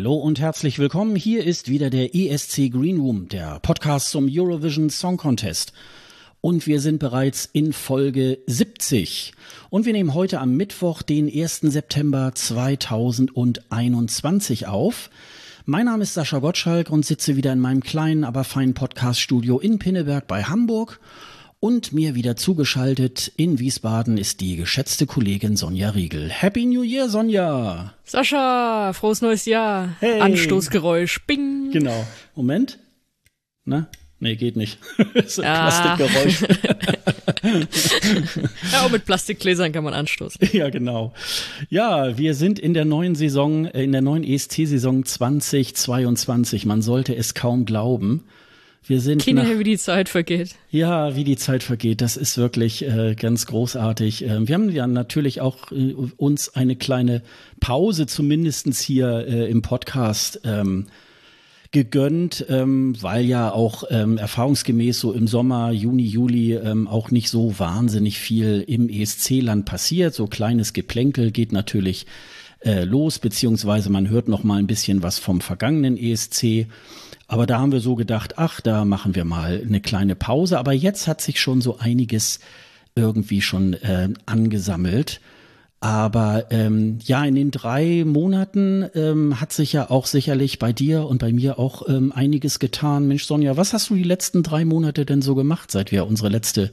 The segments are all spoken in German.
Hallo und herzlich willkommen. Hier ist wieder der ESC Green Room, der Podcast zum Eurovision Song Contest. Und wir sind bereits in Folge 70. Und wir nehmen heute am Mittwoch, den 1. September 2021 auf. Mein Name ist Sascha Gottschalk und sitze wieder in meinem kleinen, aber feinen Podcast-Studio in Pinneberg bei Hamburg. Und mir wieder zugeschaltet in Wiesbaden ist die geschätzte Kollegin Sonja Riegel. Happy New Year, Sonja! Sascha, frohes neues Jahr. Hey. Anstoßgeräusch, bing. Genau. Moment. Na? Nee, geht nicht. das ist ein Ah. Plastikgeräusch. Ja, auch mit Plastikgläsern kann man anstoßen. ja, genau. Ja, wir sind in der neuen Saison, äh, in der neuen ESC-Saison 2022. Man sollte es kaum glauben. Wir sind Kinder, nach, wie die Zeit vergeht. Ja, wie die Zeit vergeht, das ist wirklich äh, ganz großartig. Ähm, wir haben ja natürlich auch äh, uns eine kleine Pause zumindestens hier äh, im Podcast ähm, gegönnt, ähm, weil ja auch ähm, erfahrungsgemäß so im Sommer, Juni, Juli ähm, auch nicht so wahnsinnig viel im ESC-Land passiert. So kleines Geplänkel geht natürlich äh, los, beziehungsweise man hört noch mal ein bisschen was vom vergangenen ESC. Aber da haben wir so gedacht, ach, da machen wir mal eine kleine Pause. Aber jetzt hat sich schon so einiges irgendwie schon äh, angesammelt. Aber ähm, ja, in den drei Monaten ähm, hat sich ja auch sicherlich bei dir und bei mir auch ähm, einiges getan. Mensch, Sonja, was hast du die letzten drei Monate denn so gemacht, seit wir unsere letzte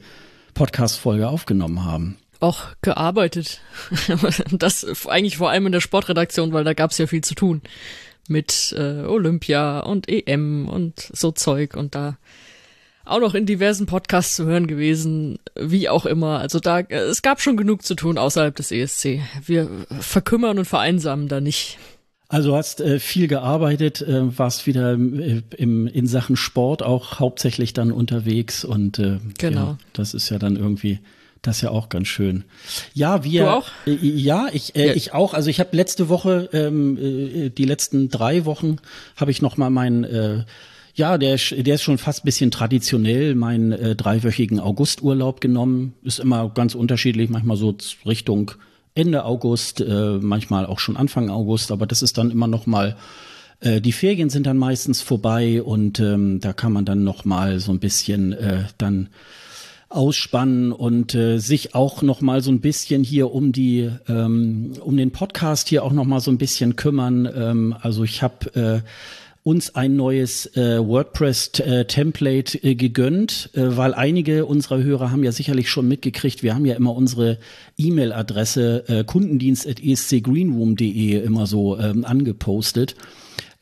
Podcast-Folge aufgenommen haben? Auch gearbeitet. Das eigentlich vor allem in der Sportredaktion, weil da gab's ja viel zu tun. Mit äh, Olympia und EM und so Zeug und da auch noch in diversen Podcasts zu hören gewesen, wie auch immer. Also da, äh, es gab schon genug zu tun außerhalb des ESC. Wir verkümmern und vereinsamen da nicht. Also hast äh, viel gearbeitet, äh, warst wieder äh, im, in Sachen Sport auch hauptsächlich dann unterwegs und äh, Genau. ja, das ist ja dann irgendwie das ist ja auch ganz schön. Ja, wir. Du auch? Äh, ja, ich, äh, Ja. ich auch. Also ich habe letzte Woche, ähm, äh, die letzten drei Wochen, habe ich noch mal meinen, äh, ja, der, ist- der ist schon fast bisschen traditionell, meinen äh, dreiwöchigen Augusturlaub genommen. Ist immer ganz unterschiedlich, manchmal so Richtung Ende August, äh, manchmal auch schon Anfang August, aber das ist dann immer noch mal äh, die Ferien sind dann meistens vorbei und ähm, da kann man dann noch mal so ein bisschen äh, dann ausspannen und äh, sich auch noch mal so ein bisschen hier um die ähm, um den Podcast hier auch noch mal so ein bisschen kümmern. Ähm, also ich habe äh, uns ein neues äh, WordPress-Template äh, gegönnt, äh, weil einige unserer Hörer haben ja sicherlich schon mitgekriegt, wir haben ja immer unsere E-Mail-Adresse äh, kundendienst.escgreenroom.de immer so ähm, angepostet.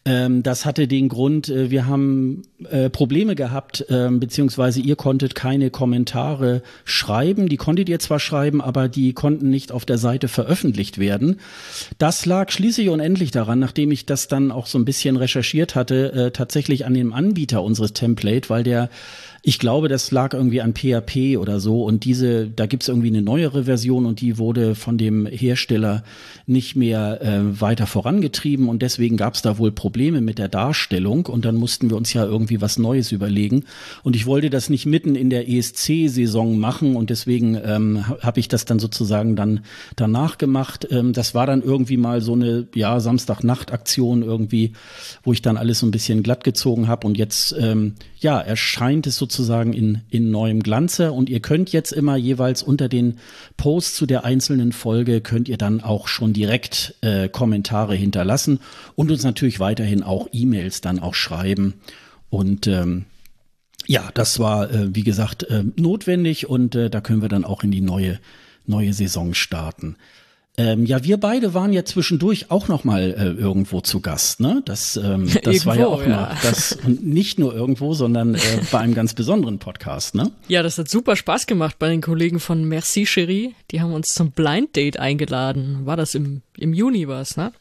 Ähm, das hatte den Grund, äh, wir haben äh, Probleme gehabt, ähm, beziehungsweise ihr konntet keine Kommentare schreiben. Die konntet ihr zwar schreiben, aber die konnten nicht auf der Seite veröffentlicht werden. Das lag schließlich und endlich daran, nachdem ich das dann auch so ein bisschen recherchiert hatte, äh, tatsächlich an dem Anbieter unseres Template, weil der ich glaube, das lag irgendwie an PHP oder so. Und diese, da gibt's irgendwie eine neuere Version und die wurde von dem Hersteller nicht mehr äh, weiter vorangetrieben. Und deswegen gab's da wohl Probleme mit der Darstellung. Und dann mussten wir uns ja irgendwie was Neues überlegen. Und ich wollte das nicht mitten in der ESC-Saison machen. Und deswegen ähm, habe ich das dann sozusagen dann danach gemacht. Ähm, das war dann irgendwie mal so eine ja Samstagnacht-Aktion irgendwie, wo ich dann alles so ein bisschen glatt gezogen habe und jetzt ähm, ja erscheint es sozusagen in in neuem Glanze und ihr könnt jetzt immer jeweils unter den Posts zu der einzelnen Folge könnt ihr dann auch schon direkt äh, Kommentare hinterlassen und uns natürlich weiterhin auch E-Mails dann auch schreiben und ähm, ja, das war, äh, wie gesagt, äh, notwendig und äh, da können wir dann auch in die neue, neue Saison starten. Ähm, ja, wir beide waren ja zwischendurch auch noch mal äh, irgendwo zu Gast, ne? Das, ähm, das war ja Irgendwo, auch ja. mal das nicht nur irgendwo, sondern äh, bei einem ganz besonderen Podcast, ne? Ja, das hat super Spaß gemacht bei den Kollegen von Merci Chérie. Die haben uns zum Blind Date eingeladen. War das im, im Juni was, ne?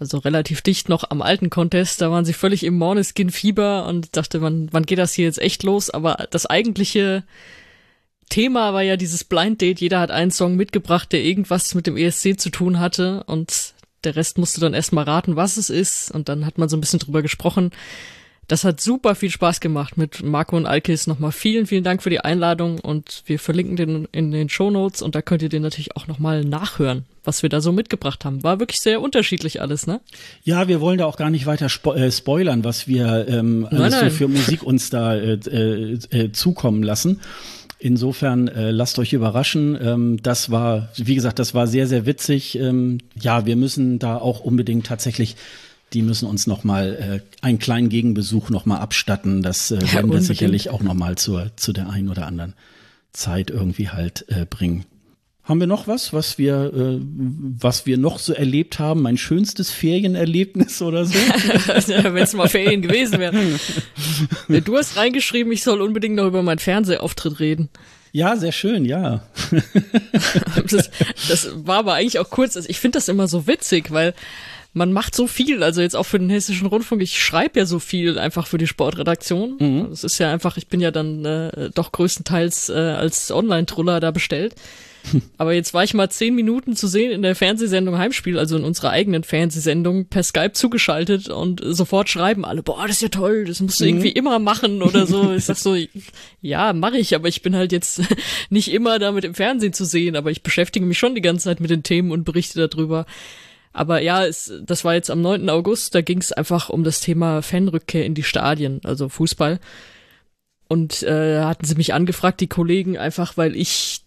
Also relativ dicht noch am alten Contest. Da waren sie völlig im Måneskin-Fieber und dachte, wann, wann geht das hier jetzt echt los? Aber das eigentliche Thema war ja dieses Blind Date. Jeder hat einen Song mitgebracht, der irgendwas mit dem ESC zu tun hatte und der Rest musste dann erstmal raten, was es ist. Und dann hat man so ein bisschen drüber gesprochen. Das hat super viel Spaß gemacht mit Marco und Alkis. Nochmal vielen, vielen Dank für die Einladung und wir verlinken den in den Show Notes und da könnt ihr den natürlich auch nochmal nachhören, was wir da so mitgebracht haben. War wirklich sehr unterschiedlich alles, ne? Ja, wir wollen da auch gar nicht weiter spo äh, spoilern, was wir ähm, alles nein, nein. so für Musik uns da äh, äh, äh, zukommen lassen. Insofern äh, lasst euch überraschen. Ähm, das war, wie gesagt, das war sehr, sehr witzig. Ähm, ja, wir müssen da auch unbedingt tatsächlich die müssen uns noch mal äh, einen kleinen Gegenbesuch noch mal abstatten. Das äh, ja, werden wir sicherlich auch noch mal zur, zu der einen oder anderen Zeit irgendwie halt äh, bringen. Haben wir noch was, was wir, äh, was wir noch so erlebt haben? Mein schönstes Ferienerlebnis oder so? Wenn es mal Ferien gewesen wären. Du hast reingeschrieben, ich soll unbedingt noch über meinen Fernsehauftritt reden. Ja, sehr schön, ja. das, das war aber eigentlich auch kurz. Also ich finde das immer so witzig, weil man macht so viel, also jetzt auch für den Hessischen Rundfunk, ich schreibe ja so viel einfach für die Sportredaktion. Mhm. Das ist ja einfach, ich bin ja dann äh, doch größtenteils äh, als Online-Truller da bestellt. Aber jetzt war ich mal zehn Minuten zu sehen in der Fernsehsendung Heimspiel, also in unserer eigenen Fernsehsendung, per Skype zugeschaltet und sofort schreiben alle, boah, das ist ja toll, das musst du mhm. irgendwie immer machen oder so. Ich sag so, ja, mache ich, aber ich bin halt jetzt nicht immer damit im Fernsehen zu sehen, aber ich beschäftige mich schon die ganze Zeit mit den Themen und berichte darüber. Aber ja, es, das war jetzt am 9. August, da ging es einfach um das Thema Fanrückkehr in die Stadien, also Fußball. Und äh, hatten sie mich angefragt, die Kollegen, einfach weil ich,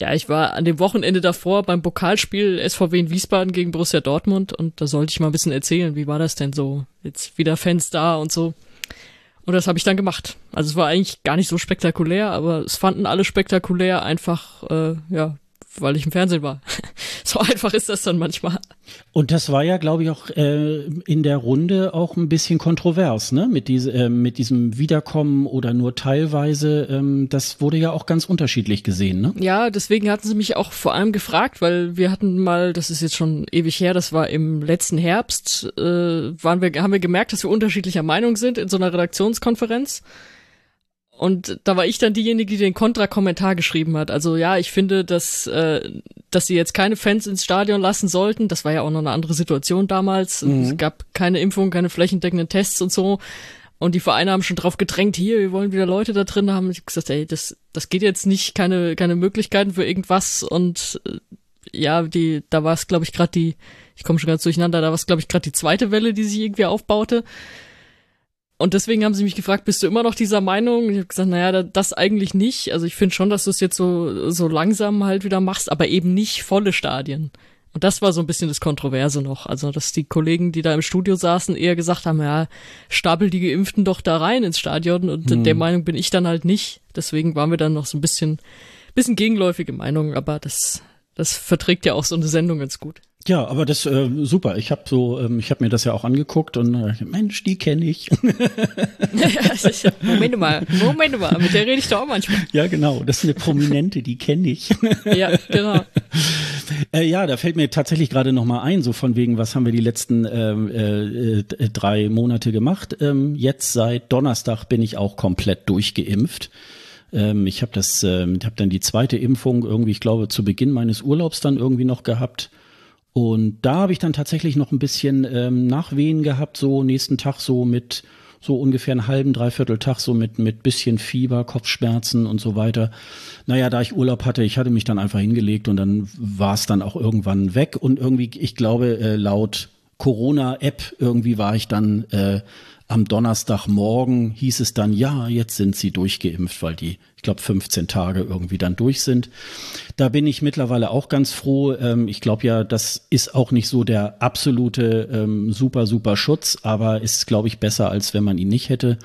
ja, ich war an dem Wochenende davor beim Pokalspiel SVW in Wiesbaden gegen Borussia Dortmund und da sollte ich mal ein bisschen erzählen, wie war das denn so? Jetzt wieder Fans da und so. Und das habe ich dann gemacht. Also es war eigentlich gar nicht so spektakulär, aber es fanden alle spektakulär, einfach, äh, ja, weil ich im Fernsehen war. so einfach ist das dann manchmal. Und das war ja, glaube ich, auch äh, in der Runde auch ein bisschen kontrovers, ne? Mit, diese, äh, mit diesem Wiederkommen oder nur teilweise. Ähm, das wurde ja auch ganz unterschiedlich gesehen, ne? Ja, deswegen hatten sie mich auch vor allem gefragt, weil wir hatten mal, das ist jetzt schon ewig her, das war im letzten Herbst, äh, waren wir, haben wir gemerkt, dass wir unterschiedlicher Meinung sind in so einer Redaktionskonferenz. Und da war ich dann diejenige, die den Kontrakommentar geschrieben hat. Also ja, ich finde, dass, äh, dass sie jetzt keine Fans ins Stadion lassen sollten. Das war ja auch noch eine andere Situation damals. Mhm. Es gab keine Impfung, keine flächendeckenden Tests und so. Und die Vereine haben schon drauf gedrängt, hier, wir wollen wieder Leute da drin haben. Ich gesagt, ey, das, das geht jetzt nicht, keine, keine Möglichkeiten für irgendwas. Und äh, ja, die, da war es, glaube ich, gerade die, ich komme schon ganz durcheinander, da war es, glaube ich, gerade die zweite Welle, die sich irgendwie aufbaute. Und deswegen haben sie mich gefragt, bist du immer noch dieser Meinung? Ich habe gesagt, naja, das eigentlich nicht. Also ich finde schon, dass du es jetzt so, so langsam halt wieder machst, aber eben nicht volle Stadien. Und das war so ein bisschen das Kontroverse noch. Also, dass die Kollegen, die da im Studio saßen, eher gesagt haben, ja, stapel die Geimpften doch da rein ins Stadion. Und hm. der Meinung bin ich dann halt nicht. Deswegen waren wir dann noch so ein bisschen, bisschen gegenläufige Meinungen, aber das, das verträgt ja auch so eine Sendung ganz gut. Ja, aber das äh, super. Ich habe so, ähm, ich habe mir das ja auch angeguckt und äh, Mensch, die kenne ich. Moment mal, Moment mal, mit der rede ich doch auch manchmal. Ja, genau. Das ist eine Prominente, die kenne ich. ja, genau. Äh, ja, da fällt mir tatsächlich gerade noch mal ein, so von wegen, was haben wir die letzten ähm, äh, äh, drei Monate gemacht? Ähm, jetzt seit Donnerstag bin ich auch komplett durchgeimpft. Ähm, ich habe das, äh, habe dann die zweite Impfung irgendwie, ich glaube, zu Beginn meines Urlaubs dann irgendwie noch gehabt und da habe ich dann tatsächlich noch ein bisschen ähm, Nachwehen gehabt, so nächsten Tag so mit so ungefähr einen halben, dreiviertel Tag so mit, mit bisschen Fieber, Kopfschmerzen und so weiter. Naja, da ich Urlaub hatte, ich hatte mich dann einfach hingelegt und dann war es dann auch irgendwann weg und irgendwie, ich glaube, äh, laut Corona-App irgendwie war ich dann äh, am Donnerstagmorgen hieß es dann, ja, jetzt sind sie durchgeimpft, weil die, ich glaube, 15 Tage irgendwie dann durch sind. Da bin ich mittlerweile auch ganz froh. Ähm, ich glaube ja, das ist auch nicht so der absolute ähm, super, super Schutz, aber ist, glaube ich, besser, als wenn man ihn nicht hätte.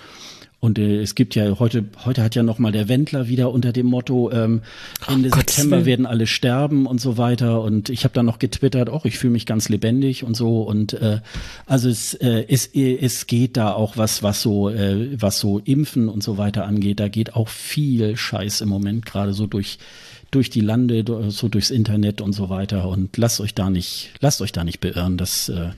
Und äh, es gibt ja heute, heute hat ja noch mal der Wendler wieder unter dem Motto, ähm, Ende oh, September werden alle sterben und so weiter. Und ich habe dann noch getwittert, auch ich fühle mich ganz lebendig und so. Und äh, also es, äh, es, es geht da auch was, was so, äh, was so Impfen und so weiter angeht. Da geht auch viel Scheiß im Moment gerade so durch durch die Lande, so durchs Internet und so weiter. Und lasst euch da nicht, lasst euch da nicht beirren. Das, äh,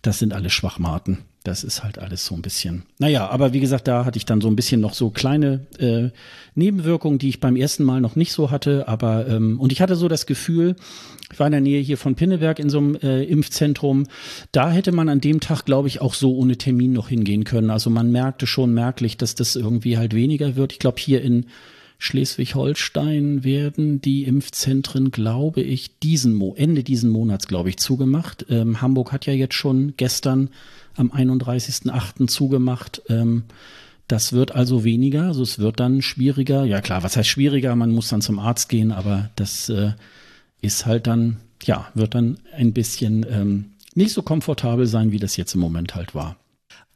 das sind alle Schwachmaten. Das ist halt alles so ein bisschen. Naja, aber wie gesagt, da hatte ich dann so ein bisschen noch so kleine äh, Nebenwirkungen, die ich beim ersten Mal noch nicht so hatte. Aber ähm, und ich hatte so das Gefühl, ich war in der Nähe hier von Pinneberg in so einem äh, Impfzentrum. Da hätte man an dem Tag, glaube ich, auch so ohne Termin noch hingehen können. Also man merkte schon merklich, dass das irgendwie halt weniger wird. Ich glaube, hier in Schleswig-Holstein werden die Impfzentren, glaube ich, diesen Mo Ende diesen Monats, glaube ich, zugemacht. Ähm, Hamburg hat ja jetzt schon gestern am 31.8. zugemacht. Ähm, das wird also weniger, also es wird dann schwieriger. Ja klar, was heißt schwieriger? Man muss dann zum Arzt gehen, aber das äh, ist halt dann, ja, wird dann ein bisschen ähm, nicht so komfortabel sein, wie das jetzt im Moment halt war.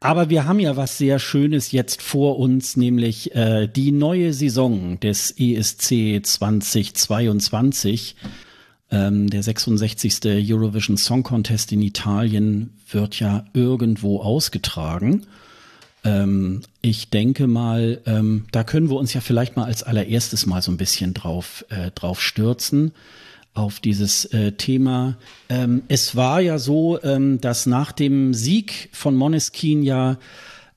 Aber wir haben ja was sehr Schönes jetzt vor uns, nämlich äh, die neue Saison des ESC 2022. Ähm, der 66. Eurovision Song Contest in Italien wird ja irgendwo ausgetragen. Ähm, ich denke mal, ähm, da können wir uns ja vielleicht mal als allererstes mal so ein bisschen drauf, äh, drauf stürzen auf dieses äh, Thema. Ähm, es war ja so, ähm, dass nach dem Sieg von Moneskin ja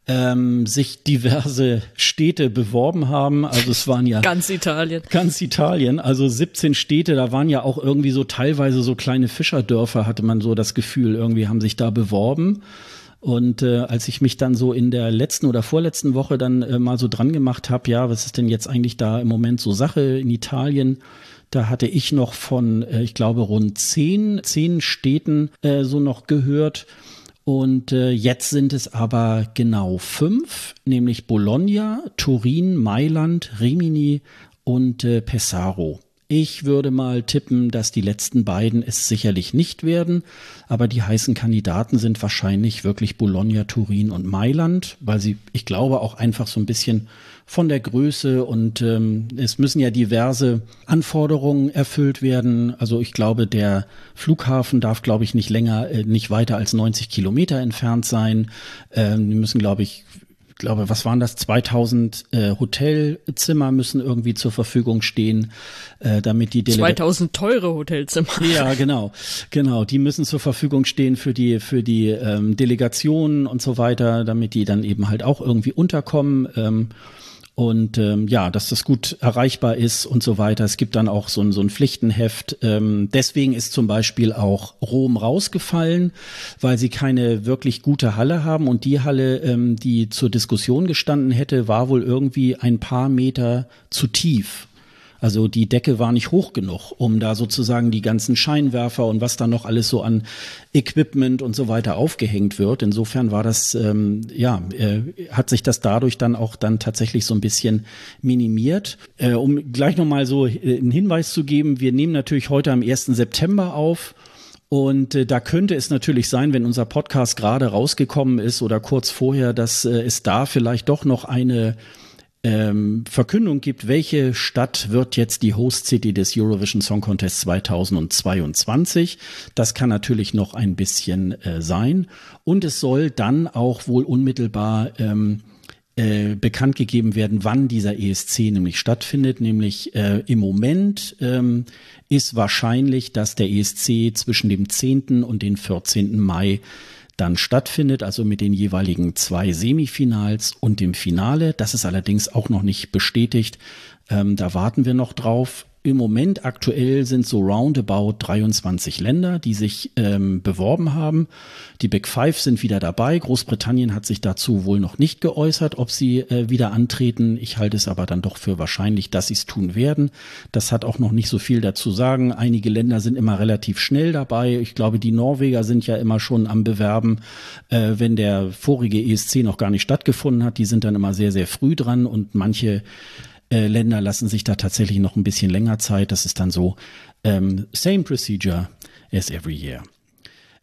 ähm, sich diverse Städte beworben haben. Also es waren ja ganz Italien. Ganz Italien, also 17 Städte, da waren ja auch irgendwie so teilweise so kleine Fischerdörfer, hatte man so das Gefühl, irgendwie haben sich da beworben. Und äh, als ich mich dann so in der letzten oder vorletzten Woche dann äh, mal so dran gemacht habe, ja, was ist denn jetzt eigentlich da im Moment so Sache in Italien? Da hatte ich noch von, äh, ich glaube, rund zehn, zehn Städten äh, so noch gehört. Und äh, jetzt sind es aber genau fünf, nämlich Bologna, Turin, Mailand, Rimini und äh, Pesaro. Ich würde mal tippen, dass die letzten beiden es sicherlich nicht werden, aber die heißen Kandidaten sind wahrscheinlich wirklich Bologna, Turin und Mailand, weil sie, ich glaube, auch einfach so ein bisschen von der Größe und ähm, es müssen ja diverse Anforderungen erfüllt werden. Also ich glaube, der Flughafen darf, glaube ich, nicht länger, äh, nicht weiter als 90 Kilometer entfernt sein. Ähm, die müssen, glaube ich, glaube, was waren das? 2000 äh, Hotelzimmer müssen irgendwie zur Verfügung stehen, äh, damit die Delega 2000 teure Hotelzimmer. Ja, genau, genau. Die müssen zur Verfügung stehen für die für die ähm, Delegationen und so weiter, damit die dann eben halt auch irgendwie unterkommen. Ähm, und ähm, ja, dass das gut erreichbar ist und so weiter. Es gibt dann auch so ein, so ein Pflichtenheft. Ähm, deswegen ist zum Beispiel auch Rom rausgefallen, weil sie keine wirklich gute Halle haben und die Halle, ähm, die zur Diskussion gestanden hätte, war wohl irgendwie ein paar Meter zu tief. Also die Decke war nicht hoch genug, um da sozusagen die ganzen Scheinwerfer und was da noch alles so an Equipment und so weiter aufgehängt wird. Insofern war das, ähm, ja, äh, hat sich das dadurch dann auch dann tatsächlich so ein bisschen minimiert. Äh, um gleich nochmal so äh, einen Hinweis zu geben, wir nehmen natürlich heute am 1. September auf. Und äh, da könnte es natürlich sein, wenn unser Podcast gerade rausgekommen ist oder kurz vorher, dass äh, es da vielleicht doch noch eine ähm, Verkündung gibt, welche Stadt wird jetzt die Host City des Eurovision Song Contest 2022. Das kann natürlich noch ein bisschen äh, sein. Und es soll dann auch wohl unmittelbar ähm, äh, bekannt gegeben werden, wann dieser ESC nämlich stattfindet. Nämlich äh, im Moment ähm, ist wahrscheinlich, dass der ESC zwischen dem 10. und dem 14. Mai dann stattfindet, also mit den jeweiligen zwei Semifinals und dem Finale. Das ist allerdings auch noch nicht bestätigt. Ähm, da warten wir noch drauf. Im Moment aktuell sind so roundabout 23 Länder, die sich ähm, beworben haben. Die Big Five sind wieder dabei. Großbritannien hat sich dazu wohl noch nicht geäußert, ob sie äh, wieder antreten. Ich halte es aber dann doch für wahrscheinlich, dass sie es tun werden. Das hat auch noch nicht so viel dazu sagen. Einige Länder sind immer relativ schnell dabei. Ich glaube, die Norweger sind ja immer schon am Bewerben, äh, wenn der vorige ESC noch gar nicht stattgefunden hat. Die sind dann immer sehr, sehr früh dran und manche äh, Länder lassen sich da tatsächlich noch ein bisschen länger Zeit. Das ist dann so ähm, same procedure as every year.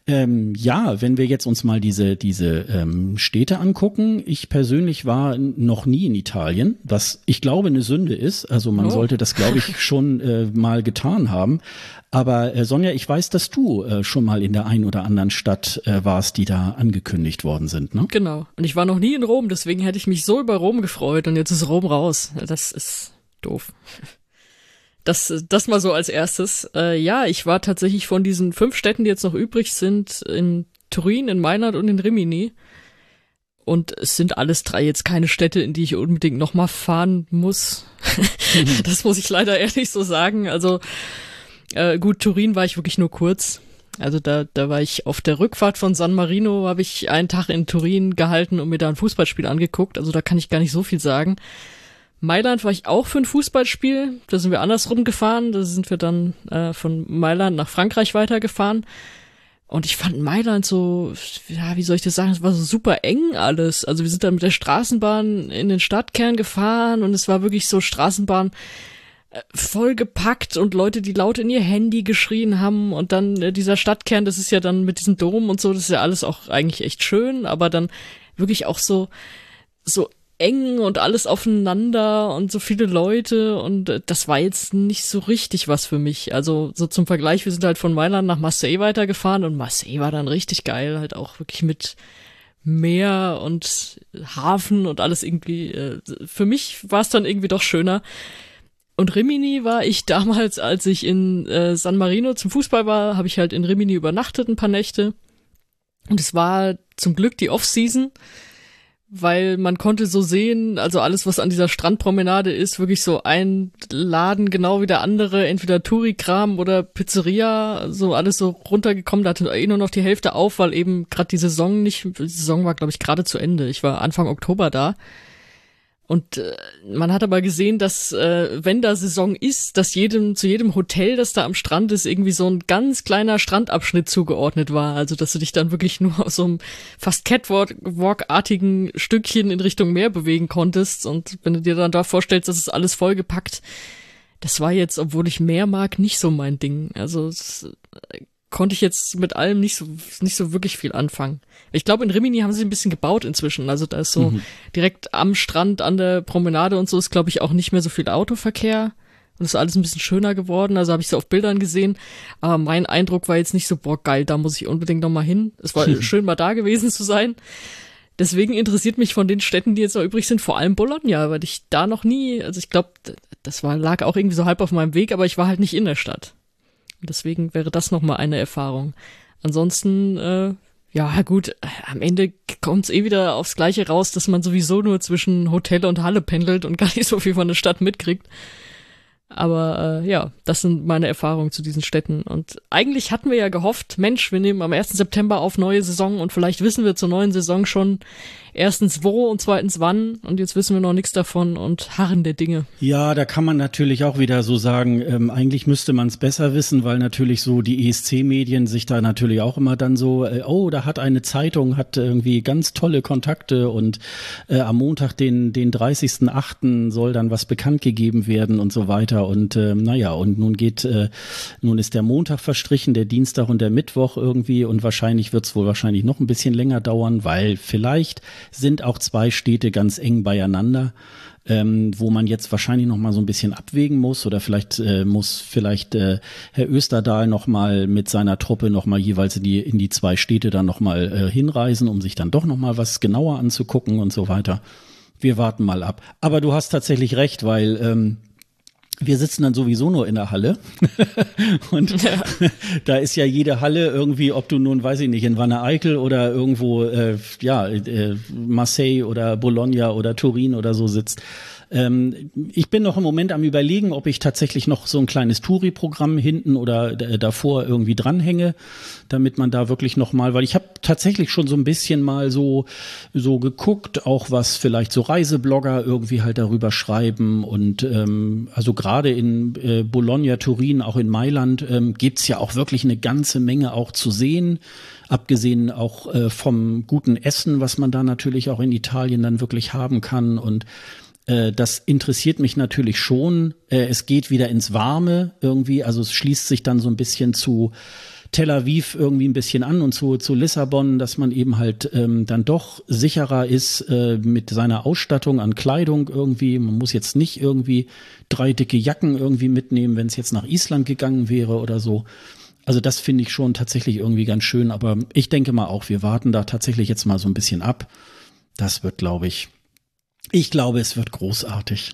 Ähm, ja, wenn wir jetzt uns mal diese, diese ähm, Städte angucken, ich persönlich war noch nie in Italien, was ich glaube eine Sünde ist. Also man oh. sollte das, glaube ich, schon äh, mal getan haben. Aber äh, Sonja, ich weiß, dass du äh, schon mal in der einen oder anderen Stadt äh, warst, die da angekündigt worden sind, ne? Genau. Und ich war noch nie in Rom, deswegen hätte ich mich so über Rom gefreut und jetzt ist Rom raus. Das ist doof. Das, das mal so als erstes. Äh, ja, ich war tatsächlich von diesen fünf Städten, die jetzt noch übrig sind, in Turin, in Mailand und in Rimini. Und es sind alles drei jetzt keine Städte, in die ich unbedingt nochmal fahren muss. das muss ich leider ehrlich so sagen. Also äh, gut, Turin war ich wirklich nur kurz. Also da, da war ich auf der Rückfahrt von San Marino, habe ich einen Tag in Turin gehalten und mir da ein Fußballspiel angeguckt. Also da kann ich gar nicht so viel sagen. Mailand war ich auch für ein Fußballspiel. Da sind wir andersrum gefahren. Da sind wir dann äh, von Mailand nach Frankreich weitergefahren. Und ich fand Mailand so, ja, wie soll ich das sagen, es war so super eng alles. Also wir sind dann mit der Straßenbahn in den Stadtkern gefahren und es war wirklich so Straßenbahn äh, voll gepackt und Leute, die laut in ihr Handy geschrien haben und dann äh, dieser Stadtkern, das ist ja dann mit diesem Dom und so, das ist ja alles auch eigentlich echt schön, aber dann wirklich auch so, so eng und alles aufeinander und so viele Leute und äh, das war jetzt nicht so richtig was für mich. Also so zum Vergleich, wir sind halt von Mailand nach Marseille weitergefahren und Marseille war dann richtig geil, halt auch wirklich mit Meer und Hafen und alles irgendwie. Äh, für mich war es dann irgendwie doch schöner. Und Rimini war ich damals, als ich in äh, San Marino zum Fußball war, habe ich halt in Rimini übernachtet ein paar Nächte. Und es war zum Glück die Off-Season weil man konnte so sehen, also alles, was an dieser Strandpromenade ist, wirklich so ein Laden genau wie der andere, entweder Touri-Kram oder Pizzeria, so alles so runtergekommen, da hatte eh nur noch die Hälfte auf, weil eben gerade die Saison nicht, die Saison war glaube ich gerade zu Ende. Ich war Anfang Oktober da und äh, man hat aber gesehen, dass äh, wenn da Saison ist, dass jedem zu jedem Hotel, das da am Strand ist, irgendwie so ein ganz kleiner Strandabschnitt zugeordnet war. Also dass du dich dann wirklich nur auf so einem fast Catwalk-artigen Stückchen in Richtung Meer bewegen konntest. Und wenn du dir dann da vorstellst, das ist alles vollgepackt, das war jetzt, obwohl ich Meer mag, nicht so mein Ding. Also es, äh, konnte ich jetzt mit allem nicht so nicht so wirklich viel anfangen. Ich glaube, in Rimini haben sie ein bisschen gebaut inzwischen. Also da ist so mhm. direkt am Strand, an der Promenade und so ist, glaube ich, auch nicht mehr so viel Autoverkehr. Und ist alles ein bisschen schöner geworden. Also habe ich so auf Bildern gesehen. Aber mein Eindruck war jetzt nicht so, boah, geil, da muss ich unbedingt noch mal hin. Es war schön, mal da gewesen zu sein. Deswegen interessiert mich von den Städten, die jetzt noch übrig sind, vor allem Bologna, weil ich da noch nie, also ich glaube, das war, lag auch irgendwie so halb auf meinem Weg, aber ich war halt nicht in der Stadt. Deswegen wäre das nochmal eine Erfahrung. Ansonsten, äh, ja, gut, am Ende kommt es eh wieder aufs Gleiche raus, dass man sowieso nur zwischen Hotel und Halle pendelt und gar nicht so viel von der Stadt mitkriegt. Aber äh, ja, das sind meine Erfahrungen zu diesen Städten. Und eigentlich hatten wir ja gehofft, Mensch, wir nehmen am 1. September auf neue Saison und vielleicht wissen wir zur neuen Saison schon, erstens wo und zweitens wann und jetzt wissen wir noch nichts davon und harren der Dinge. Ja, da kann man natürlich auch wieder so sagen, ähm, eigentlich müsste man es besser wissen, weil natürlich so die ESC-Medien sich da natürlich auch immer dann so, äh, oh, da hat eine Zeitung, hat irgendwie ganz tolle Kontakte und äh, am Montag, den, den 30.8. soll dann was bekannt gegeben werden und so weiter und äh, naja, und nun geht, äh, nun ist der Montag verstrichen, der Dienstag und der Mittwoch irgendwie und wahrscheinlich wird es wohl wahrscheinlich noch ein bisschen länger dauern, weil vielleicht sind auch zwei Städte ganz eng beieinander. Ähm, wo man jetzt wahrscheinlich noch mal so ein bisschen abwägen muss oder vielleicht äh, muss vielleicht äh, Herr Österdahl noch mal mit seiner Truppe noch mal jeweils in die in die zwei Städte dann noch mal äh, hinreisen, um sich dann doch noch mal was genauer anzugucken und so weiter. Wir warten mal ab. Aber du hast tatsächlich recht, weil ähm, wir sitzen dann sowieso nur in der Halle. und ja. da ist ja jede Halle irgendwie, ob du nun, weiß ich nicht, in Wanne Eickel oder irgendwo, äh, ja, äh, Marseille oder Bologna oder Turin oder so sitzt. Ähm, ich bin noch im Moment am überlegen, ob ich tatsächlich noch so ein kleines Touri-Programm hinten oder davor irgendwie dranhänge, damit man da wirklich noch mal, weil ich habe tatsächlich schon so ein bisschen mal so so geguckt, auch was vielleicht so Reiseblogger irgendwie halt darüber schreiben. Und ähm, also gerade in äh, Bologna, Turin, auch in Mailand ähm, gibt's ja auch wirklich eine ganze Menge auch zu sehen. Abgesehen auch äh, vom guten Essen, was man da natürlich auch in Italien dann wirklich haben kann. Und äh, das interessiert mich natürlich schon. Äh, es geht wieder ins Warme irgendwie, also es schließt sich dann so ein bisschen zu Tel Aviv irgendwie ein bisschen an und zu, zu Lissabon, dass man eben halt ähm, dann doch sicherer ist äh, mit seiner Ausstattung an Kleidung irgendwie. Man muss jetzt nicht irgendwie drei dicke Jacken irgendwie mitnehmen, wenn es jetzt nach Island gegangen wäre oder so. Also das finde ich schon tatsächlich irgendwie ganz schön, aber ich denke mal auch, wir warten da tatsächlich jetzt mal so ein bisschen ab. Das wird, glaube ich, Ich glaube, es wird großartig.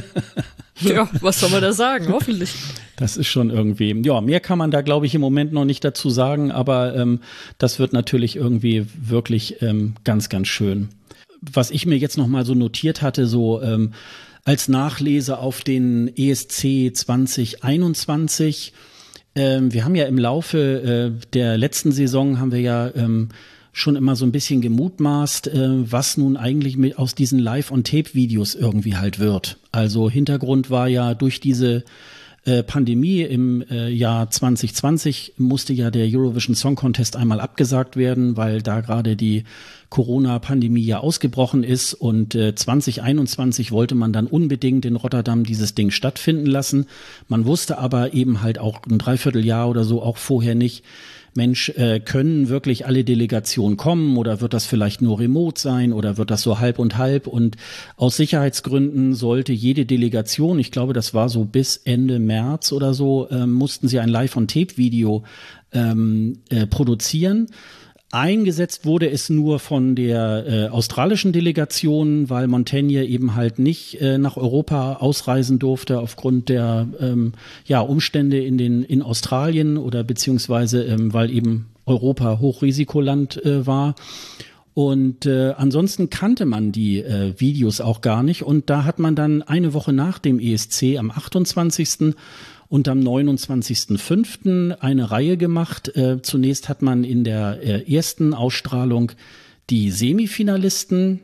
ja, was soll man da sagen? Hoffentlich. Das ist schon irgendwie, ja, mehr kann man da, glaube ich, im Moment noch nicht dazu sagen, aber ähm, das wird natürlich irgendwie wirklich ähm, ganz, ganz schön. Was ich mir jetzt noch mal so notiert hatte, so ähm, als Nachlese auf den ESC 2021, ähm, wir haben ja im Laufe äh, der letzten Saison haben wir ja ähm, schon immer so ein bisschen gemutmaßt, äh, was nun eigentlich mit aus diesen Live-on-Tape-Videos irgendwie halt wird. Also Hintergrund war ja durch diese äh, Pandemie im äh, Jahr 2020 musste ja der Eurovision Song Contest einmal abgesagt werden, weil da gerade die Corona-Pandemie ja ausgebrochen ist und äh, 2021 wollte man dann unbedingt in Rotterdam dieses Ding stattfinden lassen. Man wusste aber eben halt auch ein Dreivierteljahr oder so auch vorher nicht, Mensch, äh, können wirklich alle Delegationen kommen oder wird das vielleicht nur remote sein oder wird das so halb und halb? Und aus Sicherheitsgründen sollte jede Delegation, ich glaube, das war so bis Ende März oder so, äh, mussten sie ein Live-on-Tape-Video ähm, äh, produzieren. Eingesetzt wurde es nur von der äh, australischen Delegation, weil Montaigne eben halt nicht äh, nach Europa ausreisen durfte aufgrund der ähm, ja, Umstände in, den, in Australien oder beziehungsweise ähm, weil eben Europa Hochrisikoland äh, war. Und äh, ansonsten kannte man die äh, Videos auch gar nicht. Und da hat man dann eine Woche nach dem ESC am 28 und am 29.05. eine Reihe gemacht. Äh, zunächst hat man in der äh, ersten Ausstrahlung die Semifinalisten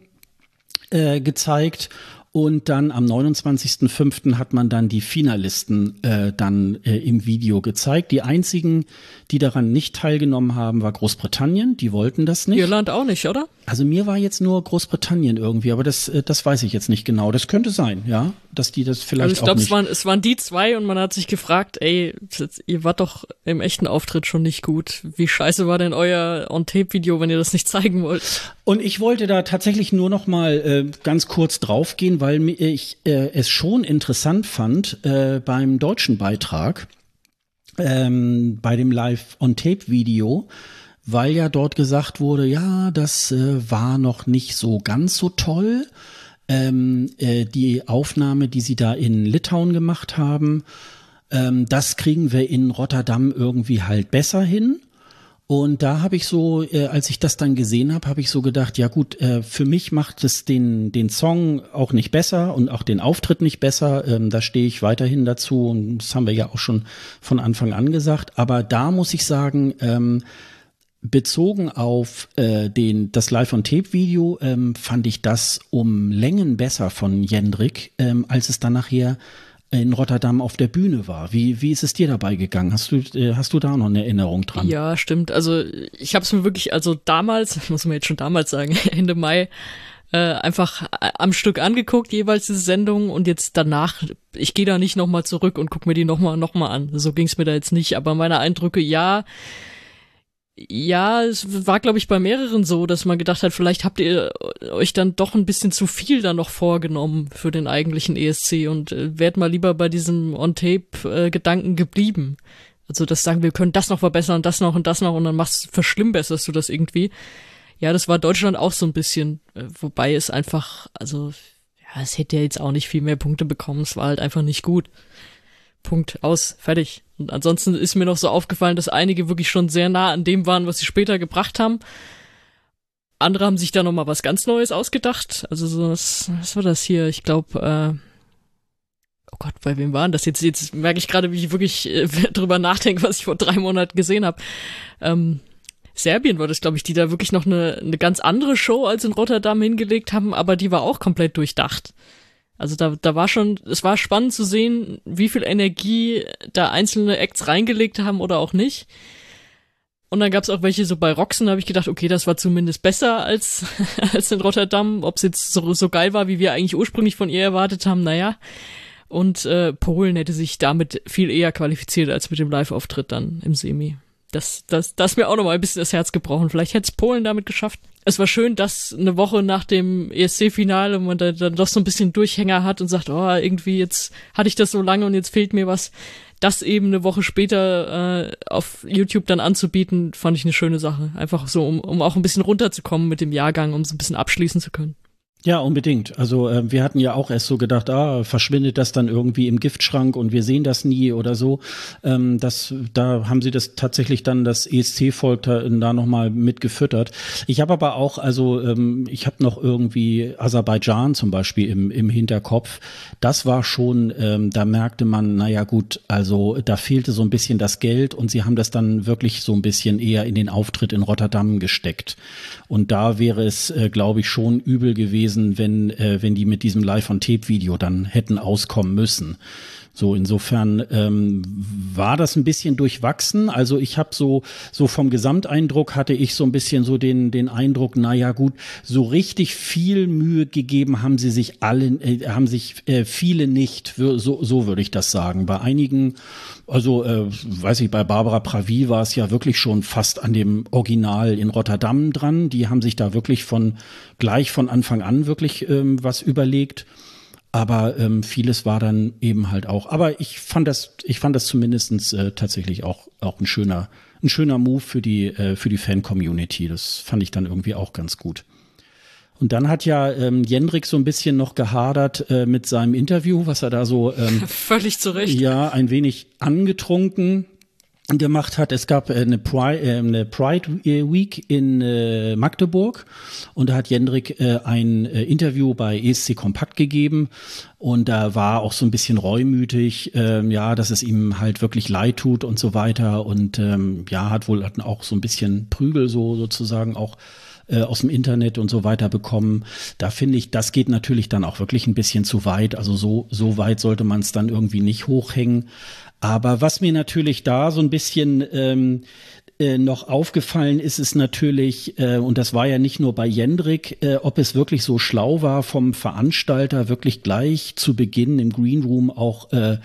äh, gezeigt und dann am 29.05. hat man dann die Finalisten äh, dann äh, im Video gezeigt. Die einzigen, die daran nicht teilgenommen haben, war Großbritannien. Die wollten das nicht. Irland auch nicht, oder? Also mir war jetzt nur Großbritannien irgendwie, aber das, äh, das weiß ich jetzt nicht genau. Das könnte sein, ja, dass die das vielleicht also ich glaub, auch nicht. Es waren, es waren die zwei und man hat sich gefragt, ey, ihr wart doch im echten Auftritt schon nicht gut. Wie scheiße war denn euer On-Tape-Video, wenn ihr das nicht zeigen wollt? Und ich wollte da tatsächlich nur noch mal äh, ganz kurz draufgehen, weil ich äh, es schon interessant fand äh, beim deutschen Beitrag, ähm, bei dem Live-On-Tape-Video, weil ja dort gesagt wurde, ja, das äh, war noch nicht so ganz so toll. Ähm, äh, die Aufnahme, die sie da in Litauen gemacht haben, ähm, das kriegen wir in Rotterdam irgendwie halt besser hin. Und da habe ich so, äh, als ich das dann gesehen habe, habe ich so gedacht, ja gut, äh, für mich macht es den, den Song auch nicht besser und auch den Auftritt nicht besser. Ähm, da stehe ich weiterhin dazu und das haben wir ja auch schon von Anfang an gesagt. Aber da muss ich sagen, ähm, bezogen auf äh, den, das Live-on-Tape-Video ähm, fand ich das um Längen besser von Jendrik, ähm, als es dann nachher in Rotterdam auf der Bühne war. Wie, wie ist es dir dabei gegangen? Hast du, äh, hast du da noch eine Erinnerung dran? Ja, stimmt. Also ich habe es mir wirklich, also damals, muss man jetzt schon damals sagen, Ende Mai, äh, einfach am Stück angeguckt, jeweils diese Sendung und jetzt danach, ich gehe da nicht nochmal zurück und guck mir die nochmal noch mal an. So ging es mir da jetzt nicht, aber meine Eindrücke, ja, ja, es war, glaube ich, bei mehreren so, dass man gedacht hat, vielleicht habt ihr euch dann doch ein bisschen zu viel da noch vorgenommen für den eigentlichen ESC und äh, wärt mal lieber bei diesem On-Tape-Gedanken geblieben. Also das sagen, wir können das noch verbessern, das noch und das noch und dann machst, verschlimmbesserst du das irgendwie. Ja, das war Deutschland auch so ein bisschen, äh, wobei es einfach, also, ja, es hätte ja jetzt auch nicht viel mehr Punkte bekommen, es war halt einfach nicht gut. Punkt, aus, fertig. Und ansonsten ist mir noch so aufgefallen, dass einige wirklich schon sehr nah an dem waren, was sie später gebracht haben. Andere haben sich da nochmal was ganz Neues ausgedacht. Also so, was, was war das hier? Ich glaube, äh, oh Gott, bei wem waren das jetzt? Jetzt merke ich gerade, wie ich wirklich äh, drüber nachdenke, was ich vor drei Monaten gesehen habe. Ähm, Serbien war das, glaube ich, die da wirklich noch eine, eine ganz andere Show als in Rotterdam hingelegt haben, aber die war auch komplett durchdacht. Also da, da war schon, es war spannend zu sehen, wie viel Energie da einzelne Acts reingelegt haben oder auch nicht. Und dann gab es auch welche so bei Roxen, habe ich gedacht, okay, das war zumindest besser als, als in Rotterdam. Ob es jetzt so, so geil war, wie wir eigentlich ursprünglich von ihr erwartet haben, naja. Und äh, Polen hätte sich damit viel eher qualifiziert als mit dem Live-Auftritt dann im Semi. Das, das, das ist mir auch noch mal ein bisschen das Herz gebrochen. Vielleicht hätte es Polen damit geschafft es war schön, dass eine Woche nach dem ESC-Finale man da, dann doch so ein bisschen Durchhänger hat und sagt, oh, irgendwie jetzt hatte ich das so lange und jetzt fehlt mir was. Das eben eine Woche später äh, auf YouTube dann anzubieten, fand ich eine schöne Sache. Einfach so, um, um auch ein bisschen runterzukommen mit dem Jahrgang, um so ein bisschen abschließen zu können. Ja, unbedingt. Also äh, wir hatten ja auch erst so gedacht, ah, verschwindet das dann irgendwie im Giftschrank und wir sehen das nie oder so. Ähm, das, da haben sie das tatsächlich dann das ESC-Volk da, da nochmal mitgefüttert. Ich habe aber auch, also ähm, ich habe noch irgendwie Aserbaidschan zum Beispiel im, im Hinterkopf. Das war schon, ähm, da merkte man, naja gut, also da fehlte so ein bisschen das Geld und sie haben das dann wirklich so ein bisschen eher in den Auftritt in Rotterdam gesteckt. Und da wäre es, äh, glaube ich, schon übel gewesen, gewesen, wenn, äh, wenn die mit diesem Live-on-Tape-Video dann hätten auskommen müssen. So insofern ähm, war das ein bisschen durchwachsen. Also ich habe so so vom Gesamteindruck hatte ich so ein bisschen so den den Eindruck, na ja gut, so richtig viel Mühe gegeben haben sie sich alle, äh, haben sich äh, viele nicht. So so würde ich das sagen. Bei einigen, also äh, weiß ich, bei Barbara Pravi war es ja wirklich schon fast an dem Original in Rotterdam dran. Die haben sich da wirklich von gleich von Anfang an wirklich ähm, was überlegt. Aber ähm, vieles war dann eben halt auch. Aber ich fand das, ich fand das zumindestens äh, tatsächlich auch auch ein schöner, ein schöner Move für die äh, für die Fan-Community. Das fand ich dann irgendwie auch ganz gut. Und dann hat ja ähm, Jendrik so ein bisschen noch gehadert äh, mit seinem Interview, was er da so ähm, völlig zurecht. Ja, ein wenig angetrunken gemacht hat. Es gab äh, eine Pride, äh, eine Pride Week in äh, Magdeburg und da hat Jendrik ein Interview bei ESC Kompakt gegeben und da war auch so ein bisschen reumütig, ähm, ja, dass es ihm halt wirklich leid tut und so weiter und ähm, ja, hat wohl auch so ein bisschen Prügel so sozusagen auch aus dem Internet und so weiter bekommen. Da finde ich, das geht natürlich dann auch wirklich ein bisschen zu weit. Also so, so weit sollte man es dann irgendwie nicht hochhängen. Aber was mir natürlich da so ein bisschen ähm, äh, noch aufgefallen ist es natürlich, äh, und das war ja nicht nur bei Jendrik, äh, ob es wirklich so schlau war, vom Veranstalter wirklich gleich zu Beginn im Green Room auch äh,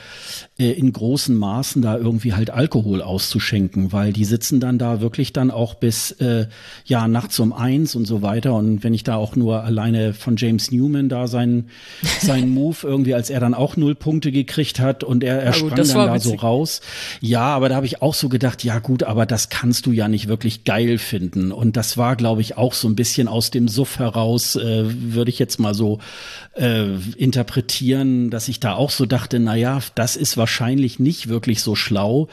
äh, in großen Maßen da irgendwie halt Alkohol auszuschenken, weil die sitzen dann da wirklich dann auch bis äh, ja nachts um eins und so weiter. Und wenn ich da auch nur alleine von James Newman da seinen seinen Move irgendwie, als er dann auch null Punkte gekriegt hat und er, er sprang dann da witzig. so raus. Ja, aber da habe ich auch so gedacht, ja gut, aber das kannst du ja nicht wirklich geil finden. Und das war, glaube ich, auch so ein bisschen aus dem Suff heraus, äh, würde ich jetzt mal so äh, interpretieren, dass ich da auch so dachte, na ja, das ist wahrscheinlich nicht wirklich so schlau,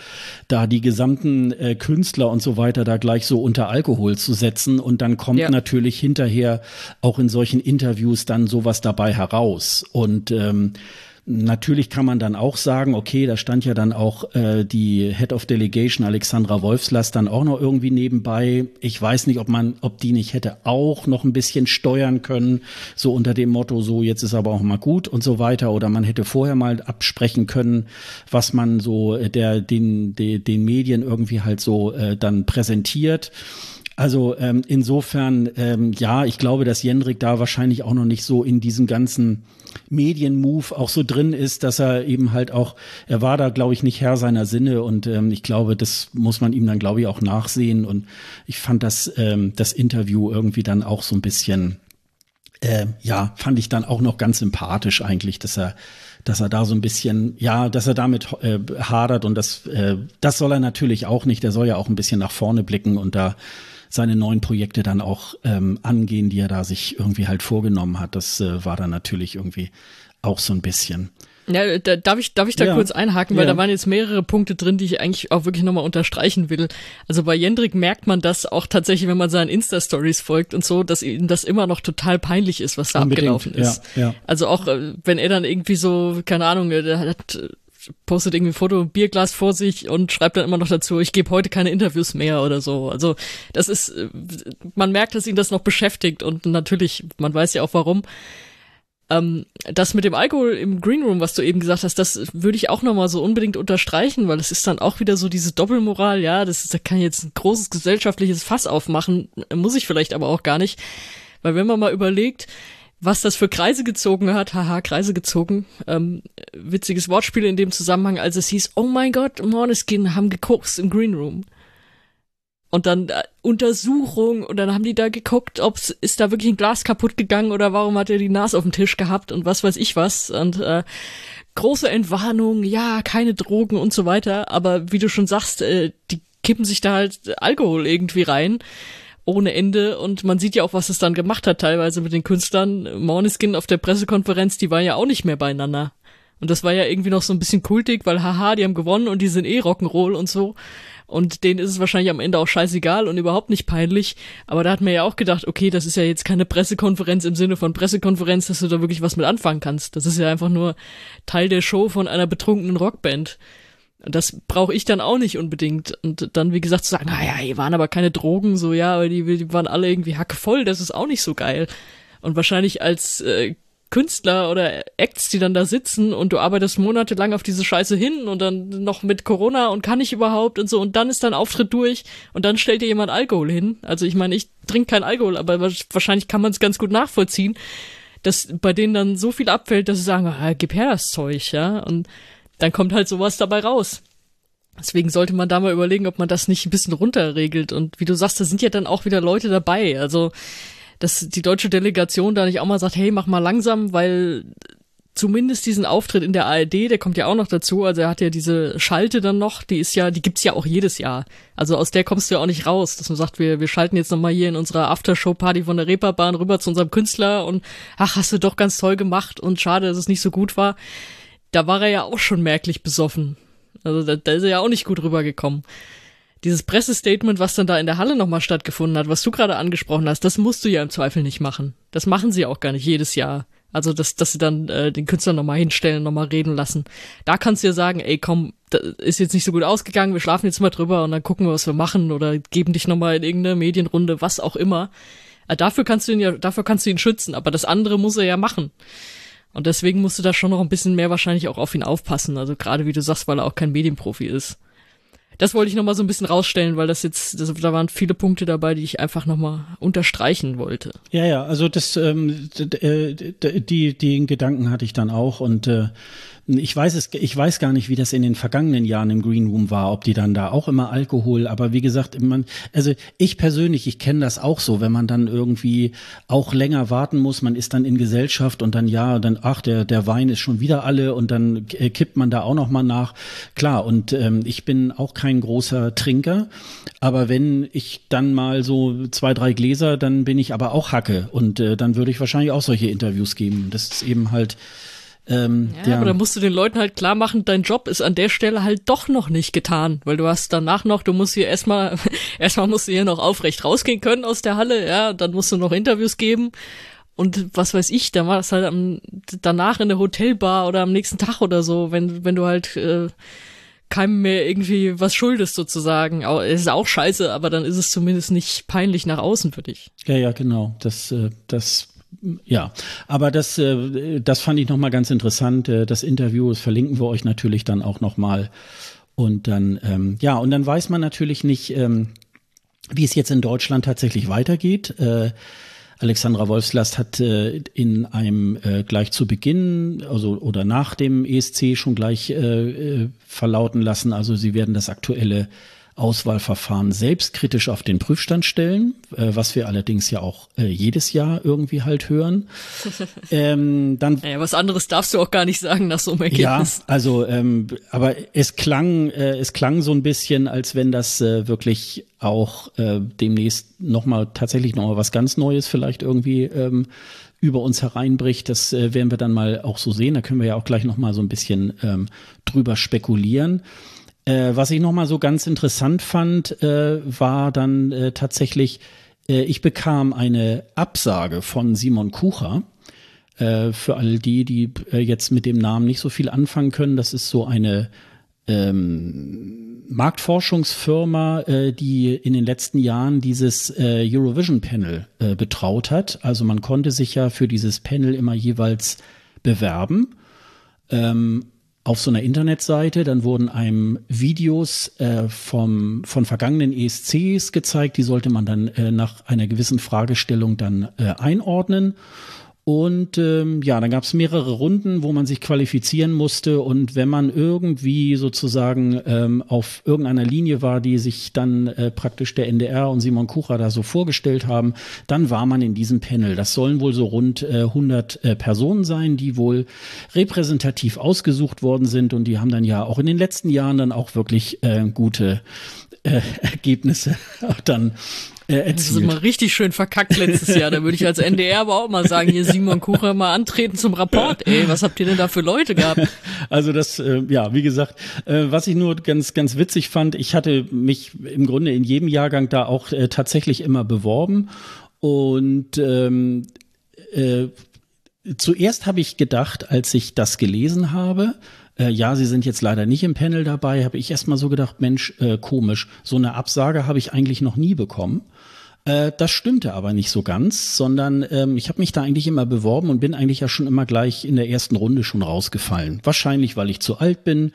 da die gesamten äh, Künstler und so weiter da gleich so unter Alkohol zu setzen. Und dann kommt ja. natürlich hinterher auch in solchen Interviews dann sowas dabei heraus. Und ähm, Natürlich kann man dann auch sagen, okay, da stand ja dann auch äh, die Head of Delegation Alexandra Wolfslass dann auch noch irgendwie nebenbei. Ich weiß nicht, ob man, ob die nicht hätte auch noch ein bisschen steuern können, so unter dem Motto, so jetzt ist aber auch mal gut und so weiter. Oder man hätte vorher mal absprechen können, was man so äh, der den den, den Medien irgendwie halt so äh, dann präsentiert. Also ähm, insofern, ähm, ja, ich glaube, dass Jendrik da wahrscheinlich auch noch nicht so in diesem ganzen Medienmove auch so drin ist, dass er eben halt auch, er war da, glaube ich, nicht Herr seiner Sinne und ähm, ich glaube, das muss man ihm dann, glaube ich, auch nachsehen und ich fand das, ähm, das Interview irgendwie dann auch so ein bisschen, äh, ja, fand ich dann auch noch ganz sympathisch eigentlich, dass er dass er da so ein bisschen, ja, dass er damit äh, hadert und das, äh, das soll er natürlich auch nicht. Der soll ja auch ein bisschen nach vorne blicken und da seine neuen Projekte dann auch ähm, angehen, die er da sich irgendwie halt vorgenommen hat. Das äh, war dann natürlich irgendwie auch so ein bisschen. Ja, da, darf ich, darf ich da ja. kurz einhaken, weil ja. da waren jetzt mehrere Punkte drin, die ich eigentlich auch wirklich nochmal unterstreichen will. Also bei Jendrik merkt man das auch tatsächlich, wenn man seinen Insta-Stories folgt und so, dass ihm das immer noch total peinlich ist, was da Unbedingt. abgelaufen ist. Ja, ja. Also auch, äh, wenn er dann irgendwie so, keine Ahnung, der hat postet irgendwie ein Foto, ein Bierglas vor sich und schreibt dann immer noch dazu, ich gebe heute keine Interviews mehr oder so. Also das ist, man merkt, dass ihn das noch beschäftigt und natürlich, man weiß ja auch warum. Ähm, das mit dem Alkohol im Green Room, was du eben gesagt hast, das würde ich auch nochmal so unbedingt unterstreichen, weil es ist dann auch wieder so diese Doppelmoral, ja, das ist, da kann jetzt ein großes gesellschaftliches Fass aufmachen, muss ich vielleicht aber auch gar nicht. Weil wenn man mal überlegt, was das für Kreise gezogen hat, haha, Kreise gezogen, ähm, witziges Wortspiel in dem Zusammenhang, als es hieß, oh mein Gott, Morneskin haben geguckt im Green Room. Und dann äh, Untersuchung. Und dann haben die da geguckt, ob ist da wirklich ein Glas kaputt gegangen oder warum hat er die Nase auf dem Tisch gehabt und was weiß ich was. Und äh, große Entwarnung, ja, keine Drogen und so weiter, aber wie du schon sagst, äh, die kippen sich da halt Alkohol irgendwie rein ohne Ende und man sieht ja auch, was es dann gemacht hat teilweise mit den Künstlern. Morniskin auf der Pressekonferenz, die waren ja auch nicht mehr beieinander. Und das war ja irgendwie noch so ein bisschen kultig, weil haha, die haben gewonnen und die sind eh Rock'n'Roll und so. Und denen ist es wahrscheinlich am Ende auch scheißegal und überhaupt nicht peinlich. Aber da hat man ja auch gedacht, okay, das ist ja jetzt keine Pressekonferenz im Sinne von Pressekonferenz, dass du da wirklich was mit anfangen kannst. Das ist ja einfach nur Teil der Show von einer betrunkenen Rockband. Das brauche ich dann auch nicht unbedingt. Und dann, wie gesagt, zu sagen, naja, hier waren aber keine Drogen, so ja, aber die, die waren alle irgendwie hackevoll, das ist auch nicht so geil. Und wahrscheinlich als äh, Künstler oder Acts, die dann da sitzen und du arbeitest monatelang auf diese Scheiße hin und dann noch mit Corona und kann ich überhaupt und so und dann ist dein Auftritt durch und dann stellt dir jemand Alkohol hin. Also ich meine, ich trinke kein Alkohol, aber wahrscheinlich kann man es ganz gut nachvollziehen, dass bei denen dann so viel abfällt, dass sie sagen, ah, gib her das Zeug, ja, und dann kommt halt sowas dabei raus. Deswegen sollte man da mal überlegen, ob man das nicht ein bisschen runterregelt. Und wie du sagst, da sind ja dann auch wieder Leute dabei. Also dass die deutsche Delegation da nicht auch mal sagt, hey, mach mal langsam, weil zumindest diesen Auftritt in der ARD, der kommt ja auch noch dazu, also er hat ja diese Schalte dann noch, die ist ja, die gibt's ja auch jedes Jahr. Also aus der kommst du ja auch nicht raus, dass man sagt, wir, wir schalten jetzt nochmal hier in unserer Aftershow-Party von der Reeperbahn rüber zu unserem Künstler und ach, hast du doch ganz toll gemacht und schade, dass es nicht so gut war. Da war er ja auch schon merklich besoffen. Also da, da ist er ja auch nicht gut rübergekommen dieses Pressestatement, was dann da in der Halle nochmal stattgefunden hat, was du gerade angesprochen hast, das musst du ja im Zweifel nicht machen. Das machen sie auch gar nicht jedes Jahr. Also, dass, dass sie dann äh, den Künstler nochmal hinstellen, nochmal reden lassen. Da kannst du ja sagen, ey, komm, das ist jetzt nicht so gut ausgegangen, wir schlafen jetzt mal drüber und dann gucken wir, was wir machen oder geben dich nochmal in irgendeine Medienrunde, was auch immer. Äh, dafür kannst du ihn ja, dafür kannst du ihn schützen, aber das andere muss er ja machen. Und deswegen musst du da schon noch ein bisschen mehr wahrscheinlich auch auf ihn aufpassen. Also gerade wie du sagst, weil er auch kein Medienprofi ist das wollte ich noch mal so ein bisschen rausstellen, weil das jetzt, das, da waren viele Punkte dabei, die ich einfach noch mal unterstreichen wollte. Ja, ja, also das, ähm, äh, die, den Gedanken hatte ich dann auch und äh, ich weiß es, ich weiß gar nicht, wie das in den vergangenen Jahren im Green Room war, ob die dann da auch immer Alkohol, aber wie gesagt, man, also ich persönlich, ich kenne das auch so, wenn man dann irgendwie auch länger warten muss, man ist dann in Gesellschaft und dann ja, dann ach, der der Wein ist schon wieder alle und dann äh, kippt man da auch noch mal nach. Klar, und ähm, ich bin auch kein großer Trinker, aber wenn ich dann mal so zwei, drei Gläser, dann bin ich aber auch Hacke und äh, dann würde ich wahrscheinlich auch solche Interviews geben. Das ist eben halt ähm, ja, ja, aber da musst du den Leuten halt klar machen, dein Job ist an der Stelle halt doch noch nicht getan, weil du hast danach noch, du musst hier erstmal, erstmal musst du hier noch aufrecht rausgehen können aus der Halle, ja, dann musst du noch Interviews geben und was weiß ich, dann war das halt am, danach in der Hotelbar oder am nächsten Tag oder so, wenn, wenn du halt, äh, keinem mehr irgendwie was schuldest sozusagen. Es ist auch scheiße, aber dann ist es zumindest nicht peinlich nach außen für dich. Ja, ja, genau. Das, äh, das ja, aber das, äh, das fand ich nochmal ganz interessant. Äh, das Interview, das verlinken wir euch natürlich dann auch nochmal. Und dann, ähm, ja, und dann weiß man natürlich nicht, ähm, wie es jetzt in Deutschland tatsächlich weitergeht. Äh, Alexandra Wolfslast hat in einem gleich zu Beginn, also oder nach dem ESC schon gleich verlauten lassen, also sie werden das aktuelle Auswahlverfahren selbstkritisch auf den Prüfstand stellen, äh, was wir allerdings ja auch äh, jedes Jahr irgendwie halt hören. ähm, dann, ja, was anderes darfst du auch gar nicht sagen nach so einem Ergebnis. Ja, also, ähm, aber es klang, äh, es klang so ein bisschen, als wenn das äh, wirklich auch äh, demnächst nochmal tatsächlich nochmal was ganz Neues vielleicht irgendwie ähm, über uns hereinbricht. Das äh, werden wir dann mal auch so sehen. Da können wir ja auch gleich nochmal so ein bisschen ähm, drüber spekulieren. Äh, was ich nochmal so ganz interessant fand, äh, war dann äh, tatsächlich, äh, ich bekam eine Absage von Simon Kucher. Äh, für all die, die jetzt mit dem Namen nicht so viel anfangen können, das ist so eine ähm, Marktforschungsfirma, äh, die in den letzten Jahren dieses äh, Eurovision Panel äh, betraut hat. Also man konnte sich ja für dieses Panel immer jeweils bewerben. Ähm, auf so einer Internetseite, dann wurden einem Videos äh, vom, von vergangenen ESCs gezeigt, die sollte man dann äh, nach einer gewissen Fragestellung dann äh, einordnen. Und ähm, ja, dann gab es mehrere Runden, wo man sich qualifizieren musste. Und wenn man irgendwie sozusagen ähm, auf irgendeiner Linie war, die sich dann äh, praktisch der NDR und Simon Kucher da so vorgestellt haben, dann war man in diesem Panel. Das sollen wohl so rund äh, 100 äh, Personen sein, die wohl repräsentativ ausgesucht worden sind. Und die haben dann ja auch in den letzten Jahren dann auch wirklich äh, gute äh, Ergebnisse dann äh, erzielt. Das ist mal richtig schön verkackt letztes Jahr. Da würde ich als NDR aber auch mal sagen, hier Simon Kucher mal antreten zum Rapport. Ey, was habt ihr denn da für Leute gehabt? Also das, äh, ja, wie gesagt, äh, was ich nur ganz, ganz witzig fand, ich hatte mich im Grunde in jedem Jahrgang da auch äh, tatsächlich immer beworben und ähm, äh, zuerst habe ich gedacht, als ich das gelesen habe, äh, ja, Sie sind jetzt leider nicht im Panel dabei, habe ich erstmal so gedacht, Mensch, äh, komisch, so eine Absage habe ich eigentlich noch nie bekommen. Äh, das stimmte aber nicht so ganz, sondern ähm, ich habe mich da eigentlich immer beworben und bin eigentlich ja schon immer gleich in der ersten Runde schon rausgefallen. Wahrscheinlich, weil ich zu alt bin,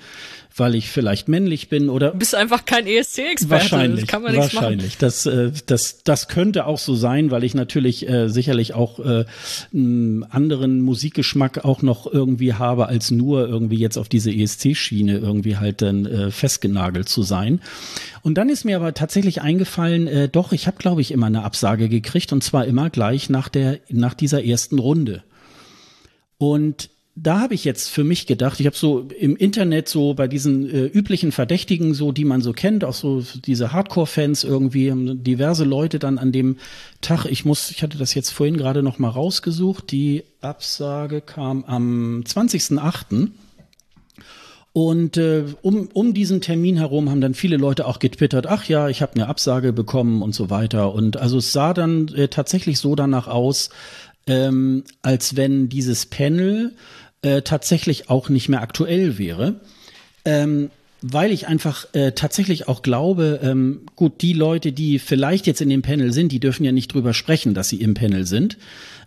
weil ich vielleicht männlich bin oder. Du bist einfach kein ESC-Experte. Wahrscheinlich. Das kann man nichts wahrscheinlich. Das, äh, das, das könnte auch so sein, weil ich natürlich äh, sicherlich auch äh, einen anderen Musikgeschmack auch noch irgendwie habe, als nur irgendwie jetzt auf diese ESC-Schiene irgendwie halt dann äh, festgenagelt zu sein. Und dann ist mir aber tatsächlich eingefallen, äh, doch, ich habe, glaube ich, immer eine Absage gekriegt und zwar immer gleich nach der, nach dieser ersten Runde. Und da habe ich jetzt für mich gedacht, ich habe so im Internet so bei diesen äh, üblichen Verdächtigen, so die man so kennt, auch so diese Hardcore-Fans irgendwie, diverse Leute dann an dem Tag, ich muss, ich hatte das jetzt vorhin gerade noch mal rausgesucht, die Absage kam am 20.08. Und äh, um, um diesen Termin herum haben dann viele Leute auch getwittert, ach ja, ich habe eine Absage bekommen und so weiter. Und also es sah dann äh, tatsächlich so danach aus, ähm, als wenn dieses Panel äh, tatsächlich auch nicht mehr aktuell wäre. Ähm, weil ich einfach äh, tatsächlich auch glaube, ähm, gut, die Leute, die vielleicht jetzt in dem Panel sind, die dürfen ja nicht drüber sprechen, dass sie im Panel sind.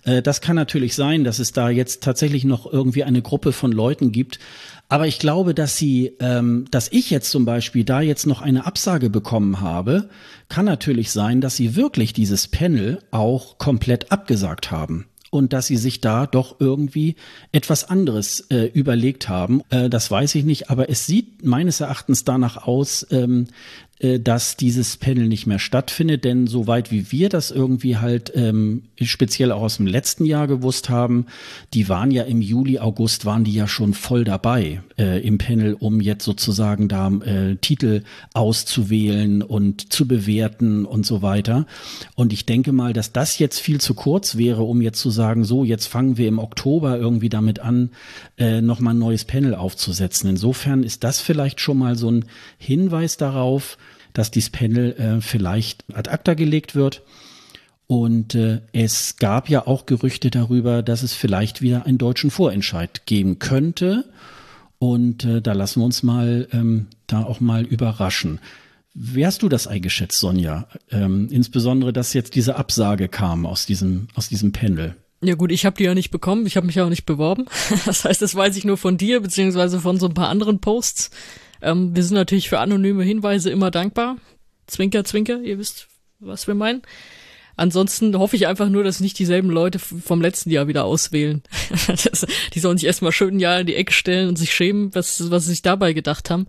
Äh, das kann natürlich sein, dass es da jetzt tatsächlich noch irgendwie eine Gruppe von Leuten gibt. Aber ich glaube, dass sie, ähm, dass ich jetzt zum Beispiel da jetzt noch eine Absage bekommen habe, kann natürlich sein, dass sie wirklich dieses Panel auch komplett abgesagt haben und dass sie sich da doch irgendwie etwas anderes äh, überlegt haben. Äh, das weiß ich nicht, aber es sieht meines Erachtens danach aus, ähm, äh, dass dieses Panel nicht mehr stattfindet, denn soweit wie wir das irgendwie halt ähm, speziell auch aus dem letzten Jahr gewusst haben, die waren ja im Juli, August waren die ja schon voll dabei äh, im Panel, um jetzt sozusagen da äh, Titel auszuwählen und zu bewerten und so weiter. Und ich denke mal, dass das jetzt viel zu kurz wäre, um jetzt zu sagen, so jetzt fangen wir im Oktober irgendwie damit an, äh, nochmal ein neues Panel aufzusetzen. Insofern ist das vielleicht schon mal so ein Hinweis darauf, dass dieses Panel äh, vielleicht ad acta gelegt wird. Und äh, es gab ja auch Gerüchte darüber, dass es vielleicht wieder einen deutschen Vorentscheid geben könnte. Und äh, da lassen wir uns mal ähm, da auch mal überraschen. Wie hast du das eingeschätzt, Sonja? Ähm, insbesondere, dass jetzt diese Absage kam aus diesem, aus diesem Panel. Ja gut, ich habe die ja nicht bekommen, ich habe mich ja auch nicht beworben. Das heißt, das weiß ich nur von dir, beziehungsweise von so ein paar anderen Posts. Ähm, wir sind natürlich für anonyme Hinweise immer dankbar. Zwinker, zwinker, ihr wisst, was wir meinen. Ansonsten hoffe ich einfach nur, dass nicht dieselben Leute vom letzten Jahr wieder auswählen. die sollen sich erstmal schön ein Jahr in die Ecke stellen und sich schämen, was, was sie sich dabei gedacht haben.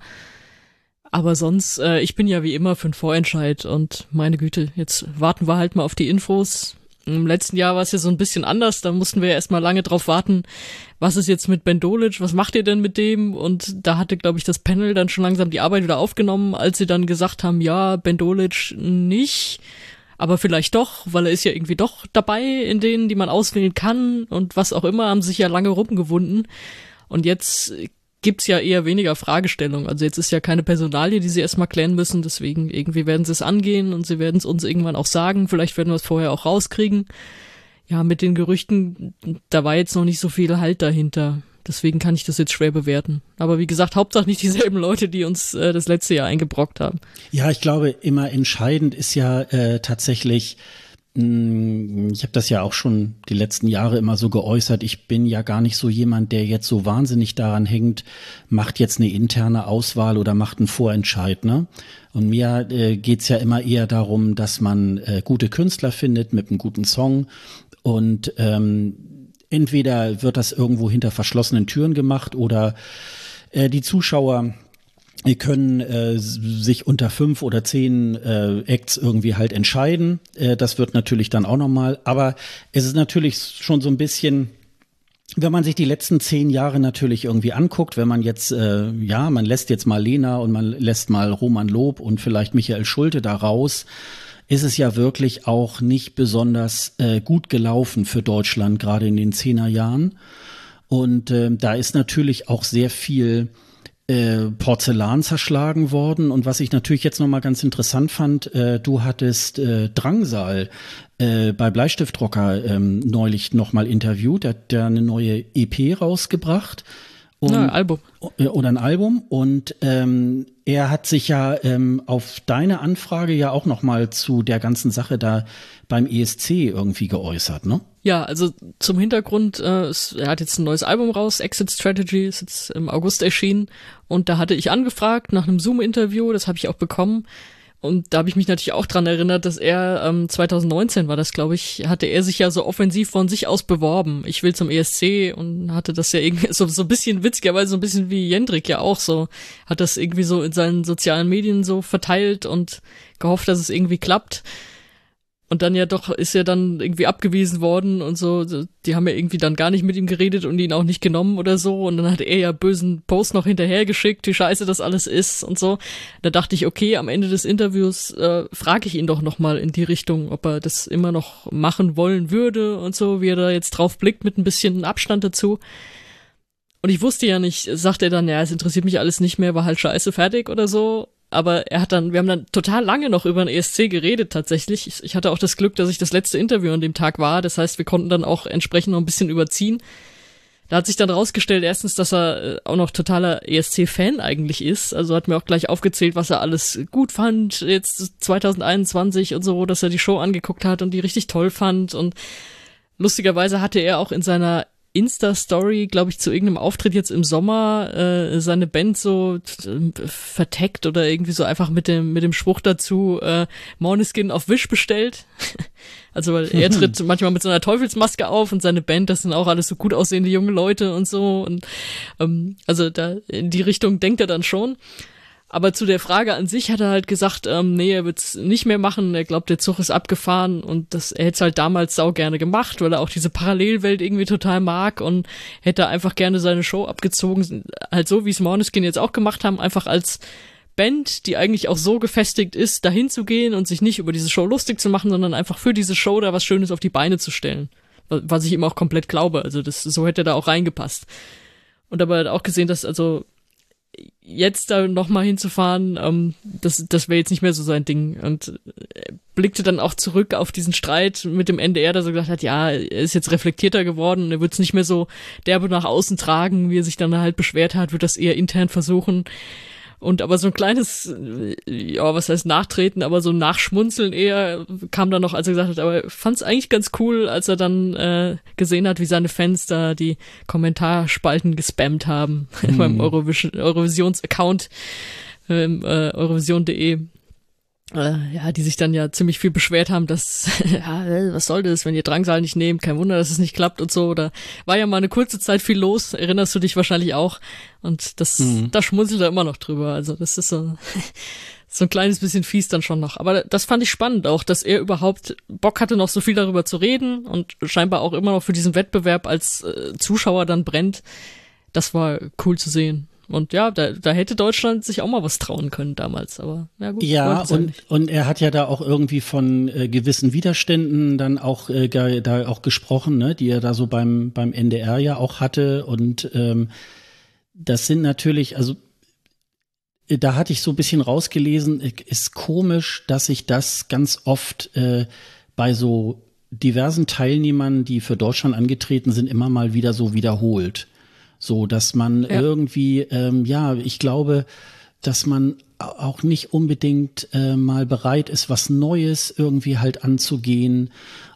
Aber sonst, äh, ich bin ja wie immer für einen Vorentscheid und meine Güte, jetzt warten wir halt mal auf die Infos. Im letzten Jahr war es ja so ein bisschen anders. Da mussten wir ja erstmal lange drauf warten, was ist jetzt mit Ben Dolic, was macht ihr denn mit dem? Und da hatte, glaube ich, das Panel dann schon langsam die Arbeit wieder aufgenommen, als sie dann gesagt haben, ja, Ben Dolic nicht, aber vielleicht doch, weil er ist ja irgendwie doch dabei in denen, die man auswählen kann und was auch immer, haben sich ja lange rumgewunden. Und jetzt gibt's ja eher weniger Fragestellungen. Also jetzt ist ja keine Personalie, die sie erstmal klären müssen, deswegen irgendwie werden sie es angehen und sie werden es uns irgendwann auch sagen. Vielleicht werden wir es vorher auch rauskriegen. Ja, mit den Gerüchten, da war jetzt noch nicht so viel Halt dahinter. Deswegen kann ich das jetzt schwer bewerten. Aber wie gesagt, Hauptsache nicht dieselben Leute, die uns äh, das letzte Jahr eingebrockt haben. Ja, ich glaube, immer entscheidend ist ja äh, tatsächlich, ich habe das ja auch schon die letzten Jahre immer so geäußert. Ich bin ja gar nicht so jemand, der jetzt so wahnsinnig daran hängt, macht jetzt eine interne Auswahl oder macht einen Vorentscheid. Ne? Und mir äh, geht's ja immer eher darum, dass man äh, gute Künstler findet mit einem guten Song. Und ähm, entweder wird das irgendwo hinter verschlossenen Türen gemacht oder äh, die Zuschauer die können äh, sich unter fünf oder zehn äh, Acts irgendwie halt entscheiden. Äh, das wird natürlich dann auch nochmal. Aber es ist natürlich schon so ein bisschen wenn man sich die letzten zehn Jahre natürlich irgendwie anguckt, wenn man jetzt, äh, ja, man lässt jetzt mal Lena und man lässt mal Roman Lob und vielleicht Michael Schulte da raus, ist es ja wirklich auch nicht besonders äh, gut gelaufen für Deutschland, gerade in den Zehnerjahren. Und äh, da ist natürlich auch sehr viel äh, Porzellan zerschlagen worden. Und was ich natürlich jetzt nochmal ganz interessant fand, äh, du hattest äh, Drangsal äh, bei Bleistiftrocker ähm, neulich nochmal interviewt. Der hat ja eine neue EP rausgebracht. Und, ja, Album. Äh, oder ein Album. Und ähm, er hat sich ja ähm, auf deine Anfrage ja auch nochmal zu der ganzen Sache da beim ESC irgendwie geäußert, ne? Ja, also zum Hintergrund, äh, er hat jetzt ein neues Album raus, Exit Strategy, ist jetzt im August erschienen. Und da hatte ich angefragt nach einem Zoom-Interview, das habe ich auch bekommen. Und da habe ich mich natürlich auch dran erinnert, dass er ähm, 2019 war das, glaube ich, hatte er sich ja so offensiv von sich aus beworben. Ich will zum ESC und hatte das ja irgendwie so so ein bisschen witzigerweise so ein bisschen wie Jendrik ja auch so, hat das irgendwie so in seinen sozialen Medien so verteilt und gehofft, dass es irgendwie klappt. Und dann ja doch ist er dann irgendwie abgewiesen worden und so. Die haben ja irgendwie dann gar nicht mit ihm geredet und ihn auch nicht genommen oder so. Und dann hat er ja bösen Post noch hinterhergeschickt, wie scheiße das alles ist und so. Da dachte ich, okay, am Ende des Interviews äh, frage ich ihn doch nochmal in die Richtung, ob er das immer noch machen wollen würde und so, wie er da jetzt drauf blickt mit ein bisschen Abstand dazu. Und ich wusste ja nicht, sagt er dann, ja, es interessiert mich alles nicht mehr, war halt scheiße fertig oder so aber er hat dann, wir haben dann total lange noch über den ESC geredet tatsächlich. Ich, ich, hatte auch das Glück, dass ich das letzte Interview an dem Tag war. Das heißt, wir konnten dann auch entsprechend noch ein bisschen überziehen. Da hat sich dann rausgestellt, erstens, dass er äh, auch noch totaler ESC-Fan eigentlich ist. Also hat mir auch gleich aufgezählt, was er alles gut fand, jetzt 2021 und so, dass er die Show angeguckt hat und die richtig toll fand. Und lustigerweise hatte er auch in seiner Insta-Story, glaube ich, zu irgendeinem Auftritt jetzt im Sommer äh, seine Band so äh, verteckt oder irgendwie so einfach mit dem mit dem Spruch dazu äh, Morniskin auf Wish bestellt. also weil er tritt manchmal mit so einer Teufelsmaske auf und seine Band, das sind auch alles so gut aussehende junge Leute und so und ähm, also da in die Richtung denkt er dann schon. Aber zu der Frage an sich hat er halt gesagt, ähm, nee, er wird's nicht mehr machen. Er glaubt, der Zug ist abgefahren und das, er hätte halt damals sau gerne gemacht, weil er auch diese Parallelwelt irgendwie total mag und hätte einfach gerne seine Show abgezogen, halt so, wie es Morneskin jetzt auch gemacht haben, einfach als Band, die eigentlich auch so gefestigt ist, dahin zu gehen und sich nicht über diese Show lustig zu machen, sondern einfach für diese Show da was Schönes auf die Beine zu stellen. Was ich ihm auch komplett glaube. Also das, so hätte er da auch reingepasst. Und aber hat auch gesehen, dass also jetzt da nochmal hinzufahren, ähm, das, das wäre jetzt nicht mehr so sein Ding. Und äh, blickte dann auch zurück auf diesen Streit mit dem NDR, der so gesagt hat, ja, er ist jetzt reflektierter geworden, er wird es nicht mehr so derbe nach außen tragen, wie er sich dann halt beschwert hat, wird das eher intern versuchen. Und aber so ein kleines, ja, was heißt Nachtreten, aber so ein Nachschmunzeln eher kam dann noch, als er gesagt hat, aber fand es eigentlich ganz cool, als er dann äh, gesehen hat, wie seine Fans da die Kommentarspalten gespammt haben mhm. beim Eurovision, Eurovisions-Account ähm, äh, eurovision.de äh, ja, die sich dann ja ziemlich viel beschwert haben, dass, ja, was soll das, wenn ihr Drangsal nicht nehmt, kein Wunder, dass es nicht klappt und so. Da war ja mal eine kurze Zeit viel los, erinnerst du dich wahrscheinlich auch. Und das, mhm. da schmunzelt er immer noch drüber. Also das ist so, so ein kleines bisschen fies dann schon noch. Aber das fand ich spannend auch, dass er überhaupt Bock hatte, noch so viel darüber zu reden und scheinbar auch immer noch für diesen Wettbewerb als äh, Zuschauer dann brennt. Das war cool zu sehen. Und ja, da, da hätte Deutschland sich auch mal was trauen können damals, aber ja gut. Ja, und, und er hat ja da auch irgendwie von äh, gewissen Widerständen dann auch äh, da auch gesprochen, ne, die er da so beim, beim NDR ja auch hatte. Und ähm, das sind natürlich, also äh, da hatte ich so ein bisschen rausgelesen, äh, ist komisch, dass sich das ganz oft äh, bei so diversen Teilnehmern, die für Deutschland angetreten sind, immer mal wieder so wiederholt. So, dass man ja. irgendwie, ähm, ja, ich glaube, dass man auch nicht unbedingt äh, mal bereit ist, was Neues irgendwie halt anzugehen.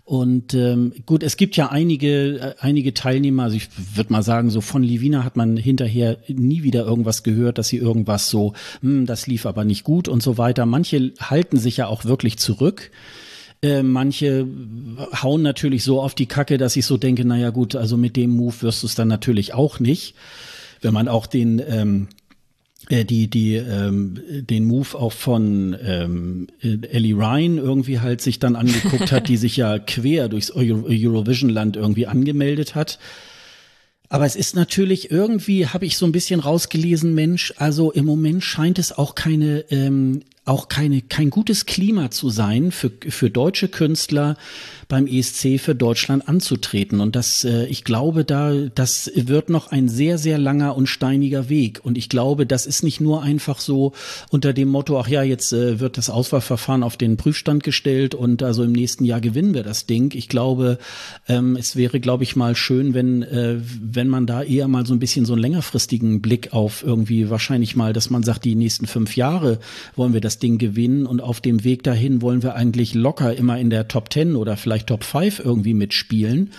Und ähm, gut, es gibt ja einige, äh, einige Teilnehmer, also ich würde mal sagen, so von Livina hat man hinterher nie wieder irgendwas gehört, dass sie irgendwas so, hm, das lief aber nicht gut und so weiter. Manche halten sich ja auch wirklich zurück. Äh, manche hauen natürlich so auf die Kacke, dass ich so denke, naja gut, also mit dem Move wirst du es dann natürlich auch nicht. Wenn man auch den ähm, äh, die die ähm, den Move auch von ähm, Ellie Ryan irgendwie halt sich dann angeguckt hat, die sich ja quer durchs Euro Eurovision Land irgendwie angemeldet hat. Aber es ist natürlich irgendwie, habe ich so ein bisschen rausgelesen, Mensch, also im Moment scheint es auch keine ähm, auch keine, kein gutes Klima zu sein für, für deutsche Künstler beim ESC für Deutschland anzutreten. Und das, äh, ich glaube, da, das wird noch ein sehr, sehr langer und steiniger Weg. Und ich glaube, das ist nicht nur einfach so unter dem Motto, ach ja, jetzt äh, wird das Auswahlverfahren auf den Prüfstand gestellt und also im nächsten Jahr gewinnen wir das Ding. Ich glaube, ähm, es wäre, glaube ich, mal schön, wenn, äh, wenn man da eher mal so ein bisschen so einen längerfristigen Blick auf irgendwie wahrscheinlich mal, dass man sagt, die nächsten fünf Jahre wollen wir das Ding gewinnen und auf dem Weg dahin wollen wir eigentlich locker immer in der Top Ten oder vielleicht Top 5 irgendwie mitspielen.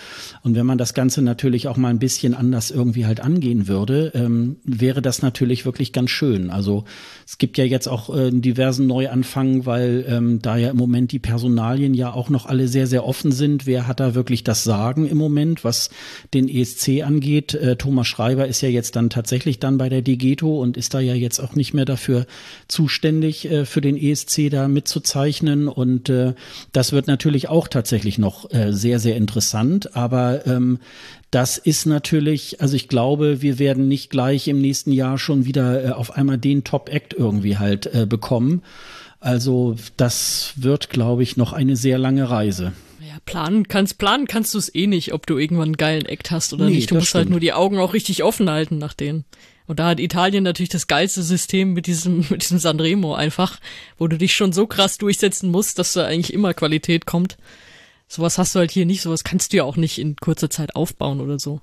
Und wenn man das Ganze natürlich auch mal ein bisschen anders irgendwie halt angehen würde, ähm, wäre das natürlich wirklich ganz schön. Also es gibt ja jetzt auch äh, diversen Neuanfang, weil ähm, da ja im Moment die Personalien ja auch noch alle sehr, sehr offen sind. Wer hat da wirklich das Sagen im Moment, was den ESC angeht? Äh, Thomas Schreiber ist ja jetzt dann tatsächlich dann bei der Digeto und ist da ja jetzt auch nicht mehr dafür zuständig, äh, für den ESC da mitzuzeichnen. Und äh, das wird natürlich auch tatsächlich noch äh, sehr, sehr interessant. Aber ähm, das ist natürlich, also ich glaube, wir werden nicht gleich im nächsten Jahr schon wieder äh, auf einmal den Top-Act irgendwie halt äh, bekommen. Also das wird, glaube ich, noch eine sehr lange Reise. Ja, planen kannst, planen kannst du es eh nicht, ob du irgendwann einen geilen Act hast oder nee, nicht. Du musst halt stimmt. halt nur die Augen auch richtig offen halten nach denen. Und da hat Italien natürlich das geilste System mit diesem, mit diesem Sanremo einfach, wo du dich schon so krass durchsetzen musst, dass da eigentlich immer Qualität kommt. Sowas hast du halt hier nicht, sowas kannst du ja auch nicht in kurzer Zeit aufbauen oder so.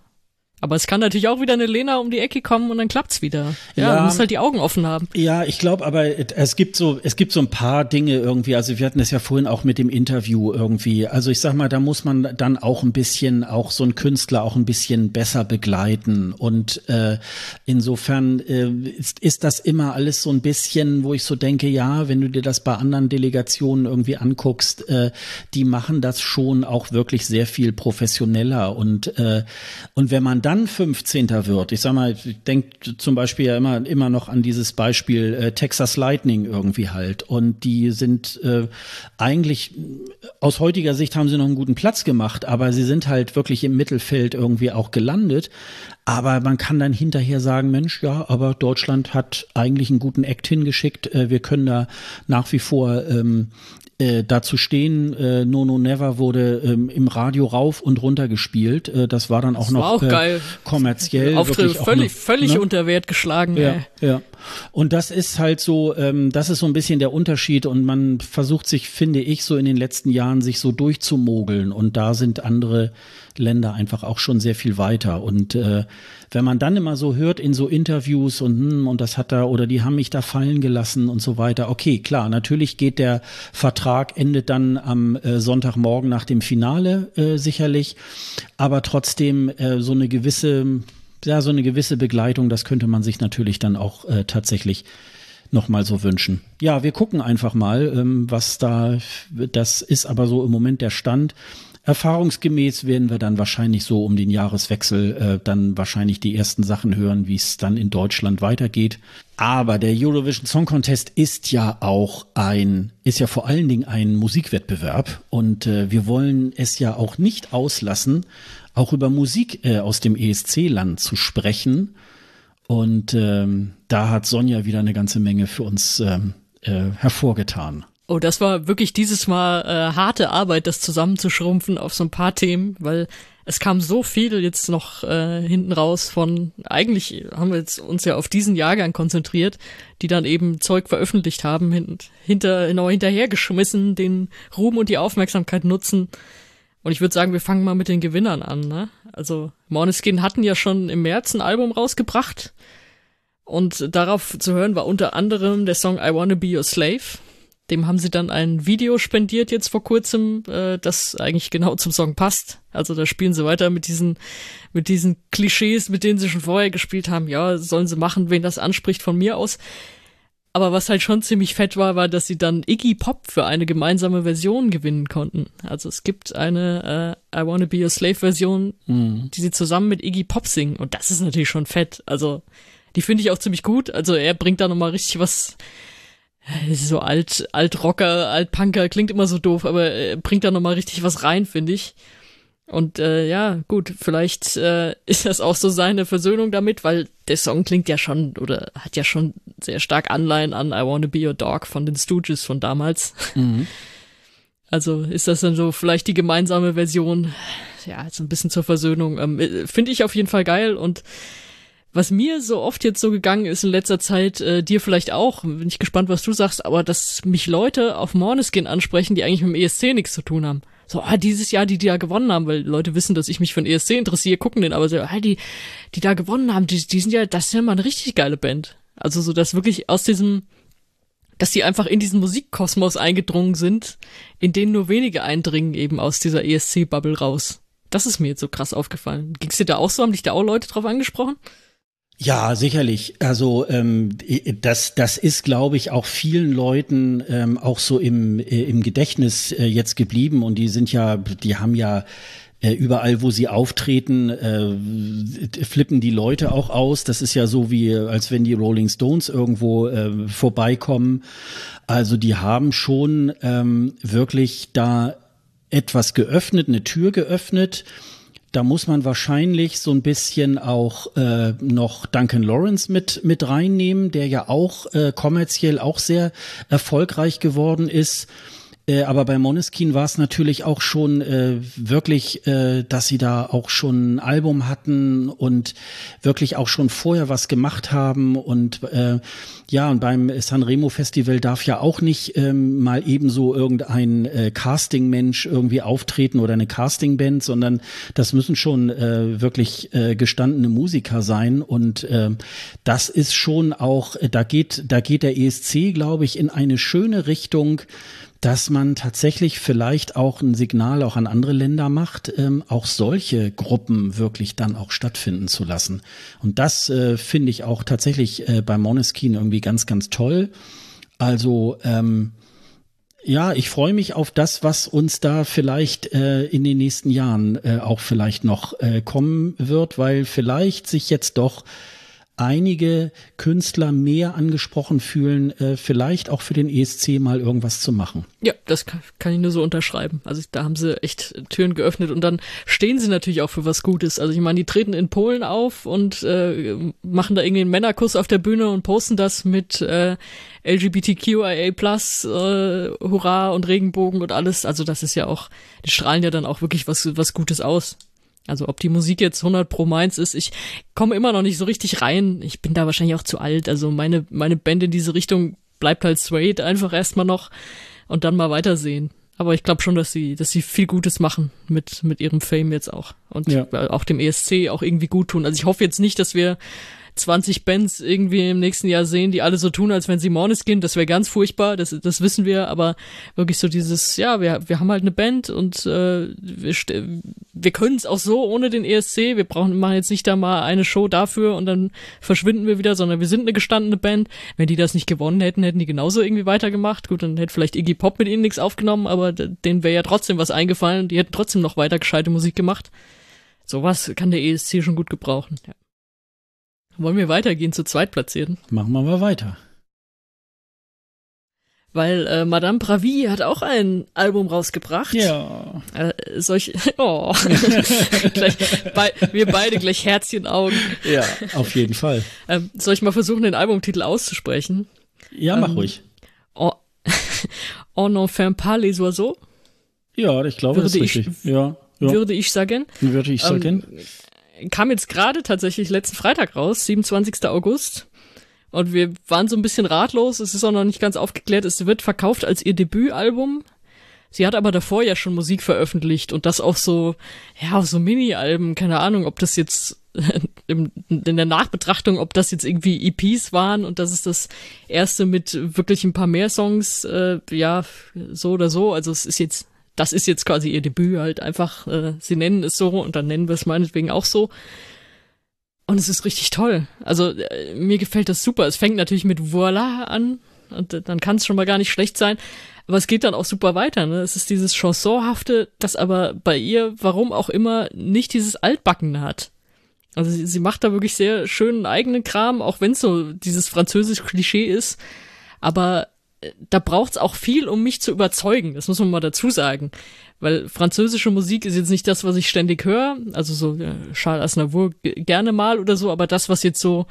Aber es kann natürlich auch wieder eine Lena um die Ecke kommen und dann klappt's wieder. Ja, ja du musst halt die Augen offen haben. Ja, ich glaube, aber es gibt so, es gibt so ein paar Dinge irgendwie. Also wir hatten es ja vorhin auch mit dem Interview irgendwie. Also ich sag mal, da muss man dann auch ein bisschen, auch so ein Künstler auch ein bisschen besser begleiten. Und äh, insofern äh, ist, ist das immer alles so ein bisschen, wo ich so denke, ja, wenn du dir das bei anderen Delegationen irgendwie anguckst, äh, die machen das schon auch wirklich sehr viel professioneller. Und äh, und wenn man dann 15. wird, ich sag mal, ich denke zum Beispiel ja immer, immer noch an dieses Beispiel äh, Texas Lightning irgendwie halt. Und die sind äh, eigentlich, aus heutiger Sicht haben sie noch einen guten Platz gemacht, aber sie sind halt wirklich im Mittelfeld irgendwie auch gelandet. Aber man kann dann hinterher sagen, Mensch, ja, aber Deutschland hat eigentlich einen guten Act hingeschickt. Äh, wir können da nach wie vor ähm, äh, dazu stehen, äh, No No Never wurde ähm, im Radio rauf und runter gespielt. Äh, das war dann auch das noch auch äh, kommerziell. Auftritt völlig, noch, völlig ne? unter Wert geschlagen. Ja, ey. ja. Und das ist halt so, ähm, das ist so ein bisschen der Unterschied und man versucht sich, finde ich, so in den letzten Jahren sich so durchzumogeln und da sind andere Länder einfach auch schon sehr viel weiter und äh, wenn man dann immer so hört in so Interviews und hm, und das hat da oder die haben mich da fallen gelassen und so weiter. Okay, klar, natürlich geht der Vertrag endet dann am äh, Sonntagmorgen nach dem Finale äh, sicherlich, aber trotzdem äh, so eine gewisse ja so eine gewisse Begleitung, das könnte man sich natürlich dann auch äh, tatsächlich noch mal so wünschen. Ja, wir gucken einfach mal, ähm, was da das ist aber so im Moment der Stand. Erfahrungsgemäß werden wir dann wahrscheinlich so um den Jahreswechsel äh, dann wahrscheinlich die ersten Sachen hören, wie es dann in Deutschland weitergeht. Aber der Eurovision Song Contest ist ja auch ein, ist ja vor allen Dingen ein Musikwettbewerb und äh, wir wollen es ja auch nicht auslassen, auch über Musik äh, aus dem ESC-Land zu sprechen. Und ähm, da hat Sonja wieder eine ganze Menge für uns ähm, äh, hervorgetan. Oh, das war wirklich dieses Mal äh, harte Arbeit, das zusammenzuschrumpfen auf so ein paar Themen, weil es kam so viel jetzt noch äh, hinten raus von, eigentlich haben wir jetzt uns ja auf diesen Jahrgang konzentriert, die dann eben Zeug veröffentlicht haben, hin, hinter, genau hinterhergeschmissen, den Ruhm und die Aufmerksamkeit nutzen. Und ich würde sagen, wir fangen mal mit den Gewinnern an, ne? Also, Måneskin hatten ja schon im März ein Album rausgebracht. Und darauf zu hören war unter anderem der Song I Wanna Be Your Slave dem haben sie dann ein Video spendiert jetzt vor kurzem, äh, das eigentlich genau zum Song passt. Also da spielen sie weiter mit diesen, mit diesen Klischees, mit denen sie schon vorher gespielt haben. Ja, sollen sie machen, wen das anspricht von mir aus. Aber was halt schon ziemlich fett war, war, dass sie dann Iggy Pop für eine gemeinsame Version gewinnen konnten. Also es gibt eine äh, I Wanna Be a Slave Version, mhm. die sie zusammen mit Iggy Pop singen. Und das ist natürlich schon fett. Also die finde ich auch ziemlich gut. Also er bringt da nochmal richtig was so alt, alt Rocker, alt Punker, klingt immer so doof, aber äh, bringt da nochmal richtig was rein, finde ich. Und äh, ja, gut, vielleicht äh, ist das auch so seine Versöhnung damit, weil der Song klingt ja schon oder hat ja schon sehr stark Anleihen an I Wanna Be Your Dog von den Stooges von damals. Mhm. Also ist das dann so vielleicht die gemeinsame Version, ja, so ein bisschen zur Versöhnung. Ähm, äh, Finde ich auf jeden Fall geil und was mir so oft jetzt so gegangen ist in letzter Zeit, äh, dir vielleicht auch, bin ich gespannt, was du sagst, aber dass mich Leute auf Morneskin ansprechen, die eigentlich mit dem ESC nichts zu tun haben so, ah, dieses Jahr, die, die da gewonnen haben, weil Leute wissen, dass ich mich für den ESC interessiere, gucken den, aber so, ah, die, die da gewonnen haben, die, die sind ja, das ist ja mal eine richtig geile Band. Also so, dass wirklich aus diesem, dass die einfach in diesen Musikkosmos eingedrungen sind, in den nur wenige eindringen eben aus dieser ESC-Bubble raus. Das ist mir jetzt so krass aufgefallen. Ging's dir da auch so? Haben dich da auch Leute drauf angesprochen? Ja, sicherlich. Also ähm, das, das ist, glaube ich, auch vielen Leuten ähm, auch so im, äh, im Gedächtnis äh, jetzt geblieben. Und die sind ja, die haben ja äh, überall, wo sie auftreten, äh, flippen die Leute auch aus. Das ist ja so wie, als wenn die Rolling Stones irgendwo äh, vorbeikommen. Also die haben schon ähm, wirklich da etwas geöffnet, eine Tür geöffnet da muss man wahrscheinlich so ein bisschen auch äh, noch Duncan Lawrence mit mit reinnehmen, der ja auch äh, kommerziell auch sehr erfolgreich geworden ist. Äh, aber bei Moneskin war es natürlich auch schon äh, wirklich, äh, dass sie da auch schon ein Album hatten und wirklich auch schon vorher was gemacht haben. Und äh, ja, und beim Sanremo Festival darf ja auch nicht ähm, mal ebenso irgendein äh, Casting-Mensch irgendwie auftreten oder eine Casting-Band, sondern das müssen schon äh, wirklich äh, gestandene Musiker sein. Und äh, das ist schon auch, da geht, da geht der ESC, glaube ich, in eine schöne Richtung dass man tatsächlich vielleicht auch ein Signal auch an andere Länder macht, ähm, auch solche Gruppen wirklich dann auch stattfinden zu lassen. Und das äh, finde ich auch tatsächlich äh, bei Moneskin irgendwie ganz, ganz toll. Also ähm, ja, ich freue mich auf das, was uns da vielleicht äh, in den nächsten Jahren äh, auch vielleicht noch äh, kommen wird, weil vielleicht sich jetzt doch einige Künstler mehr angesprochen fühlen, äh, vielleicht auch für den ESC mal irgendwas zu machen. Ja, das kann, kann, ich nur so unterschreiben. Also da haben sie echt Türen geöffnet und dann stehen sie natürlich auch für was Gutes. Also ich meine, die treten in Polen auf und äh, machen da irgendwie einen Männerkuss auf der Bühne und posten das mit äh, LGBTQIA äh, Hurra und Regenbogen und alles. Also das ist ja auch, die strahlen ja dann auch wirklich was, was Gutes aus. Also ob die Musik jetzt 100 pro meins ist, ich komme immer noch nicht so richtig rein. Ich bin da wahrscheinlich auch zu alt. Also meine, meine Band in diese Richtung bleibt halt Suede einfach erstmal noch und dann mal weitersehen. Aber ich glaube schon, dass sie, dass sie viel Gutes machen mit, mit ihrem Fame jetzt auch. Und ja. auch dem ESC auch irgendwie gut tun. Also ich hoffe jetzt nicht, dass wir 20 Bands irgendwie im nächsten Jahr sehen, die alle so tun, als wenn sie Måneskin, das wäre ganz furchtbar, das, das wissen wir, aber wirklich so dieses, ja, wir, wir haben halt eine Band und äh, wir, wir können es auch so ohne den ESC, wir brauchen machen jetzt nicht da mal eine Show dafür und dann verschwinden wir wieder, sondern wir sind eine gestandene Band. Wenn die das nicht gewonnen hätten, hätten die genauso irgendwie weitergemacht. Gut, dann hätte vielleicht Iggy Pop mit ihnen nichts aufgenommen, aber denen wäre ja trotzdem was eingefallen, die hätten trotzdem noch weiter gescheite Musik gemacht. Sowas kann der ESC schon gut gebrauchen, ja. Wollen wir weitergehen zu Zweitplatzierten? Machen wir mal weiter. Weil äh, Madame Bravi hat auch ein Album rausgebracht. Ja. Äh, solch, oh. gleich, bei, wir beide gleich Herzchenaugen. Ja, auf jeden Fall. Ähm, soll ich mal versuchen, den Albumtitel auszusprechen? Ja, mach ähm, ruhig. Oh, On n'enferme pas les oiseaux? Ja, ich glaube, würde das ist richtig. Ich, ja, ja. Würde ich sagen. Würde ich sagen. Ähm, kam jetzt gerade tatsächlich letzten Freitag raus, 27. August. Und wir waren so ein bisschen ratlos. Es ist auch noch nicht ganz aufgeklärt. Es wird verkauft als ihr Debütalbum. Sie hat aber davor ja schon Musik veröffentlicht und das auch so, ja, so Mini-Alben. Keine Ahnung, ob das jetzt in der Nachbetrachtung, ob das jetzt irgendwie EPs waren und das ist das erste mit wirklich ein paar mehr Songs. Äh, ja, so oder so. Also es ist jetzt das ist jetzt quasi ihr Debüt halt einfach, äh, sie nennen es so und dann nennen wir es meinetwegen auch so. Und es ist richtig toll. Also äh, mir gefällt das super. Es fängt natürlich mit Voila an und äh, dann kann es schon mal gar nicht schlecht sein. Aber es geht dann auch super weiter. Ne? Es ist dieses Chansonhafte, das aber bei ihr, warum auch immer, nicht dieses Altbacken hat. Also sie, sie macht da wirklich sehr schönen eigenen Kram, auch wenn es so dieses französische Klischee ist. Aber da braucht's auch viel, um mich zu überzeugen. Das muss man mal dazu sagen. weil französische Musik ist jetzt nicht das, was ich ständig höre, also so ja, Charles Aznavour gerne mal oder so, aber das, was jetzt so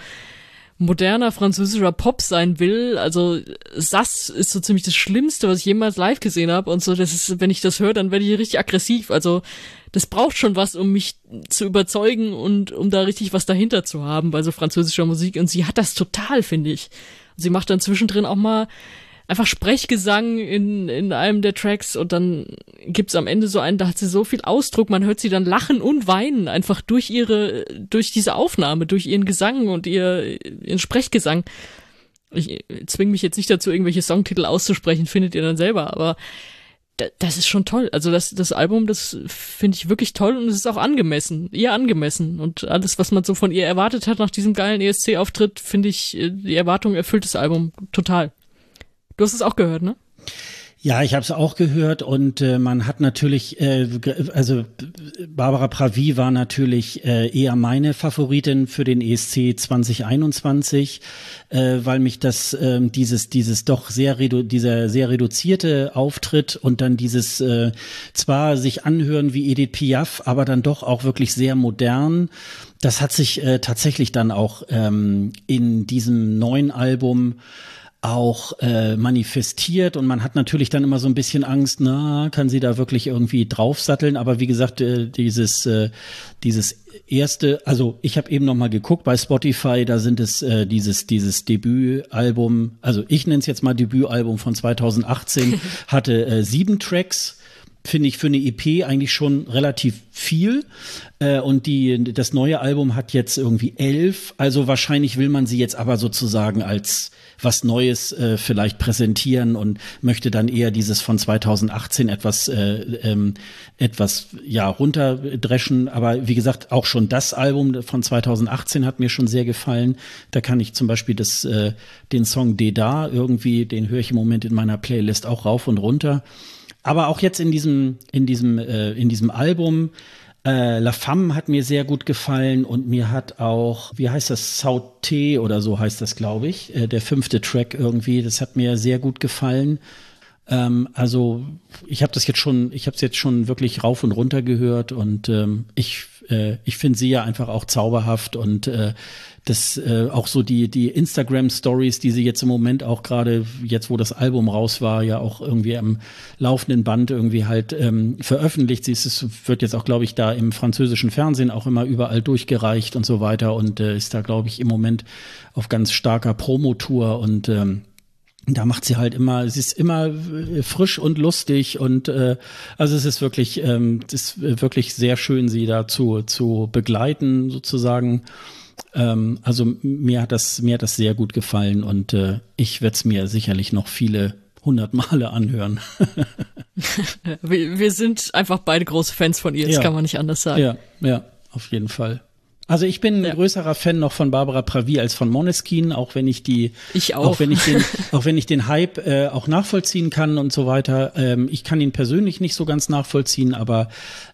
moderner französischer Pop sein will, also Sass ist so ziemlich das Schlimmste, was ich jemals live gesehen habe und so, das ist, wenn ich das höre, dann werde ich richtig aggressiv, also das braucht schon was, um mich zu überzeugen und um da richtig was dahinter zu haben bei so französischer Musik und sie hat das total, finde ich. Sie macht dann zwischendrin auch mal einfach Sprechgesang in, in einem der Tracks und dann gibt's am Ende so einen, da hat sie so viel Ausdruck, man hört sie dann lachen und weinen, einfach durch ihre, durch diese Aufnahme, durch ihren Gesang und ihr, ihren Sprechgesang. Ich zwinge mich jetzt nicht dazu, irgendwelche Songtitel auszusprechen, findet ihr dann selber, aber das ist schon toll. Also das, das Album, das finde ich wirklich toll und es ist auch angemessen, ihr angemessen. Und alles, was man so von ihr erwartet hat nach diesem geilen ESC-Auftritt, finde ich, die Erwartung erfüllt das Album total. Du hast es auch gehört, ne? Ja, ich habe es auch gehört und äh, man hat natürlich, äh, also Barbara Pravi war natürlich äh, eher meine Favoritin für den ESC 2021, äh, weil mich das äh, dieses dieses doch sehr redu dieser sehr reduzierte Auftritt und dann dieses äh, zwar sich anhören wie Edith Piaf, aber dann doch auch wirklich sehr modern. Das hat sich äh, tatsächlich dann auch ähm, in diesem neuen Album auch äh, manifestiert und man hat natürlich dann immer so ein bisschen Angst, na, kann sie da wirklich irgendwie draufsatteln, aber wie gesagt, äh, dieses äh, dieses erste, also ich habe eben noch mal geguckt bei Spotify, da sind es äh, dieses dieses Debütalbum, also ich nenne es jetzt mal Debütalbum von 2018, hatte äh, sieben Tracks finde ich für eine EP eigentlich schon relativ viel. Äh, und die, das neue Album hat jetzt irgendwie elf. Also wahrscheinlich will man sie jetzt aber sozusagen als was Neues äh, vielleicht präsentieren und möchte dann eher dieses von 2018 etwas, äh, ähm, etwas ja runterdreschen. Aber wie gesagt, auch schon das Album von 2018 hat mir schon sehr gefallen. Da kann ich zum Beispiel das, äh, den Song Deda irgendwie, den höre ich im Moment in meiner Playlist auch rauf und runter. Aber auch jetzt in diesem, in diesem, äh, in diesem Album, äh, La Femme hat mir sehr gut gefallen und mir hat auch, wie heißt das, Sauté oder so heißt das, glaube ich, äh, der fünfte Track irgendwie, das hat mir sehr gut gefallen. Ähm, also ich habe das jetzt schon, ich habe es jetzt schon wirklich rauf und runter gehört und ähm, ich, äh, ich finde sie ja einfach auch zauberhaft und äh, das äh, auch so die die Instagram Stories, die sie jetzt im Moment auch gerade jetzt, wo das Album raus war, ja auch irgendwie am laufenden Band irgendwie halt ähm, veröffentlicht. Sie ist, es wird jetzt auch, glaube ich, da im französischen Fernsehen auch immer überall durchgereicht und so weiter und äh, ist da, glaube ich, im Moment auf ganz starker Promotour und ähm, da macht sie halt immer, sie ist immer äh, frisch und lustig und äh, also es ist wirklich, ähm, es ist wirklich sehr schön, sie da zu, zu begleiten sozusagen. Ähm, also mir hat das, mir hat das sehr gut gefallen und äh, ich werde es mir sicherlich noch viele hundert Male anhören. wir, wir sind einfach beide große Fans von ihr, das ja. kann man nicht anders sagen. Ja, ja, auf jeden Fall. Also ich bin ja. ein größerer Fan noch von Barbara Pravi als von Moneskin, auch wenn ich die, ich auch. auch wenn ich den, auch wenn ich den Hype äh, auch nachvollziehen kann und so weiter. Ähm, ich kann ihn persönlich nicht so ganz nachvollziehen, aber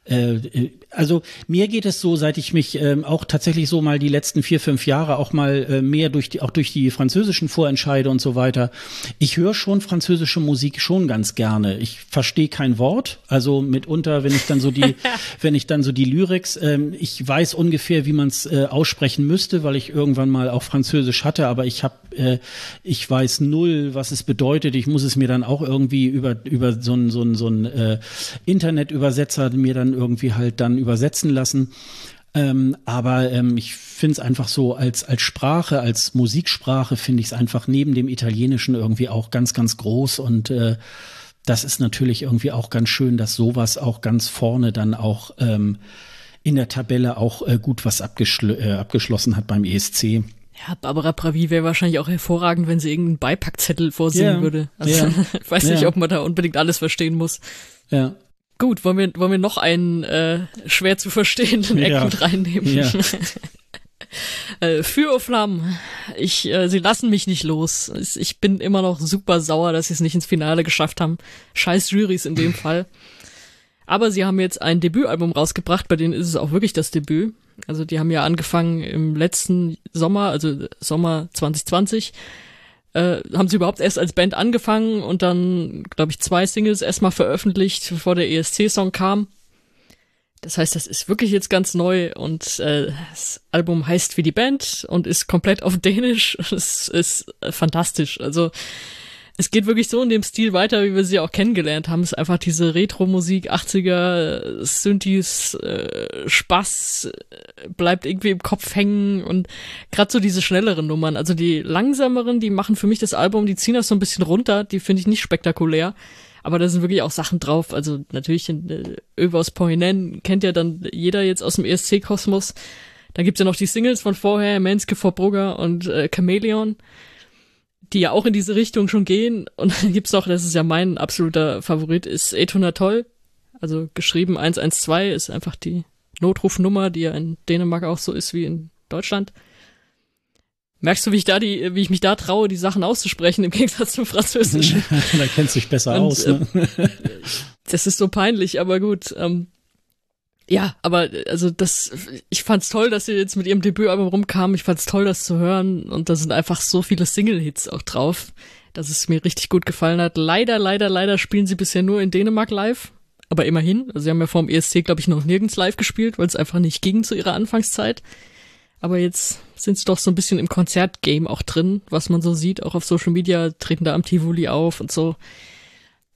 äh, also mir geht es so, seit ich mich ähm, auch tatsächlich so mal die letzten vier, fünf Jahre auch mal äh, mehr durch die, auch durch die französischen Vorentscheide und so weiter. Ich höre schon französische Musik schon ganz gerne. Ich verstehe kein Wort, also mitunter, wenn ich dann so die, wenn ich dann so die Lyrics, ähm, ich weiß ungefähr, wie man es äh, aussprechen müsste, weil ich irgendwann mal auch Französisch hatte, aber ich habe, äh, ich weiß null, was es bedeutet. Ich muss es mir dann auch irgendwie über über so ein so ein so ein äh, Internetübersetzer mir dann irgendwie halt dann übersetzen lassen. Ähm, aber ähm, ich finde es einfach so als, als Sprache, als Musiksprache finde ich es einfach neben dem Italienischen irgendwie auch ganz, ganz groß und äh, das ist natürlich irgendwie auch ganz schön, dass sowas auch ganz vorne dann auch ähm, in der Tabelle auch äh, gut was abgeschl äh, abgeschlossen hat beim ESC. Ja, Barbara Pravi wäre wahrscheinlich auch hervorragend, wenn sie irgendeinen Beipackzettel vorsehen yeah. würde. Also yeah. ich weiß nicht, yeah. ob man da unbedingt alles verstehen muss. Ja. Gut, wollen wir, wollen wir noch einen äh, schwer zu verstehenden Eck ja. mit reinnehmen? Ja. äh, für Flammen. Ich, äh, sie lassen mich nicht los. Ich bin immer noch super sauer, dass sie es nicht ins Finale geschafft haben. Scheiß Jurys in dem Fall. Aber sie haben jetzt ein Debütalbum rausgebracht, bei denen ist es auch wirklich das Debüt. Also die haben ja angefangen im letzten Sommer, also Sommer 2020, äh, haben sie überhaupt erst als Band angefangen und dann, glaube ich, zwei Singles erstmal veröffentlicht, bevor der ESC-Song kam. Das heißt, das ist wirklich jetzt ganz neu und äh, das Album heißt wie die Band und ist komplett auf Dänisch. Es ist äh, fantastisch. Also es geht wirklich so in dem Stil weiter, wie wir sie auch kennengelernt haben. Es ist einfach diese Retro-Musik, 80er, Synthes, äh, Spaß, äh, bleibt irgendwie im Kopf hängen und gerade so diese schnelleren Nummern. Also die langsameren, die machen für mich das Album, die ziehen das so ein bisschen runter, die finde ich nicht spektakulär. Aber da sind wirklich auch Sachen drauf. Also natürlich äh, Övers Poinen kennt ja dann jeder jetzt aus dem ESC-Kosmos. Da gibt's ja noch die Singles von vorher, Menske vor Brugger und äh, Chameleon die ja auch in diese Richtung schon gehen. Und dann gibt's noch, das ist ja mein absoluter Favorit, ist 800 Toll. Also geschrieben 112 ist einfach die Notrufnummer, die ja in Dänemark auch so ist wie in Deutschland. Merkst du, wie ich da die, wie ich mich da traue, die Sachen auszusprechen im Gegensatz zum Französischen? da kennst du dich besser Und, aus. Ne? Äh, das ist so peinlich, aber gut. Ähm, ja, aber also das, ich fand's toll, dass sie jetzt mit ihrem Debütalbum rumkamen. Ich fand's toll, das zu hören. Und da sind einfach so viele Single-Hits auch drauf, dass es mir richtig gut gefallen hat. Leider, leider, leider spielen sie bisher nur in Dänemark live. Aber immerhin, also sie haben ja vor dem ESC, glaube ich, noch nirgends live gespielt, weil es einfach nicht ging zu ihrer Anfangszeit. Aber jetzt sind sie doch so ein bisschen im Konzertgame auch drin, was man so sieht, auch auf Social Media, treten da am Tivoli auf und so.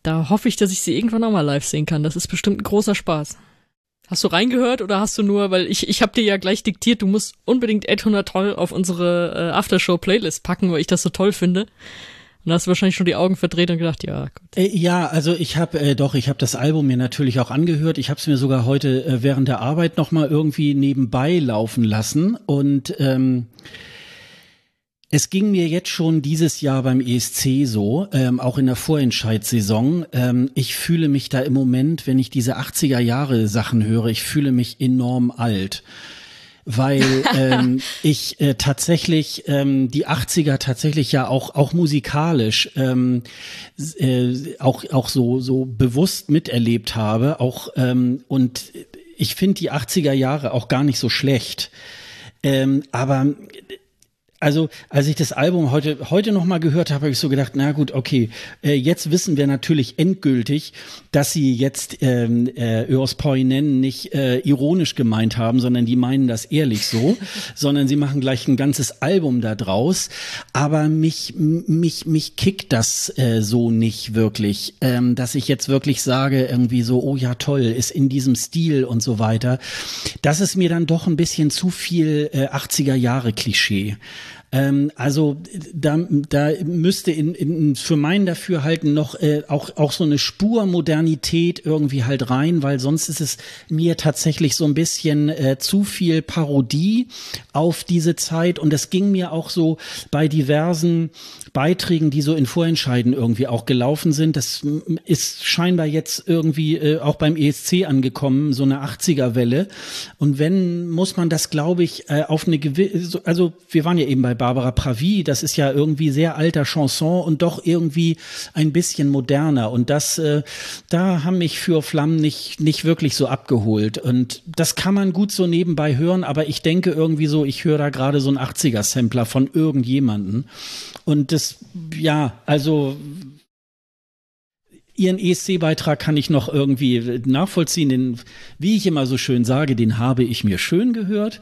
Da hoffe ich, dass ich sie irgendwann auch mal live sehen kann. Das ist bestimmt ein großer Spaß. Hast du reingehört oder hast du nur, weil ich, ich habe dir ja gleich diktiert, du musst unbedingt 800 toll auf unsere äh, Aftershow-Playlist packen, weil ich das so toll finde. Und hast du wahrscheinlich schon die Augen verdreht und gedacht, ja. Gut. Äh, ja, also ich habe äh, doch, ich habe das Album mir natürlich auch angehört. Ich habe es mir sogar heute äh, während der Arbeit noch mal irgendwie nebenbei laufen lassen und ähm, es ging mir jetzt schon dieses Jahr beim ESC so, ähm, auch in der Vorentscheidssaison. Ähm, ich fühle mich da im Moment, wenn ich diese 80er Jahre Sachen höre, ich fühle mich enorm alt. Weil ähm, ich äh, tatsächlich ähm, die 80er tatsächlich ja auch auch musikalisch ähm, äh, auch auch so so bewusst miterlebt habe auch ähm, und ich finde die 80er Jahre auch gar nicht so schlecht ähm, aber also als ich das Album heute heute noch mal gehört habe, habe ich so gedacht, na gut, okay, äh, jetzt wissen wir natürlich endgültig, dass sie jetzt ähm, äh, Öos Poinen nicht äh, ironisch gemeint haben, sondern die meinen das ehrlich so, sondern sie machen gleich ein ganzes Album da draus. Aber mich mich mich kickt das äh, so nicht wirklich, ähm, dass ich jetzt wirklich sage irgendwie so, oh ja toll, ist in diesem Stil und so weiter. Das ist mir dann doch ein bisschen zu viel äh, 80er Jahre Klischee. Ähm, also da, da müsste in, in, für mein Dafürhalten noch äh, auch, auch so eine Spur Modernität irgendwie halt rein, weil sonst ist es mir tatsächlich so ein bisschen äh, zu viel Parodie auf diese Zeit und es ging mir auch so bei diversen Beiträgen, die so in Vorentscheiden irgendwie auch gelaufen sind. Das ist scheinbar jetzt irgendwie äh, auch beim ESC angekommen, so eine 80er-Welle. Und wenn, muss man das, glaube ich, äh, auf eine gewisse, also wir waren ja eben bei Barbara Pravi, das ist ja irgendwie sehr alter Chanson und doch irgendwie ein bisschen moderner. Und das, äh, da haben mich für Flammen nicht, nicht wirklich so abgeholt. Und das kann man gut so nebenbei hören, aber ich denke irgendwie so, ich höre da gerade so ein 80er-Sampler von irgendjemanden. Und das ja, also Ihren ESC-Beitrag kann ich noch irgendwie nachvollziehen. Den, wie ich immer so schön sage, den habe ich mir schön gehört.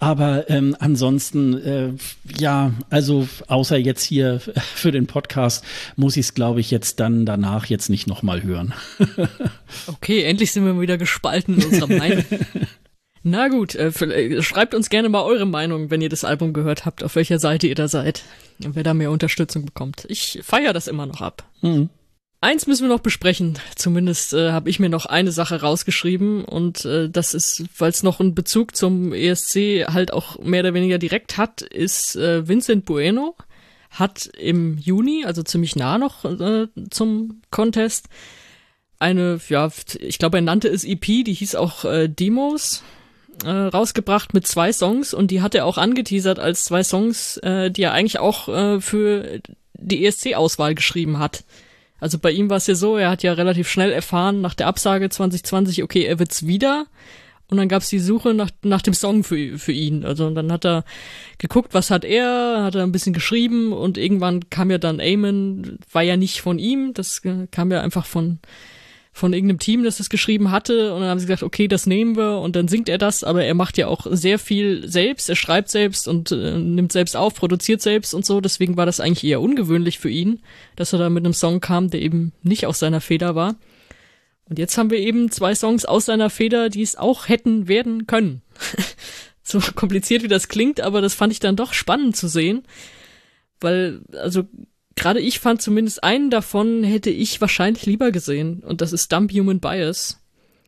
Aber ähm, ansonsten, äh, ja, also außer jetzt hier für den Podcast, muss ich es, glaube ich, jetzt dann danach jetzt nicht nochmal hören. okay, endlich sind wir wieder gespalten in unserer Meinung. Na gut, äh, äh, schreibt uns gerne mal eure Meinung, wenn ihr das Album gehört habt, auf welcher Seite ihr da seid und wer da mehr Unterstützung bekommt. Ich feiere das immer noch ab. Mhm. Eins müssen wir noch besprechen. Zumindest äh, habe ich mir noch eine Sache rausgeschrieben und äh, das ist, weil es noch einen Bezug zum ESC halt auch mehr oder weniger direkt hat, ist äh, Vincent Bueno hat im Juni, also ziemlich nah noch äh, zum Contest, eine, ja, ich glaube, er nannte es EP, die hieß auch äh, Demos äh, rausgebracht mit zwei Songs und die hat er auch angeteasert als zwei Songs, äh, die er eigentlich auch äh, für die ESC-Auswahl geschrieben hat. Also bei ihm war es ja so, er hat ja relativ schnell erfahren nach der Absage 2020, okay, er wird's wieder und dann gab's die Suche nach, nach dem Song für, für ihn. Also und dann hat er geguckt, was hat er, hat er ein bisschen geschrieben und irgendwann kam ja dann Eamon, war ja nicht von ihm, das kam ja einfach von von irgendeinem Team, das das geschrieben hatte. Und dann haben sie gesagt, okay, das nehmen wir. Und dann singt er das, aber er macht ja auch sehr viel selbst, er schreibt selbst und äh, nimmt selbst auf, produziert selbst und so, deswegen war das eigentlich eher ungewöhnlich für ihn, dass er da mit einem Song kam, der eben nicht aus seiner Feder war. Und jetzt haben wir eben zwei Songs aus seiner Feder, die es auch hätten werden können. so kompliziert wie das klingt, aber das fand ich dann doch spannend zu sehen, weil also gerade ich fand zumindest einen davon hätte ich wahrscheinlich lieber gesehen und das ist Dumb Human Bias.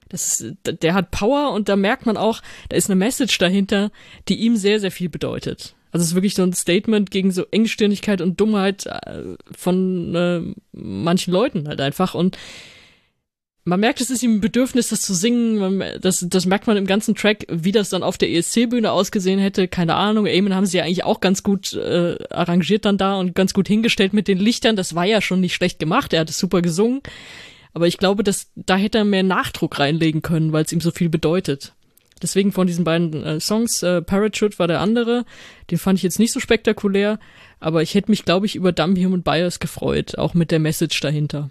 Das ist, der hat Power und da merkt man auch, da ist eine Message dahinter, die ihm sehr, sehr viel bedeutet. Also es ist wirklich so ein Statement gegen so Engstirnigkeit und Dummheit äh, von äh, manchen Leuten halt einfach und man merkt, es ist ihm ein Bedürfnis, das zu singen. Das, das merkt man im ganzen Track, wie das dann auf der ESC-Bühne ausgesehen hätte. Keine Ahnung. Eamon haben sie ja eigentlich auch ganz gut äh, arrangiert dann da und ganz gut hingestellt mit den Lichtern. Das war ja schon nicht schlecht gemacht. Er hat es super gesungen. Aber ich glaube, dass da hätte er mehr Nachdruck reinlegen können, weil es ihm so viel bedeutet. Deswegen von diesen beiden äh, Songs, äh, Parachute war der andere. Den fand ich jetzt nicht so spektakulär. Aber ich hätte mich, glaube ich, über Dumb Human Bias gefreut. Auch mit der Message dahinter.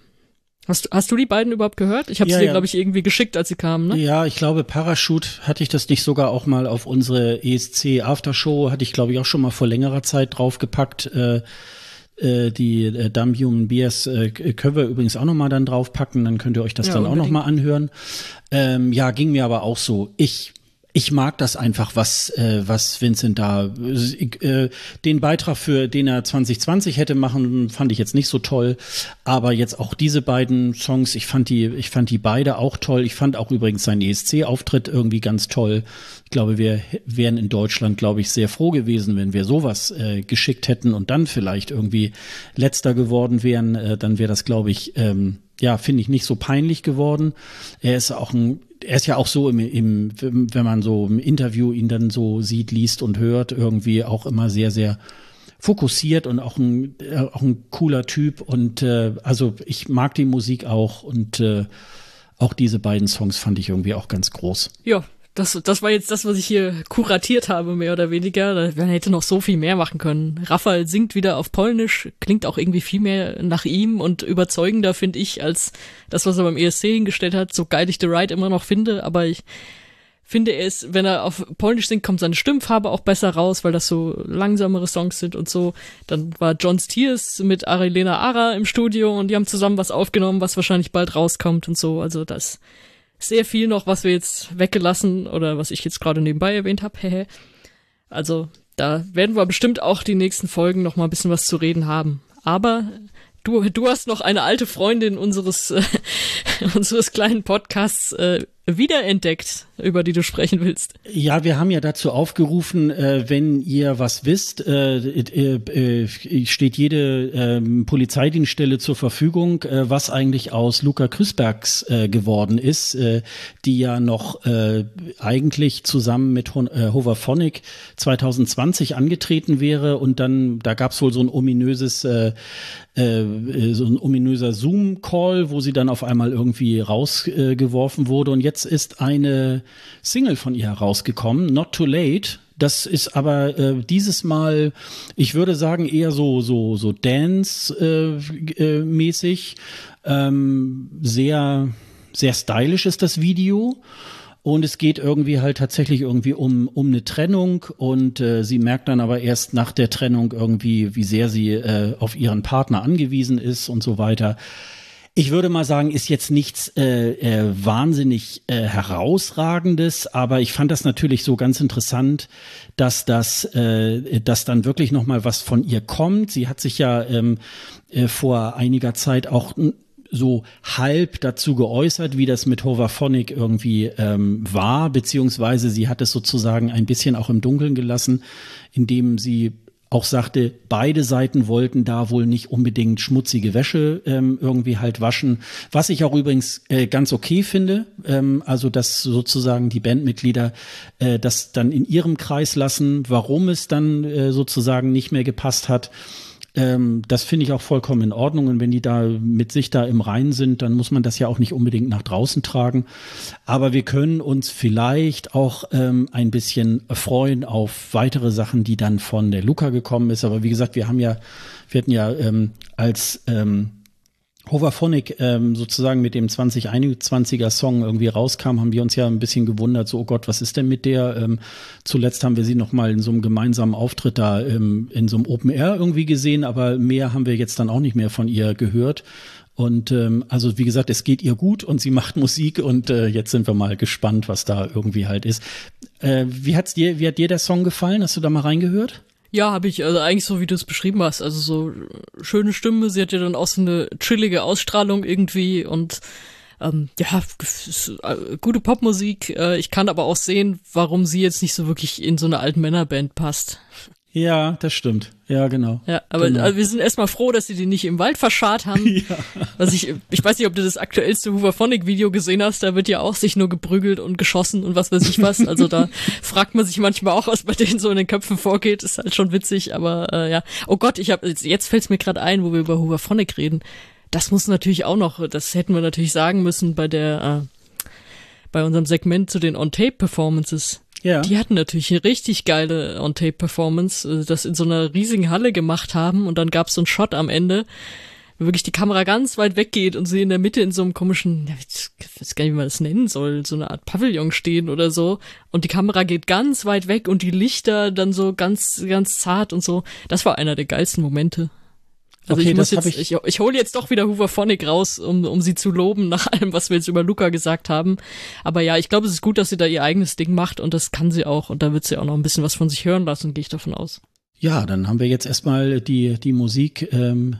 Hast, hast du die beiden überhaupt gehört? Ich habe ja, sie dir, ja. glaube ich, irgendwie geschickt, als sie kamen, ne? Ja, ich glaube, Parachute hatte ich das nicht sogar auch mal auf unsere ESC Aftershow, hatte ich, glaube ich, auch schon mal vor längerer Zeit draufgepackt. Äh, äh, die äh, Dumb Human Beers äh, können wir übrigens auch noch mal dann draufpacken, dann könnt ihr euch das ja, dann unbedingt. auch noch mal anhören. Ähm, ja, ging mir aber auch so. Ich ich mag das einfach, was, äh, was Vincent da, äh, den Beitrag für den er 2020 hätte machen, fand ich jetzt nicht so toll. Aber jetzt auch diese beiden Songs, ich fand die, ich fand die beide auch toll. Ich fand auch übrigens seinen ESC-Auftritt irgendwie ganz toll. Ich glaube, wir wären in Deutschland, glaube ich, sehr froh gewesen, wenn wir sowas äh, geschickt hätten und dann vielleicht irgendwie letzter geworden wären. Äh, dann wäre das, glaube ich, ähm, ja, finde ich nicht so peinlich geworden. Er ist auch ein er ist ja auch so im, im, wenn man so im Interview ihn dann so sieht, liest und hört, irgendwie auch immer sehr, sehr fokussiert und auch ein, äh, auch ein cooler Typ. Und äh, also ich mag die Musik auch und äh, auch diese beiden Songs fand ich irgendwie auch ganz groß. Ja, das, das war jetzt das, was ich hier kuratiert habe, mehr oder weniger. Man hätte noch so viel mehr machen können. Raphael singt wieder auf Polnisch, klingt auch irgendwie viel mehr nach ihm und überzeugender, finde ich, als das, was er beim ESC hingestellt hat. So geil ich The Ride immer noch finde, aber ich finde er wenn er auf Polnisch singt, kommt seine Stimmfarbe auch besser raus, weil das so langsamere Songs sind und so. Dann war John Stiers mit Arilena Ara im Studio und die haben zusammen was aufgenommen, was wahrscheinlich bald rauskommt und so. Also das sehr viel noch, was wir jetzt weggelassen oder was ich jetzt gerade nebenbei erwähnt habe. also da werden wir bestimmt auch die nächsten Folgen noch mal ein bisschen was zu reden haben. Aber du, du hast noch eine alte Freundin unseres, unseres kleinen Podcasts äh, wiederentdeckt, über die du sprechen willst. Ja, wir haben ja dazu aufgerufen, äh, wenn ihr was wisst, äh, äh, äh steht jede ähm, Polizeidienststelle zur Verfügung, äh, was eigentlich aus Luca Krüsbergs äh, geworden ist, die ja noch eigentlich zusammen mit Hoverphonic 2020 angetreten wäre und dann, da gab es wohl so ein ominöses so ein ominöser Zoom-Call, wo sie dann auf einmal irgendwie rausgeworfen wurde. Und jetzt ist eine Single von ihr herausgekommen, Not Too Late. Das ist aber äh, dieses Mal, ich würde sagen, eher so so so Dance-mäßig, äh, äh, ähm, sehr sehr stylisch ist das Video. Und es geht irgendwie halt tatsächlich irgendwie um, um eine Trennung und äh, sie merkt dann aber erst nach der Trennung irgendwie, wie sehr sie äh, auf ihren Partner angewiesen ist und so weiter. Ich würde mal sagen, ist jetzt nichts äh, äh, wahnsinnig äh, herausragendes, aber ich fand das natürlich so ganz interessant, dass das, äh, dass dann wirklich noch mal was von ihr kommt. Sie hat sich ja ähm, äh, vor einiger Zeit auch so halb dazu geäußert, wie das mit Hoverphonic irgendwie ähm, war, beziehungsweise sie hat es sozusagen ein bisschen auch im Dunkeln gelassen, indem sie auch sagte, beide Seiten wollten da wohl nicht unbedingt schmutzige Wäsche ähm, irgendwie halt waschen. Was ich auch übrigens äh, ganz okay finde, ähm, also dass sozusagen die Bandmitglieder äh, das dann in ihrem Kreis lassen, warum es dann äh, sozusagen nicht mehr gepasst hat Ähm, das finde ich auch vollkommen in Ordnung. Und wenn die da mit sich da im Reinen sind, dann muss man das ja auch nicht unbedingt nach draußen tragen. Aber wir können uns vielleicht auch ähm, ein bisschen freuen auf weitere Sachen, die dann von der Luca gekommen ist. Aber wie gesagt, wir haben ja, wir hatten ja ähm, als ähm, Hoverphonic ähm, sozusagen mit dem 2021er Song irgendwie rauskam, haben wir uns ja ein bisschen gewundert, so, oh Gott, was ist denn mit der? Ähm, zuletzt haben wir sie noch mal in so einem gemeinsamen Auftritt da ähm, in so einem Open Air irgendwie gesehen, aber mehr haben wir jetzt dann auch nicht mehr von ihr gehört. Und ähm, also wie gesagt, es geht ihr gut und sie macht Musik und äh, jetzt sind wir mal gespannt, was da irgendwie halt ist. Äh, wie hat's dir, wie hat dir der Song gefallen? Hast du da mal reingehört? Ja, habe ich, also eigentlich so, wie du es beschrieben hast. Also so schöne Stimme, sie hat ja dann auch so eine chillige Ausstrahlung irgendwie und ähm, ja, äh, gute Popmusik. Äh, ich kann aber auch sehen, warum sie jetzt nicht so wirklich in so eine alten Männerband passt. Ja, das stimmt. Ja, genau. Ja, aber genau. also wir sind erstmal froh, dass sie die nicht im Wald verscharrt haben. ja. Was ich, ich weiß nicht, ob du das aktuellste Hooverphonic-Video gesehen hast, da wird ja auch sich nur geprügelt und geschossen und was weiß ich was. Also da fragt man sich manchmal auch, was bei denen so in den Köpfen vorgeht. Ist halt schon witzig, aber äh, ja. Oh Gott, ich habe jetzt fällt's mir gerade ein, wo wir über Hooverphonic reden. Das muss natürlich auch noch, das hätten wir natürlich sagen müssen bei der, äh, bei unserem Segment zu den On-Tape-Performances ja. Die hatten natürlich eine richtig geile On-Tape-Performance, äh, das in so einer riesigen Halle gemacht haben und dann gab's so einen Shot am Ende, wo wirklich die Kamera ganz weit weggeht und sie in der Mitte in so einem komischen, ich weiß gar nicht, wie man das nennen soll, so eine Art Pavillon stehen oder so und die Kamera geht ganz weit weg und die Lichter dann so ganz, ganz zart und so. Das war einer der geilsten Momente. Also okay, ich muss jetzt, ich, ich, ich hole jetzt doch wieder Hooverphonic raus, um, um sie zu loben, nach allem, was wir jetzt über Luca gesagt haben. Aber ja, ich glaube, es ist gut, dass sie da ihr eigenes Ding macht und das kann sie auch. Und da wird sie auch noch ein bisschen was von sich hören lassen, gehe ich davon aus. Ja, dann haben wir jetzt erstmal die, die Musik ähm,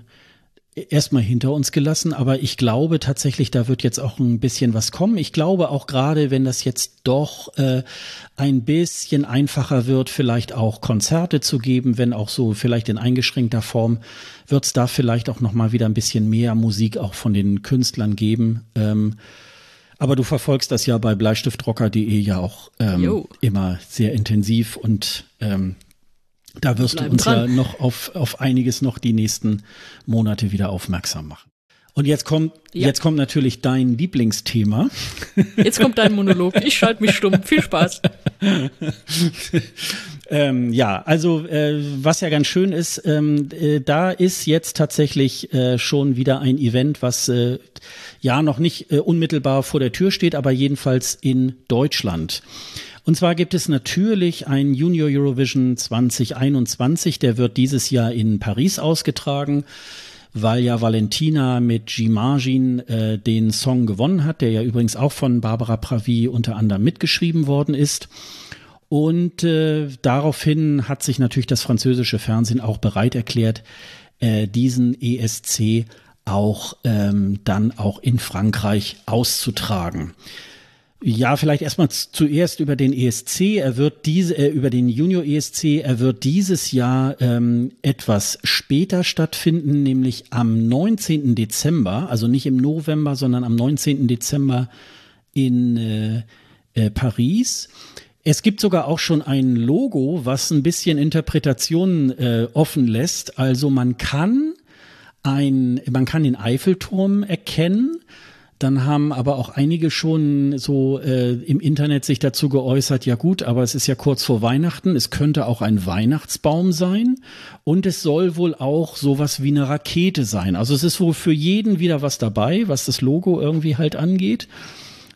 erstmal hinter uns gelassen, aber ich glaube tatsächlich, da wird jetzt auch ein bisschen was kommen. Ich glaube auch gerade, wenn das jetzt doch äh, ein bisschen einfacher wird, vielleicht auch Konzerte zu geben, wenn auch so vielleicht in eingeschränkter Form, wird es da vielleicht auch noch mal wieder ein bisschen mehr Musik auch von den Künstlern geben. Ähm, aber du verfolgst das ja bei bleistiftrocker.de ja auch ähm, immer sehr intensiv und ähm, da wirst du uns dran. ja noch auf, auf einiges noch die nächsten Monate wieder aufmerksam machen. Und jetzt kommt, ja. jetzt kommt natürlich dein Lieblingsthema. Jetzt kommt dein Monolog. Ich schalte mich stumm. Viel Spaß. ähm, ja, also äh, was ja ganz schön ist, ähm, äh, da ist jetzt tatsächlich äh, schon wieder ein Event, was äh, ja noch nicht äh, unmittelbar vor der Tür steht, aber jedenfalls in Deutschland. Und zwar gibt es natürlich ein Junior Eurovision 2021, der wird dieses Jahr in Paris ausgetragen weil ja Valentina mit Jimagin äh, den Song gewonnen hat, der ja übrigens auch von Barbara Pravi unter anderem mitgeschrieben worden ist. Und äh, daraufhin hat sich natürlich das französische Fernsehen auch bereit erklärt, äh, diesen ESC auch ähm, dann auch in Frankreich auszutragen. Ja, vielleicht erstmal zuerst über den ESC. Er wird diese, äh, über den Junior ESC, er wird dieses Jahr ähm, etwas später stattfinden, nämlich am 19. Dezember, also nicht im November, sondern am 19. Dezember in äh, äh, Paris. Es gibt sogar auch schon ein Logo, was ein bisschen Interpretationen äh, offen lässt. Also man kann ein, man kann den Eiffelturm erkennen dann haben aber auch einige schon so äh, im Internet sich dazu geäußert, ja gut, aber es ist ja kurz vor Weihnachten, es könnte auch ein Weihnachtsbaum sein und es soll wohl auch sowas wie eine Rakete sein. Also es ist wohl für jeden wieder was dabei, was das Logo irgendwie halt angeht.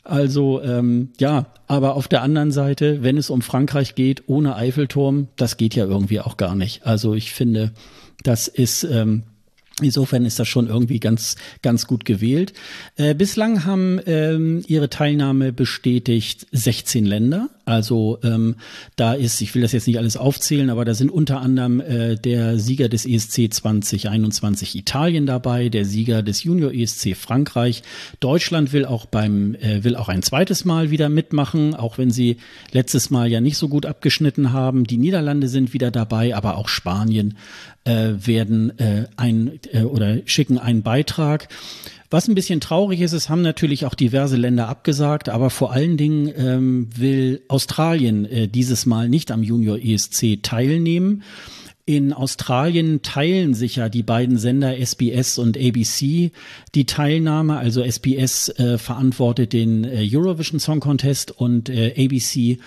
Also ähm, ja, aber auf der anderen Seite, wenn es um Frankreich geht, ohne Eiffelturm, das geht ja irgendwie auch gar nicht. Also ich finde, das ist ähm, Insofern ist das schon irgendwie ganz, ganz gut gewählt. Äh, bislang haben ähm, ihre Teilnahme bestätigt 16 Länder. Also ähm, da ist, ich will das jetzt nicht alles aufzählen, aber da sind unter anderem äh, der Sieger des ESC 2021 Italien dabei, der Sieger des Junior ESC Frankreich. Deutschland will auch beim äh, will auch ein zweites Mal wieder mitmachen, auch wenn sie letztes Mal ja nicht so gut abgeschnitten haben. Die Niederlande sind wieder dabei, aber auch Spanien äh, werden äh, ein äh, oder schicken einen Beitrag. Was ein bisschen traurig ist, es haben natürlich auch diverse Länder abgesagt, aber vor allen Dingen ähm, will Australien äh, dieses Mal nicht am Junior ESC teilnehmen. In Australien teilen sich ja die beiden Sender SBS und ABC die Teilnahme. Also SBS äh, verantwortet den äh, Eurovision Song Contest und äh, ABC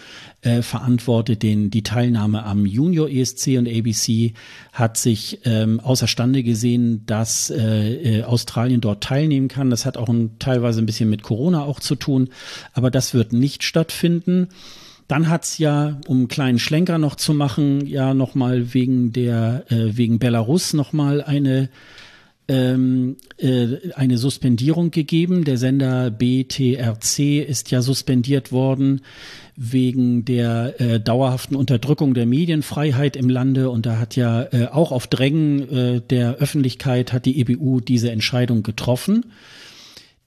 äh, verantwortet den, die Teilnahme am Junior ESC und ABC hat sich ähm, außerstande gesehen, dass äh, äh, Australien dort teilnehmen kann. Das hat auch ein, teilweise ein bisschen mit Corona auch zu tun, aber das wird nicht stattfinden. Dann hat's ja, um einen kleinen Schlenker noch zu machen, ja nochmal wegen der, äh, wegen Belarus nochmal eine ähm, äh, eine Suspendierung gegeben. Der Sender BTRC ist ja suspendiert worden wegen der äh, dauerhaften Unterdrückung der Medienfreiheit im Lande. Und da hat ja äh, auch auf Drängen äh, der Öffentlichkeit hat die EBU diese Entscheidung getroffen.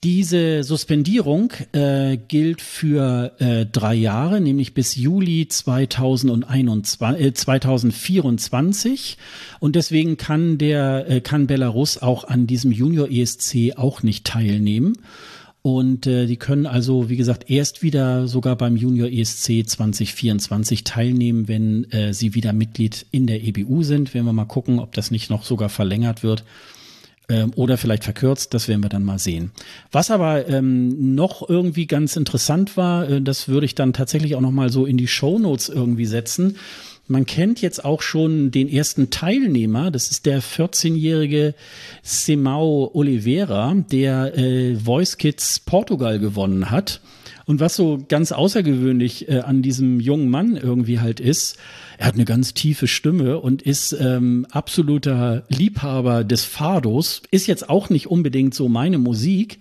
Diese Suspendierung äh, gilt für äh, drei Jahre, nämlich bis Juli 2021, äh, 2024. Und deswegen kann der äh, kann Belarus auch an diesem Junior ESC auch nicht teilnehmen. Und äh, die können also, wie gesagt, erst wieder sogar beim Junior ESC 2024 teilnehmen, wenn äh, sie wieder Mitglied in der EBU sind. Werden wir mal gucken, ob das nicht noch sogar verlängert wird ähm, oder vielleicht verkürzt, das werden wir dann mal sehen. Was aber ähm, noch irgendwie ganz interessant war, äh, das würde ich dann tatsächlich auch noch mal so in die Show Notes irgendwie setzen. Man kennt jetzt auch schon den ersten Teilnehmer, das ist der 14-jährige Semao Oliveira, der äh, Voice Kids Portugal gewonnen hat. Und was so ganz außergewöhnlich äh, an diesem jungen Mann irgendwie halt ist, er hat eine ganz tiefe Stimme und ist ähm, absoluter Liebhaber des Fados. Ist jetzt auch nicht unbedingt so meine Musik.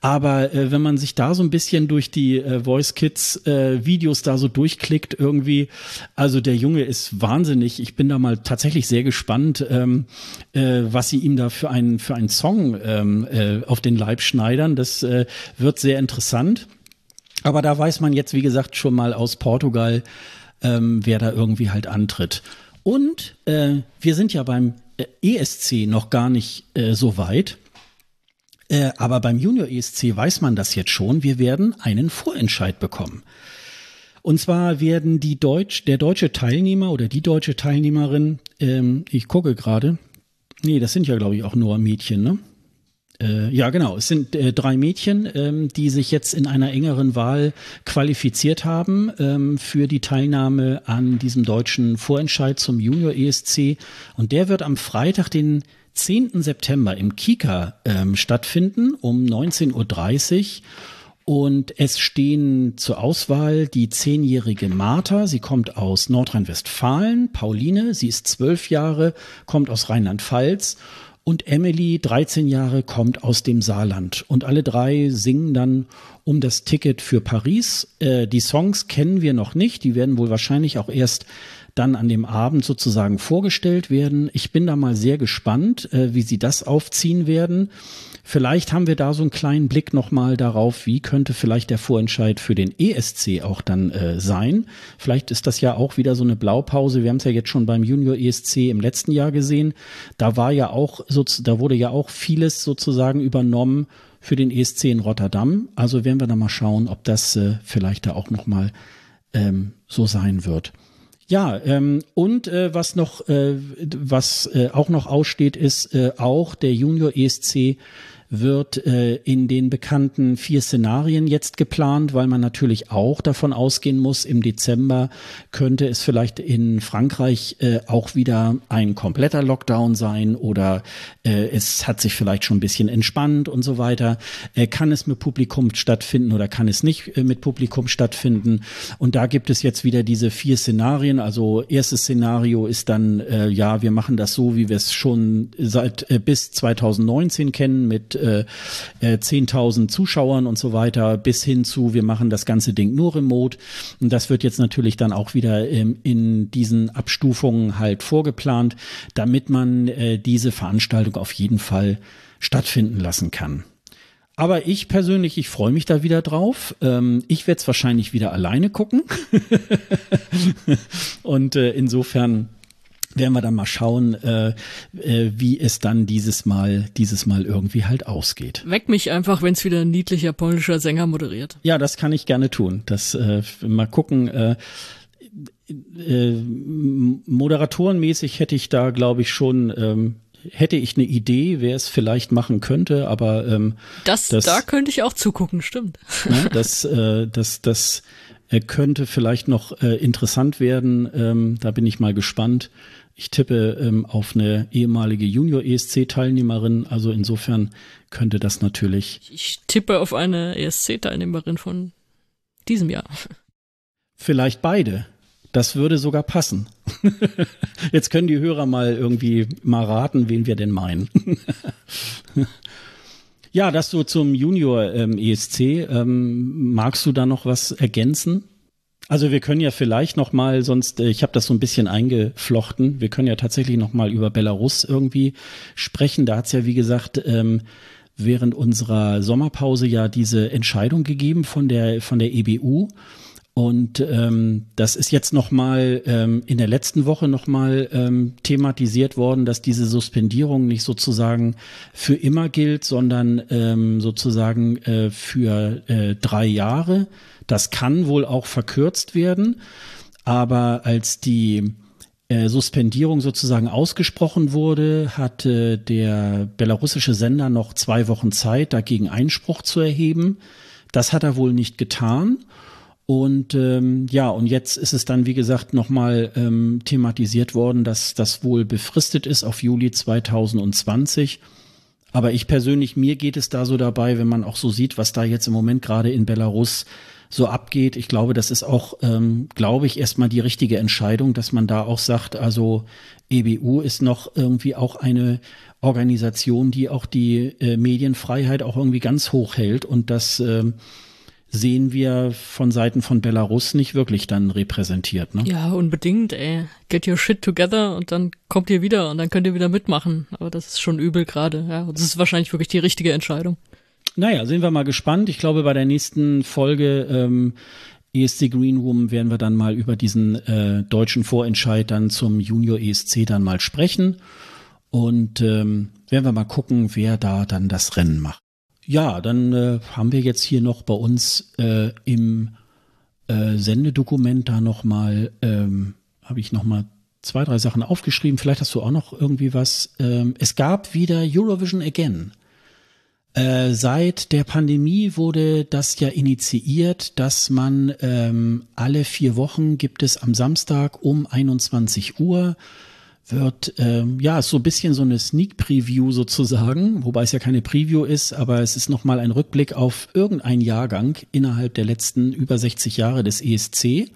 Aber äh, wenn man sich da so ein bisschen durch die äh, Voice Kids äh, Videos da so durchklickt, irgendwie, also der Junge ist wahnsinnig. Ich bin da mal tatsächlich sehr gespannt, ähm, äh, was sie ihm da für einen für einen Song ähm, äh, auf den Leib schneidern. Das äh, wird sehr interessant. Aber da weiß man jetzt, wie gesagt, schon mal aus Portugal, ähm, wer da irgendwie halt antritt. Und äh, wir sind ja beim äh, ESC noch gar nicht äh, so weit. Äh, aber beim Junior ESC weiß man das jetzt schon. Wir werden einen Vorentscheid bekommen. Und zwar werden die Deutsch, der deutsche Teilnehmer oder die deutsche Teilnehmerin, ähm, ich gucke gerade, nee, das sind ja glaube ich auch nur Mädchen, ne? Äh, ja, genau. Es sind äh, drei Mädchen, ähm, die sich jetzt in einer engeren Wahl qualifiziert haben ähm, für die Teilnahme an diesem deutschen Vorentscheid zum Junior ESC. Und der wird am Freitag, den 10. September im Kika ähm, stattfinden um 19.30 Uhr. Und es stehen zur Auswahl die zehnjährige Martha. Sie kommt aus Nordrhein-Westfalen. Pauline, sie ist zwölf Jahre, kommt aus Rheinland-Pfalz. Und Emily, 13 Jahre, kommt aus dem Saarland. Und alle drei singen dann um das Ticket für Paris. Äh, die Songs kennen wir noch nicht. Die werden wohl wahrscheinlich auch erst dann an dem Abend sozusagen vorgestellt werden. Ich bin da mal sehr gespannt, äh, wie sie das aufziehen werden. Vielleicht haben wir da so einen kleinen Blick nochmal darauf, wie könnte vielleicht der Vorentscheid für den ESC auch dann äh, sein. Vielleicht ist das ja auch wieder so eine Blaupause. Wir haben es ja jetzt schon beim Junior ESC im letzten Jahr gesehen. Da war ja auch, da wurde ja auch vieles sozusagen übernommen für den ESC in Rotterdam. Also werden wir da mal schauen, ob das äh, vielleicht da auch nochmal ähm, so sein wird. Ja, ähm, und äh, was noch, äh, was äh, auch noch aussteht, ist äh, auch der Junior ESC wird äh, in den bekannten vier Szenarien jetzt geplant, weil man natürlich auch davon ausgehen muss, im Dezember könnte es vielleicht in Frankreich äh, auch wieder ein kompletter Lockdown sein oder äh, es hat sich vielleicht schon ein bisschen entspannt und so weiter. Äh, kann es mit Publikum stattfinden oder kann es nicht äh, mit Publikum stattfinden? Und da gibt es jetzt wieder diese vier Szenarien. Also erstes Szenario ist dann, äh, ja, wir machen das so, wie wir es schon seit äh, bis 2019 kennen mit äh, 10.000 äh, Zuschauern und so weiter bis hin zu, wir machen das ganze Ding nur remote. Und das wird jetzt natürlich dann auch wieder ähm, in diesen Abstufungen halt vorgeplant, damit man äh, diese Veranstaltung auf jeden Fall stattfinden lassen kann. Aber ich persönlich, ich freue mich da wieder drauf. Ähm, ich werde es wahrscheinlich wieder alleine gucken. und äh, insofern werden wir dann mal schauen, äh, äh, wie es dann dieses Mal, dieses Mal irgendwie halt ausgeht. Weck mich einfach, wenn es wieder ein niedlicher polnischer Sänger moderiert. Ja, das kann ich gerne tun. Das äh, mal gucken. Äh, äh, moderatorenmäßig hätte ich da, glaube ich, schon ähm, hätte ich eine Idee, wer es vielleicht machen könnte, aber ähm, das, das da könnte ich auch zugucken, stimmt. Ne, das, äh, das, das äh, könnte vielleicht noch äh, interessant werden. Ähm, da bin ich mal gespannt. Ich tippe ähm, auf eine ehemalige Junior-ESC-Teilnehmerin, also insofern könnte das natürlich. Ich tippe auf eine ESC-Teilnehmerin von diesem Jahr. Vielleicht beide. Das würde sogar passen. Jetzt können die Hörer mal irgendwie mal raten, wen wir denn meinen. ja, das so zum Junior ähm, ESC. Ähm, magst du da noch was ergänzen? Also wir können ja vielleicht noch mal, sonst äh, ich habe das so ein bisschen eingeflochten. Wir können ja tatsächlich noch mal über Belarus irgendwie sprechen. Da hat es ja wie gesagt ähm, während unserer Sommerpause ja diese Entscheidung gegeben von der von der EBU und ähm, das ist jetzt nochmal ähm, in der letzten Woche nochmal ähm, thematisiert worden, dass diese Suspendierung nicht sozusagen für immer gilt, sondern ähm, sozusagen äh, für äh, drei Jahre. Das kann wohl auch verkürzt werden. Aber als die äh, Suspendierung sozusagen ausgesprochen wurde, hatte der belarussische Sender noch zwei Wochen Zeit, dagegen Einspruch zu erheben. Das hat er wohl nicht getan. Und ähm, ja, und jetzt ist es dann, wie gesagt, nochmal ähm, thematisiert worden, dass das wohl befristet ist auf Juli 2020. Aber ich persönlich, mir geht es da so dabei, wenn man auch so sieht, was da jetzt im Moment gerade in Belarus so abgeht. Ich glaube, das ist auch, ähm, glaube ich, erstmal die richtige Entscheidung, dass man da auch sagt, also EBU ist noch irgendwie auch eine Organisation, die auch die äh, Medienfreiheit auch irgendwie ganz hoch hält und das ähm, sehen wir von Seiten von Belarus nicht wirklich dann repräsentiert. Ne? Ja, unbedingt, ey. Get your shit together und dann kommt ihr wieder und dann könnt ihr wieder mitmachen. Aber das ist schon übel gerade. Ja, das ist wahrscheinlich wirklich die richtige Entscheidung. Naja, sind wir mal gespannt. Ich glaube, bei der nächsten Folge ähm, ESC Green Room werden wir dann mal über diesen äh, deutschen Vorentscheid dann zum Junior ESC dann mal sprechen. Und ähm, werden wir mal gucken, wer da dann das Rennen macht. Ja, dann äh, haben wir jetzt hier noch bei uns äh, im äh, Sendedokument da nochmal, ähm, habe ich nochmal zwei, drei Sachen aufgeschrieben. Vielleicht hast du auch noch irgendwie was. Ähm, es gab wieder Eurovision Again. Äh, seit der Pandemie wurde das ja initiiert, dass man ähm, alle vier Wochen gibt es am Samstag um 21 Uhr wird, ähm, ja, so ein bisschen so eine Sneak Preview sozusagen, wobei es ja keine Preview ist, aber es ist nochmal ein Rückblick auf irgendeinen Jahrgang innerhalb der letzten über 60 Jahre des ESC.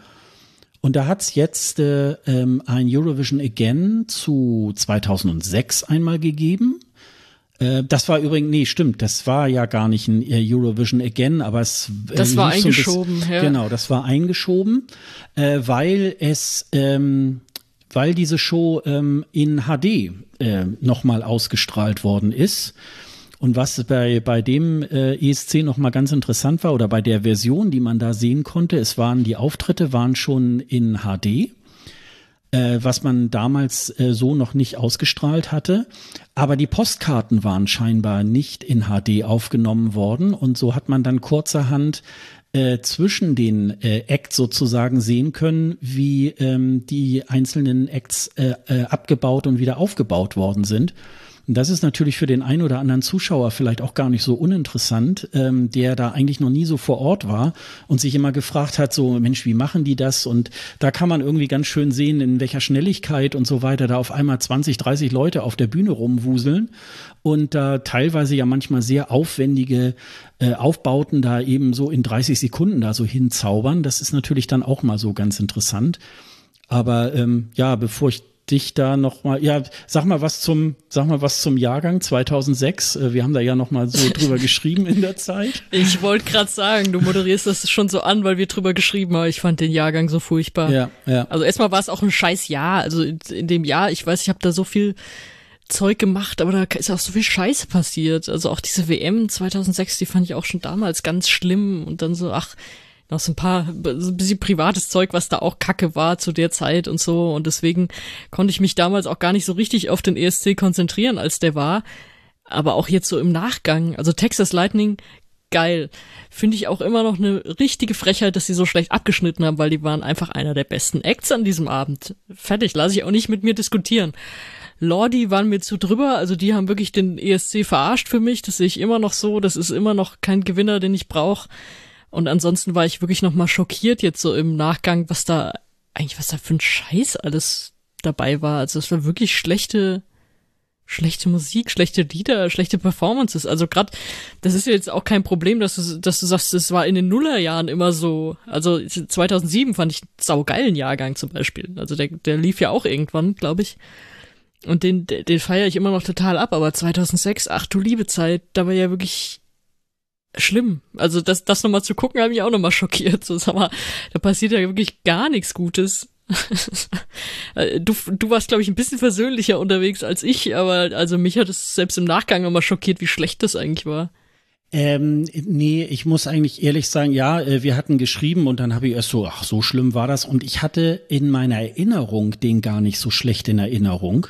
Und da hat's jetzt äh, ähm, ein Eurovision Again zu 2006 einmal gegeben. Äh, das war übrigens, nee, stimmt, das war ja gar nicht ein äh, Eurovision Again, aber es äh, Das war eingeschoben, so ja. Genau, das war eingeschoben, weil es ähm, weil diese Show ähm, in HD äh, nochmal ausgestrahlt worden ist. Und was bei, bei dem äh, ESC nochmal ganz interessant war, oder bei der Version, die man da sehen konnte, es waren, die Auftritte waren schon in HD, äh, was man damals äh, so noch nicht ausgestrahlt hatte. Aber die Postkarten waren scheinbar nicht in HD aufgenommen worden. Und so hat man dann kurzerhand äh, zwischen den äh, Acts sozusagen sehen können, wie ähm, die einzelnen Acts äh, äh, abgebaut und wieder aufgebaut worden sind. Und das ist natürlich für den einen oder anderen Zuschauer vielleicht auch gar nicht so uninteressant, ähm, der da eigentlich noch nie so vor Ort war und sich immer gefragt hat, so Mensch, wie machen die das? Und da kann man irgendwie ganz schön sehen, in welcher Schnelligkeit und so weiter da auf einmal 20, 30 Leute auf der Bühne rumwuseln und da teilweise ja manchmal sehr aufwendige äh, Aufbauten da eben so in 30 Sekunden da so hinzaubern. Das ist natürlich dann auch mal so ganz interessant. Aber ähm, ja, bevor ich dich da noch mal, ja, sag mal was zum, sag mal was zum Jahrgang 2006. Äh, wir haben da ja noch mal so drüber geschrieben in der Zeit. Ich wollte gerade sagen, du moderierst das schon so an, weil wir drüber geschrieben haben. Ich fand den Jahrgang so furchtbar. Ja, ja. Also erstmal war es auch ein scheiß Jahr. Also in, in dem Jahr, ich weiß, ich habe da so viel Zeug gemacht, aber da ist auch so viel Scheiße passiert. Also auch diese WM 2006, die fand ich auch schon damals ganz schlimm und dann so, ach, noch so ein paar, so ein bisschen privates Zeug, was da auch kacke war zu der Zeit und so. Und deswegen konnte ich mich damals auch gar nicht so richtig auf den ESC konzentrieren, als der war. Aber auch jetzt so im Nachgang, also Texas Lightning geil. Finde ich auch immer noch eine richtige Frechheit, dass sie so schlecht abgeschnitten haben, weil die waren einfach einer der besten Acts an diesem Abend. Fertig, lasse ich auch nicht mit mir diskutieren. Lordi waren mir zu drüber, also die haben wirklich den ESC verarscht für mich, das sehe ich immer noch so, das ist immer noch kein Gewinner, den ich brauche. Und ansonsten war ich wirklich noch mal schockiert jetzt so im Nachgang, was da eigentlich was da für ein Scheiß alles dabei war. Also es war wirklich schlechte schlechte Musik, schlechte Lieder, schlechte Performances. Also gerade, das ist jetzt auch kein Problem, dass du, dass du sagst, es war in den Nullerjahren immer so. Also 2007 fand ich einen saugeilen Jahrgang zum Beispiel. Also der, der lief ja auch irgendwann, glaube ich. Und den, den feiere ich immer noch total ab. Aber 2006, ach du liebe Zeit, da war ja wirklich schlimm. Also das, das nochmal zu gucken, hat mich auch nochmal schockiert. So, sag mal, da passiert ja wirklich gar nichts Gutes. du, du warst, glaube ich, ein bisschen versöhnlicher unterwegs als ich, aber also mich hat es selbst im Nachgang nochmal schockiert, wie schlecht das eigentlich war. Ähm, nee, ich muss eigentlich ehrlich sagen, ja, äh, wir hatten geschrieben und dann habe ich erst so, ach, so schlimm war das. Und ich hatte in meiner Erinnerung den gar nicht so schlecht in Erinnerung.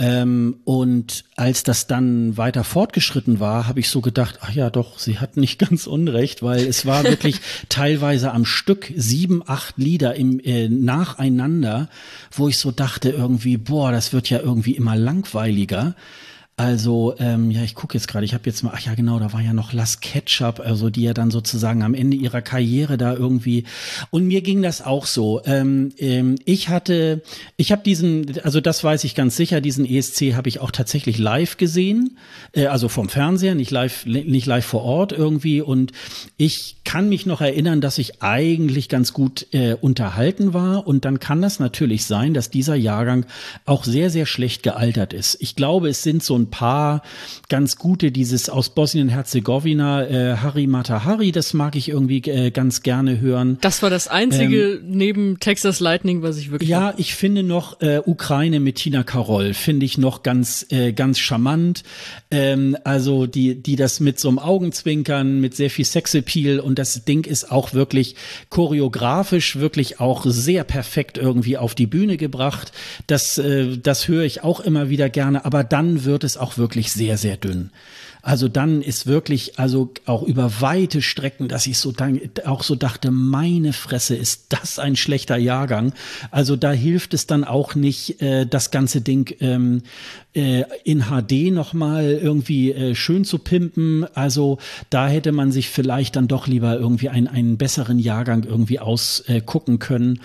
Ähm, und als das dann weiter fortgeschritten war, habe ich so gedacht, ach ja, doch, sie hat nicht ganz unrecht, weil es war wirklich teilweise am Stück sieben, acht Lieder im, äh, nacheinander, wo ich so dachte irgendwie, boah, das wird ja irgendwie immer langweiliger. Also, ähm, ja, ich gucke jetzt gerade, ich habe jetzt mal, ach ja, genau, da war ja noch Las Ketchup, also die ja dann sozusagen am Ende ihrer Karriere da irgendwie. Und mir ging das auch so. Ähm, ähm, ich hatte, ich habe diesen, also das weiß ich ganz sicher, diesen ESC habe ich auch tatsächlich live gesehen, äh, also vom Fernseher, nicht live, nicht live vor Ort irgendwie. Und ich kann mich noch erinnern, dass ich eigentlich ganz gut äh, unterhalten war. Und dann kann das natürlich sein, dass dieser Jahrgang auch sehr, sehr schlecht gealtert ist. Ich glaube, es sind so ein paar ganz gute, dieses aus Bosnien-Herzegowina, äh, Harry Matahari, das mag ich irgendwie äh, ganz gerne hören. Das war das einzige ähm, neben Texas Lightning, was ich wirklich. Ja, hab. ich finde noch äh, Ukraine mit Tina Karol, finde ich noch ganz, äh, ganz charmant. Ähm, also die, die das mit so einem Augenzwinkern, mit sehr viel Sexappeal und das Ding ist auch wirklich choreografisch wirklich auch sehr perfekt irgendwie auf die Bühne gebracht. Das, äh, das höre ich auch immer wieder gerne, aber dann wird es auch wirklich sehr, sehr dünn. Also dann ist wirklich, also auch über weite Strecken, dass ich so dann auch so dachte, meine Fresse, ist das ein schlechter Jahrgang. Also da hilft es dann auch nicht, äh, das ganze Ding ähm, äh, in HD nochmal irgendwie äh, schön zu pimpen. Also da hätte man sich vielleicht dann doch lieber irgendwie einen, einen besseren Jahrgang irgendwie ausgucken äh, können.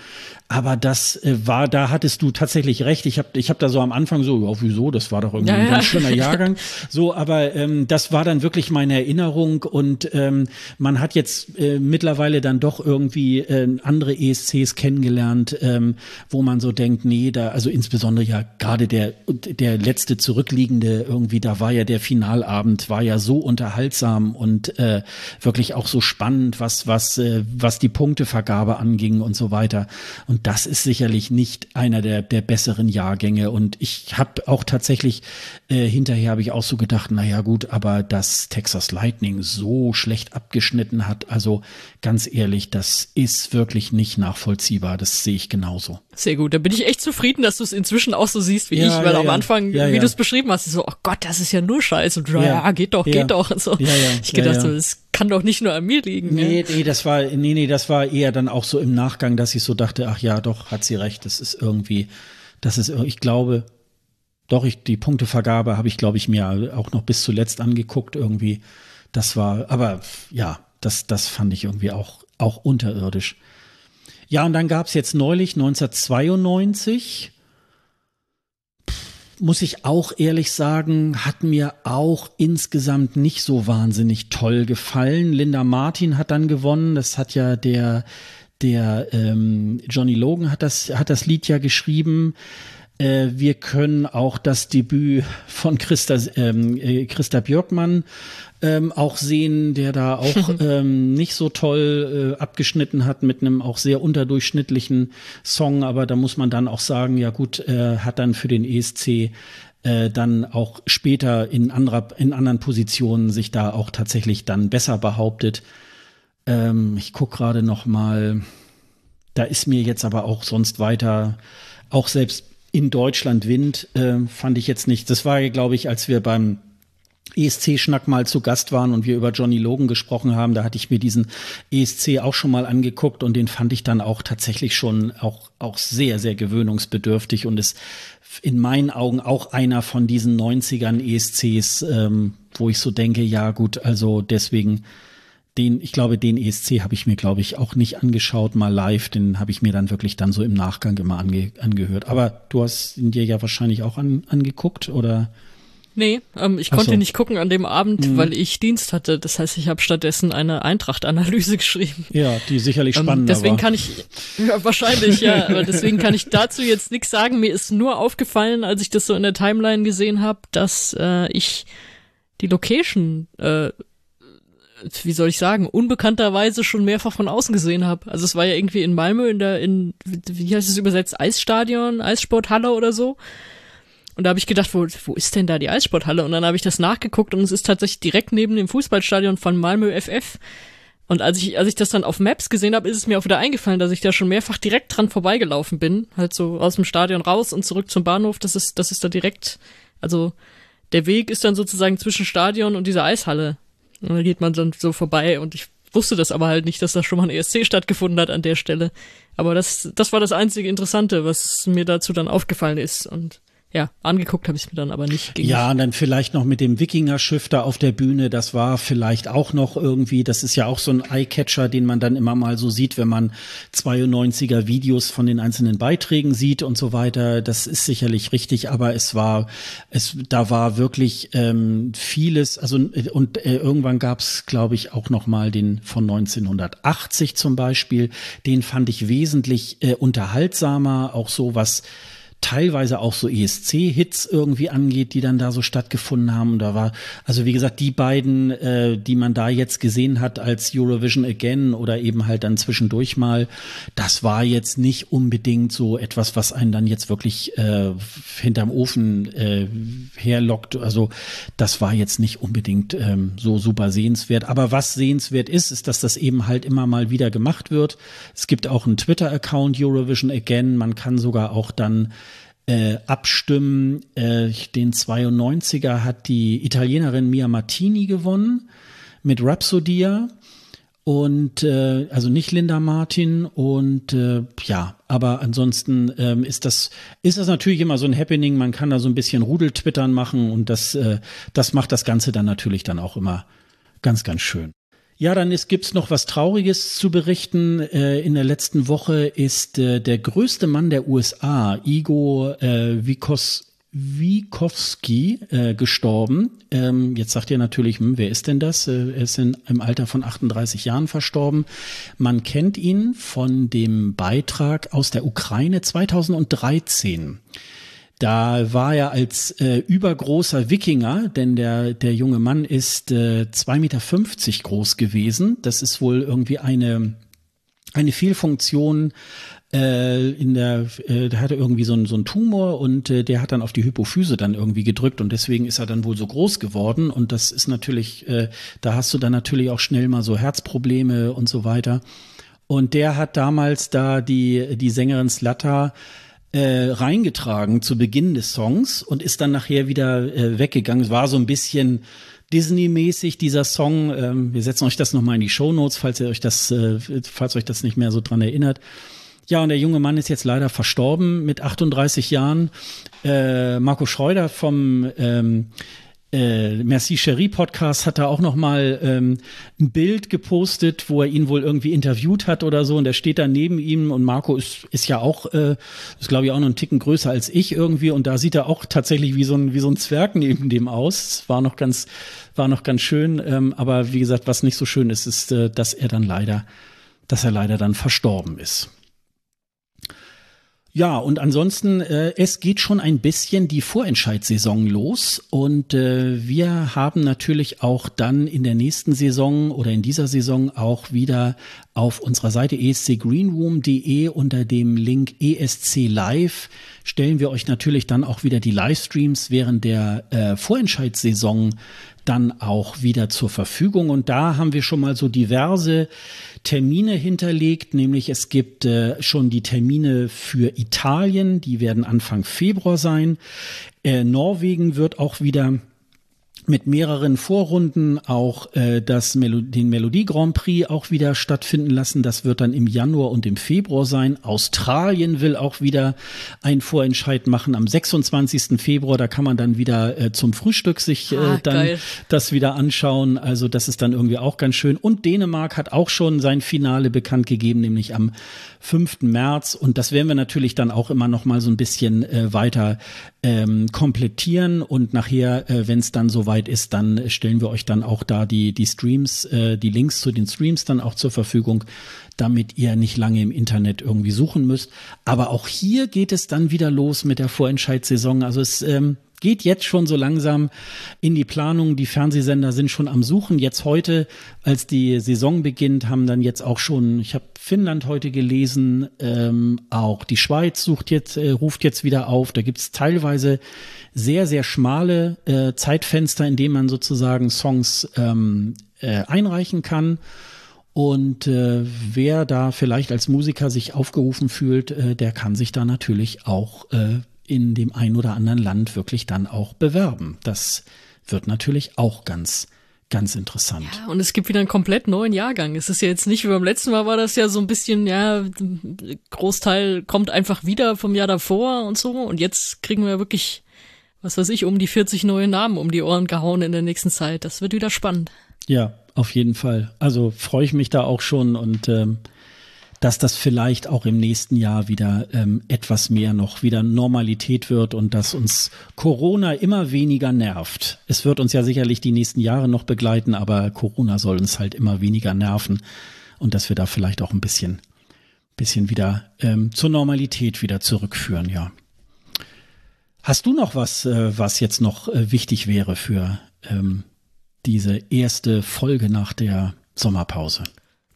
Aber das äh, war, da hattest du tatsächlich recht. Ich habe ich hab da so am Anfang so, ja, wieso, das war doch irgendwie ja, ein ganz schöner Jahrgang. So, aber ähm, das war dann wirklich meine Erinnerung und ähm, man hat jetzt äh, mittlerweile dann doch irgendwie äh, andere ESCs kennengelernt, ähm, wo man so denkt, nee, da, also insbesondere ja gerade der, der letzte zurückliegende irgendwie, da war ja der Finalabend, war ja so unterhaltsam und äh, wirklich auch so spannend, was, was, äh, was die Punktevergabe anging und so weiter. Und das ist sicherlich nicht einer der, der besseren Jahrgänge. Und ich habe auch tatsächlich, äh, hinterher habe ich auch so gedacht, na ja gut, aber dass Texas Lightning so schlecht abgeschnitten hat, also ganz ehrlich, das ist wirklich nicht nachvollziehbar. Das sehe ich genauso. Sehr gut, da bin ich echt zufrieden, dass du es inzwischen auch so siehst wie ja, ich, weil ja, am Anfang, ja, wie du es beschrieben hast, so, oh Gott, das ist ja nur Scheiß und ja, geht doch, geht doch. Und so. ich gedacht, so, es kann doch nicht nur an mir liegen. Nee, ne? nee, das war, nee, nee, das war eher dann auch so im Nachgang, dass ich so dachte, ach ja, doch, hat sie recht, das ist irgendwie, das ist, ich glaube, doch, ich, die Punktevergabe habe ich, glaube ich, mir auch noch bis zuletzt angeguckt irgendwie. Das war, aber ja, das, das fand ich irgendwie auch, auch unterirdisch. Ja, und dann gab es jetzt neulich 1992 muss ich auch ehrlich sagen, hat mir auch insgesamt nicht so wahnsinnig toll gefallen. Linda Martin hat dann gewonnen. Das hat ja der, der ähm, Johnny Logan hat das, hat das Lied ja geschrieben. Äh, wir können auch das Debüt von Christa, ähm, äh, Christa Björkmann ähm, auch sehen, der da auch ähm, nicht so toll äh, abgeschnitten hat mit einem auch sehr unterdurchschnittlichen Song. Aber da muss man dann auch sagen, ja gut, äh, hat dann für den ESC äh, dann auch später in, anderer, in anderen Positionen sich da auch tatsächlich dann besser behauptet. Ähm, ich guck gerade noch mal. Da ist mir jetzt aber auch sonst weiter, auch selbst in Deutschland Wind, äh, fand ich jetzt nicht. Das war, glaube ich, als wir beim ESC-Schnack mal zu Gast waren und wir über Johnny Logan gesprochen haben, da hatte ich mir diesen ESC auch schon mal angeguckt und den fand ich dann auch tatsächlich schon auch, auch sehr, sehr gewöhnungsbedürftig und ist in meinen Augen auch einer von diesen 90ern ESCs, ähm, wo ich so denke, ja gut, also deswegen den, ich glaube, den ESC habe ich mir, glaube ich, auch nicht angeschaut, mal live. Den habe ich mir dann wirklich dann so im Nachgang immer ange, angehört. Aber du hast ihn dir ja wahrscheinlich auch an, angeguckt, oder? Nee, ähm, ich Ach konnte so. nicht gucken an dem Abend, mhm. weil ich Dienst hatte. Das heißt, ich habe stattdessen eine Eintracht-Analyse geschrieben. Ja, die sicherlich spannend ähm, Deswegen war. kann ich, ja, wahrscheinlich, ja, aber deswegen kann ich dazu jetzt nichts sagen. Mir ist nur aufgefallen, als ich das so in der Timeline gesehen habe, dass äh, ich die Location, äh, wie soll ich sagen, unbekannterweise schon mehrfach von außen gesehen habe. Also es war ja irgendwie in Malmö in der, in, wie heißt es übersetzt, Eisstadion, Eissporthalle oder so. Und da habe ich gedacht, wo, wo ist denn da die Eissporthalle? Und dann habe ich das nachgeguckt und es ist tatsächlich direkt neben dem Fußballstadion von Malmö FF. Und als ich, als ich das dann auf Maps gesehen habe, ist es mir auch wieder eingefallen, dass ich da schon mehrfach direkt dran vorbeigelaufen bin. Halt so aus dem Stadion raus und zurück zum Bahnhof. Das ist, das ist da direkt, also der Weg ist dann sozusagen zwischen Stadion und dieser Eishalle. Und da geht man dann so vorbei und ich wusste das aber halt nicht, dass da schon mal ein ESC stattgefunden hat an der Stelle. Aber das, das war das einzige Interessante, was mir dazu dann aufgefallen ist. Und ja, angeguckt habe ich es mir dann aber nicht. Ja, und dann vielleicht noch mit dem Wikinger-Schiff da auf der Bühne, das war vielleicht auch noch irgendwie, das ist ja auch so ein Eyecatcher, den man dann immer mal so sieht, wenn man 92er Videos von den einzelnen Beiträgen sieht und so weiter. Das ist sicherlich richtig, aber es war, es, da war wirklich ähm, vieles, also und äh, irgendwann gab es, glaube ich, auch noch mal den von 1980 zum Beispiel, den fand ich wesentlich äh, unterhaltsamer, auch so was teilweise auch so ESC-Hits irgendwie angeht, die dann da so stattgefunden haben. Und da war, also wie gesagt, die beiden, äh, die man da jetzt gesehen hat als Eurovision Again oder eben halt dann zwischendurch mal, das war jetzt nicht unbedingt so etwas, was einen dann jetzt wirklich äh, hinterm Ofen äh, herlockt. Also das war jetzt nicht unbedingt ähm, so super sehenswert. Aber was sehenswert ist, ist, dass das eben halt immer mal wieder gemacht wird. Es gibt auch einen Twitter-Account Eurovision Again. Man kann sogar auch dann äh, abstimmen. Äh, den 92er hat die Italienerin Mia Martini gewonnen mit Rhapsodia und äh, also nicht Linda Martin und äh, ja, aber ansonsten ähm, ist das ist das natürlich immer so ein Happening. Man kann da so ein bisschen Rudeltwittern machen und das äh, das macht das Ganze dann natürlich dann auch immer ganz ganz schön. Ja, dann gibt es noch was Trauriges zu berichten. Äh, in der letzten Woche ist äh, der größte Mann der USA, Igor äh, Wikos Wikowski äh, gestorben. Ähm, jetzt sagt ihr natürlich, hm, wer ist denn das? Äh, er ist in, im Alter von 38 Jahren verstorben. Man kennt ihn von dem Beitrag aus der Ukraine 2013. Da war er als äh, übergroßer Wikinger, denn der, der junge Mann ist äh, 2,50 Meter groß gewesen. Das ist wohl irgendwie eine, eine Fehlfunktion äh, in der, äh, der hatte irgendwie so einen, so einen Tumor und äh, der hat dann auf die Hypophyse dann irgendwie gedrückt und deswegen ist er dann wohl so groß geworden und das ist natürlich, äh, da hast du dann natürlich auch schnell mal so Herzprobleme und so weiter. Und der hat damals da die, die Sängerin Slatter äh, reingetragen zu Beginn des Songs und ist dann nachher wieder äh, weggegangen. Es war so ein bisschen Disney-mäßig dieser Song. Ähm, wir setzen euch das nochmal in die Show Notes, falls ihr euch das, äh, falls euch das nicht mehr so dran erinnert. Ja, und der junge Mann ist jetzt leider verstorben mit 38 Jahren. Äh, Marco Schreuder vom ähm, äh, Merci Cherie Podcast hat da auch noch mal ähm, ein Bild gepostet, wo er ihn wohl irgendwie interviewt hat oder so und der steht da neben ihm und Marco ist, ist ja auch, äh, ist glaube ich auch noch einen Ticken größer als ich irgendwie und da sieht er auch tatsächlich wie so ein, wie so ein Zwerg neben dem aus. War noch ganz, war noch ganz schön, ähm, aber wie gesagt, was nicht so schön ist, ist, äh, dass er dann leider, dass er leider dann verstorben ist. Ja, und ansonsten, äh, es geht schon ein bisschen die Vorentscheidssaison los und äh, wir haben natürlich auch dann in der nächsten Saison oder in dieser Saison auch wieder auf unserer Seite escgreenroom.de unter dem Link ESC Live stellen wir euch natürlich dann auch wieder die Livestreams während der äh, Vorentscheidssaison dann auch wieder zur Verfügung. Und da haben wir schon mal so diverse Termine hinterlegt, nämlich es gibt äh, schon die Termine für Italien, die werden Anfang Februar sein. Äh, Norwegen wird auch wieder mit mehreren Vorrunden auch äh, das Melo den Melodie Grand Prix auch wieder stattfinden lassen. Das wird dann im Januar und im Februar sein. Australien will auch wieder ein Vorentscheid machen am 26. Februar. Da kann man dann wieder äh, zum Frühstück sich äh, ah, dann geil. das wieder anschauen. Also das ist dann irgendwie auch ganz schön. Und Dänemark hat auch schon sein Finale bekannt gegeben, nämlich am 5. März. Und das werden wir natürlich dann auch immer noch mal so ein bisschen äh, weiter ähm, komplettieren. Und nachher, äh, wenn es dann soweit ist, dann stellen wir euch dann auch da die, die Streams, äh, die Links zu den Streams dann auch zur Verfügung, damit ihr nicht lange im Internet irgendwie suchen müsst. Aber auch hier geht es dann wieder los mit der Vorentscheidssaison. Also es ähm, geht jetzt schon so langsam in die Planung. Die Fernsehsender sind schon am Suchen. Jetzt heute, als die Saison beginnt, haben dann jetzt auch schon, ich habe Finnland heute gelesen, ähm, auch die Schweiz sucht jetzt, äh, ruft jetzt wieder auf. Da gibt es teilweise sehr, sehr schmale äh, Zeitfenster, in denen man sozusagen Songs ähm, äh, einreichen kann. Und äh, wer da vielleicht als Musiker sich aufgerufen fühlt, äh, der kann sich da natürlich auch äh, in dem ein oder anderen Land wirklich dann auch bewerben. Das wird natürlich auch ganz ganz interessant. Ja, und es gibt wieder einen komplett neuen Jahrgang. Es ist ja jetzt nicht wie beim letzten Mal war das ja so ein bisschen, ja, Großteil kommt einfach wieder vom Jahr davor und so. Und jetzt kriegen wir wirklich, was weiß ich, um die 40 neue Namen um die Ohren gehauen in der nächsten Zeit. Das wird wieder spannend. Ja, auf jeden Fall. Also freue ich mich da auch schon und ähm, dass das vielleicht auch im nächsten Jahr wieder ähm, etwas mehr noch wieder Normalität wird und dass uns Corona immer weniger nervt. Es wird uns ja sicherlich die nächsten Jahre noch begleiten, aber Corona soll uns halt immer weniger nerven und dass wir da vielleicht auch ein bisschen, bisschen wieder ähm, zur Normalität wieder zurückführen, ja. Hast du noch was, äh, was jetzt noch äh, wichtig wäre für ähm, diese erste Folge nach der Sommerpause?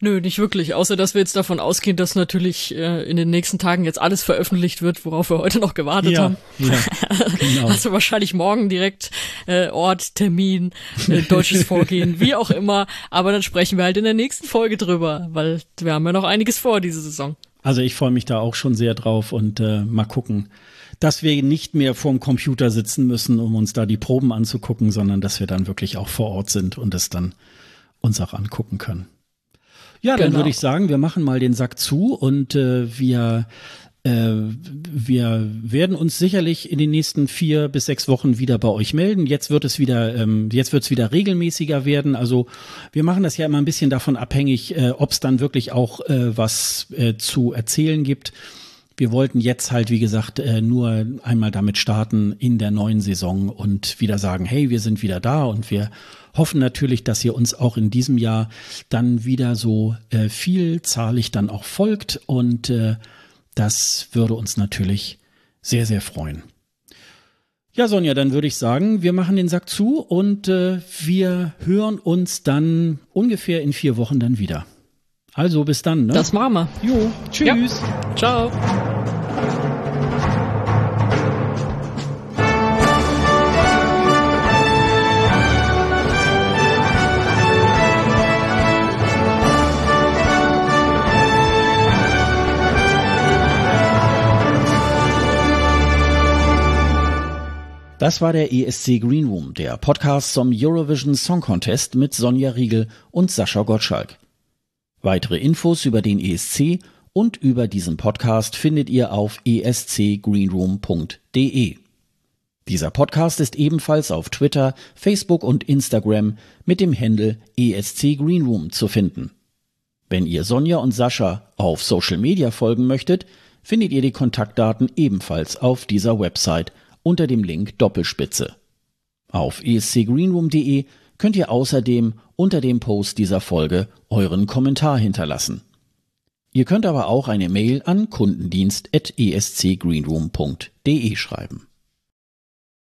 Nö, nicht wirklich. Außer, dass wir jetzt davon ausgehen, dass natürlich äh, in den nächsten Tagen jetzt alles veröffentlicht wird, worauf wir heute noch gewartet ja, haben. Ja, genau. Also wahrscheinlich morgen direkt äh, Ort, Termin, äh, deutsches Vorgehen, wie auch immer. Aber dann sprechen wir halt in der nächsten Folge drüber, weil wir haben ja noch einiges vor diese Saison. Also ich freue mich da auch schon sehr drauf und äh, mal gucken, dass wir nicht mehr vorm Computer sitzen müssen, um uns da die Proben anzugucken, sondern dass wir dann wirklich auch vor Ort sind und es dann uns auch angucken können. Ja, dann genau. würde ich sagen, wir machen mal den Sack zu und äh, wir äh, wir werden uns sicherlich in den nächsten vier bis sechs Wochen wieder bei euch melden. Jetzt wird es wieder, ähm, jetzt wird es wieder regelmäßiger werden. Also wir machen das ja immer ein bisschen davon abhängig, äh, ob es dann wirklich auch äh, was äh, zu erzählen gibt. Wir wollten jetzt halt, wie gesagt, äh, nur einmal damit starten in der neuen Saison und wieder sagen, hey, wir sind wieder da und wir hoffen natürlich, dass ihr uns auch in diesem Jahr dann wieder so äh, vielzahlig dann auch folgt und äh, das würde uns natürlich sehr, sehr freuen. Ja, Sonja, dann würde ich sagen, wir machen den Sack zu und äh, wir hören uns dann ungefähr in vier Wochen dann wieder. Also bis dann. Ne? Das machen wir. Jo, tschüss. Ja. Ciao. Das war der ESC Green Room, der Podcast zum Eurovision Song Contest mit Sonja Riegel und Sascha Gottschalk. Weitere Infos über den ESC und über diesen Podcast findet ihr auf escgreenroom.de. Dieser Podcast ist ebenfalls auf Twitter, Facebook und Instagram mit dem Handle ESC Greenroom zu finden. Wenn ihr Sonja und Sascha auf Social Media folgen möchtet, findet ihr die Kontaktdaten ebenfalls auf dieser Website unter dem Link Doppelspitze. Auf escgreenroom.de könnt ihr außerdem unter dem Post dieser Folge euren Kommentar hinterlassen. Ihr könnt aber auch eine Mail an kundendienst.escgreenroom.de schreiben.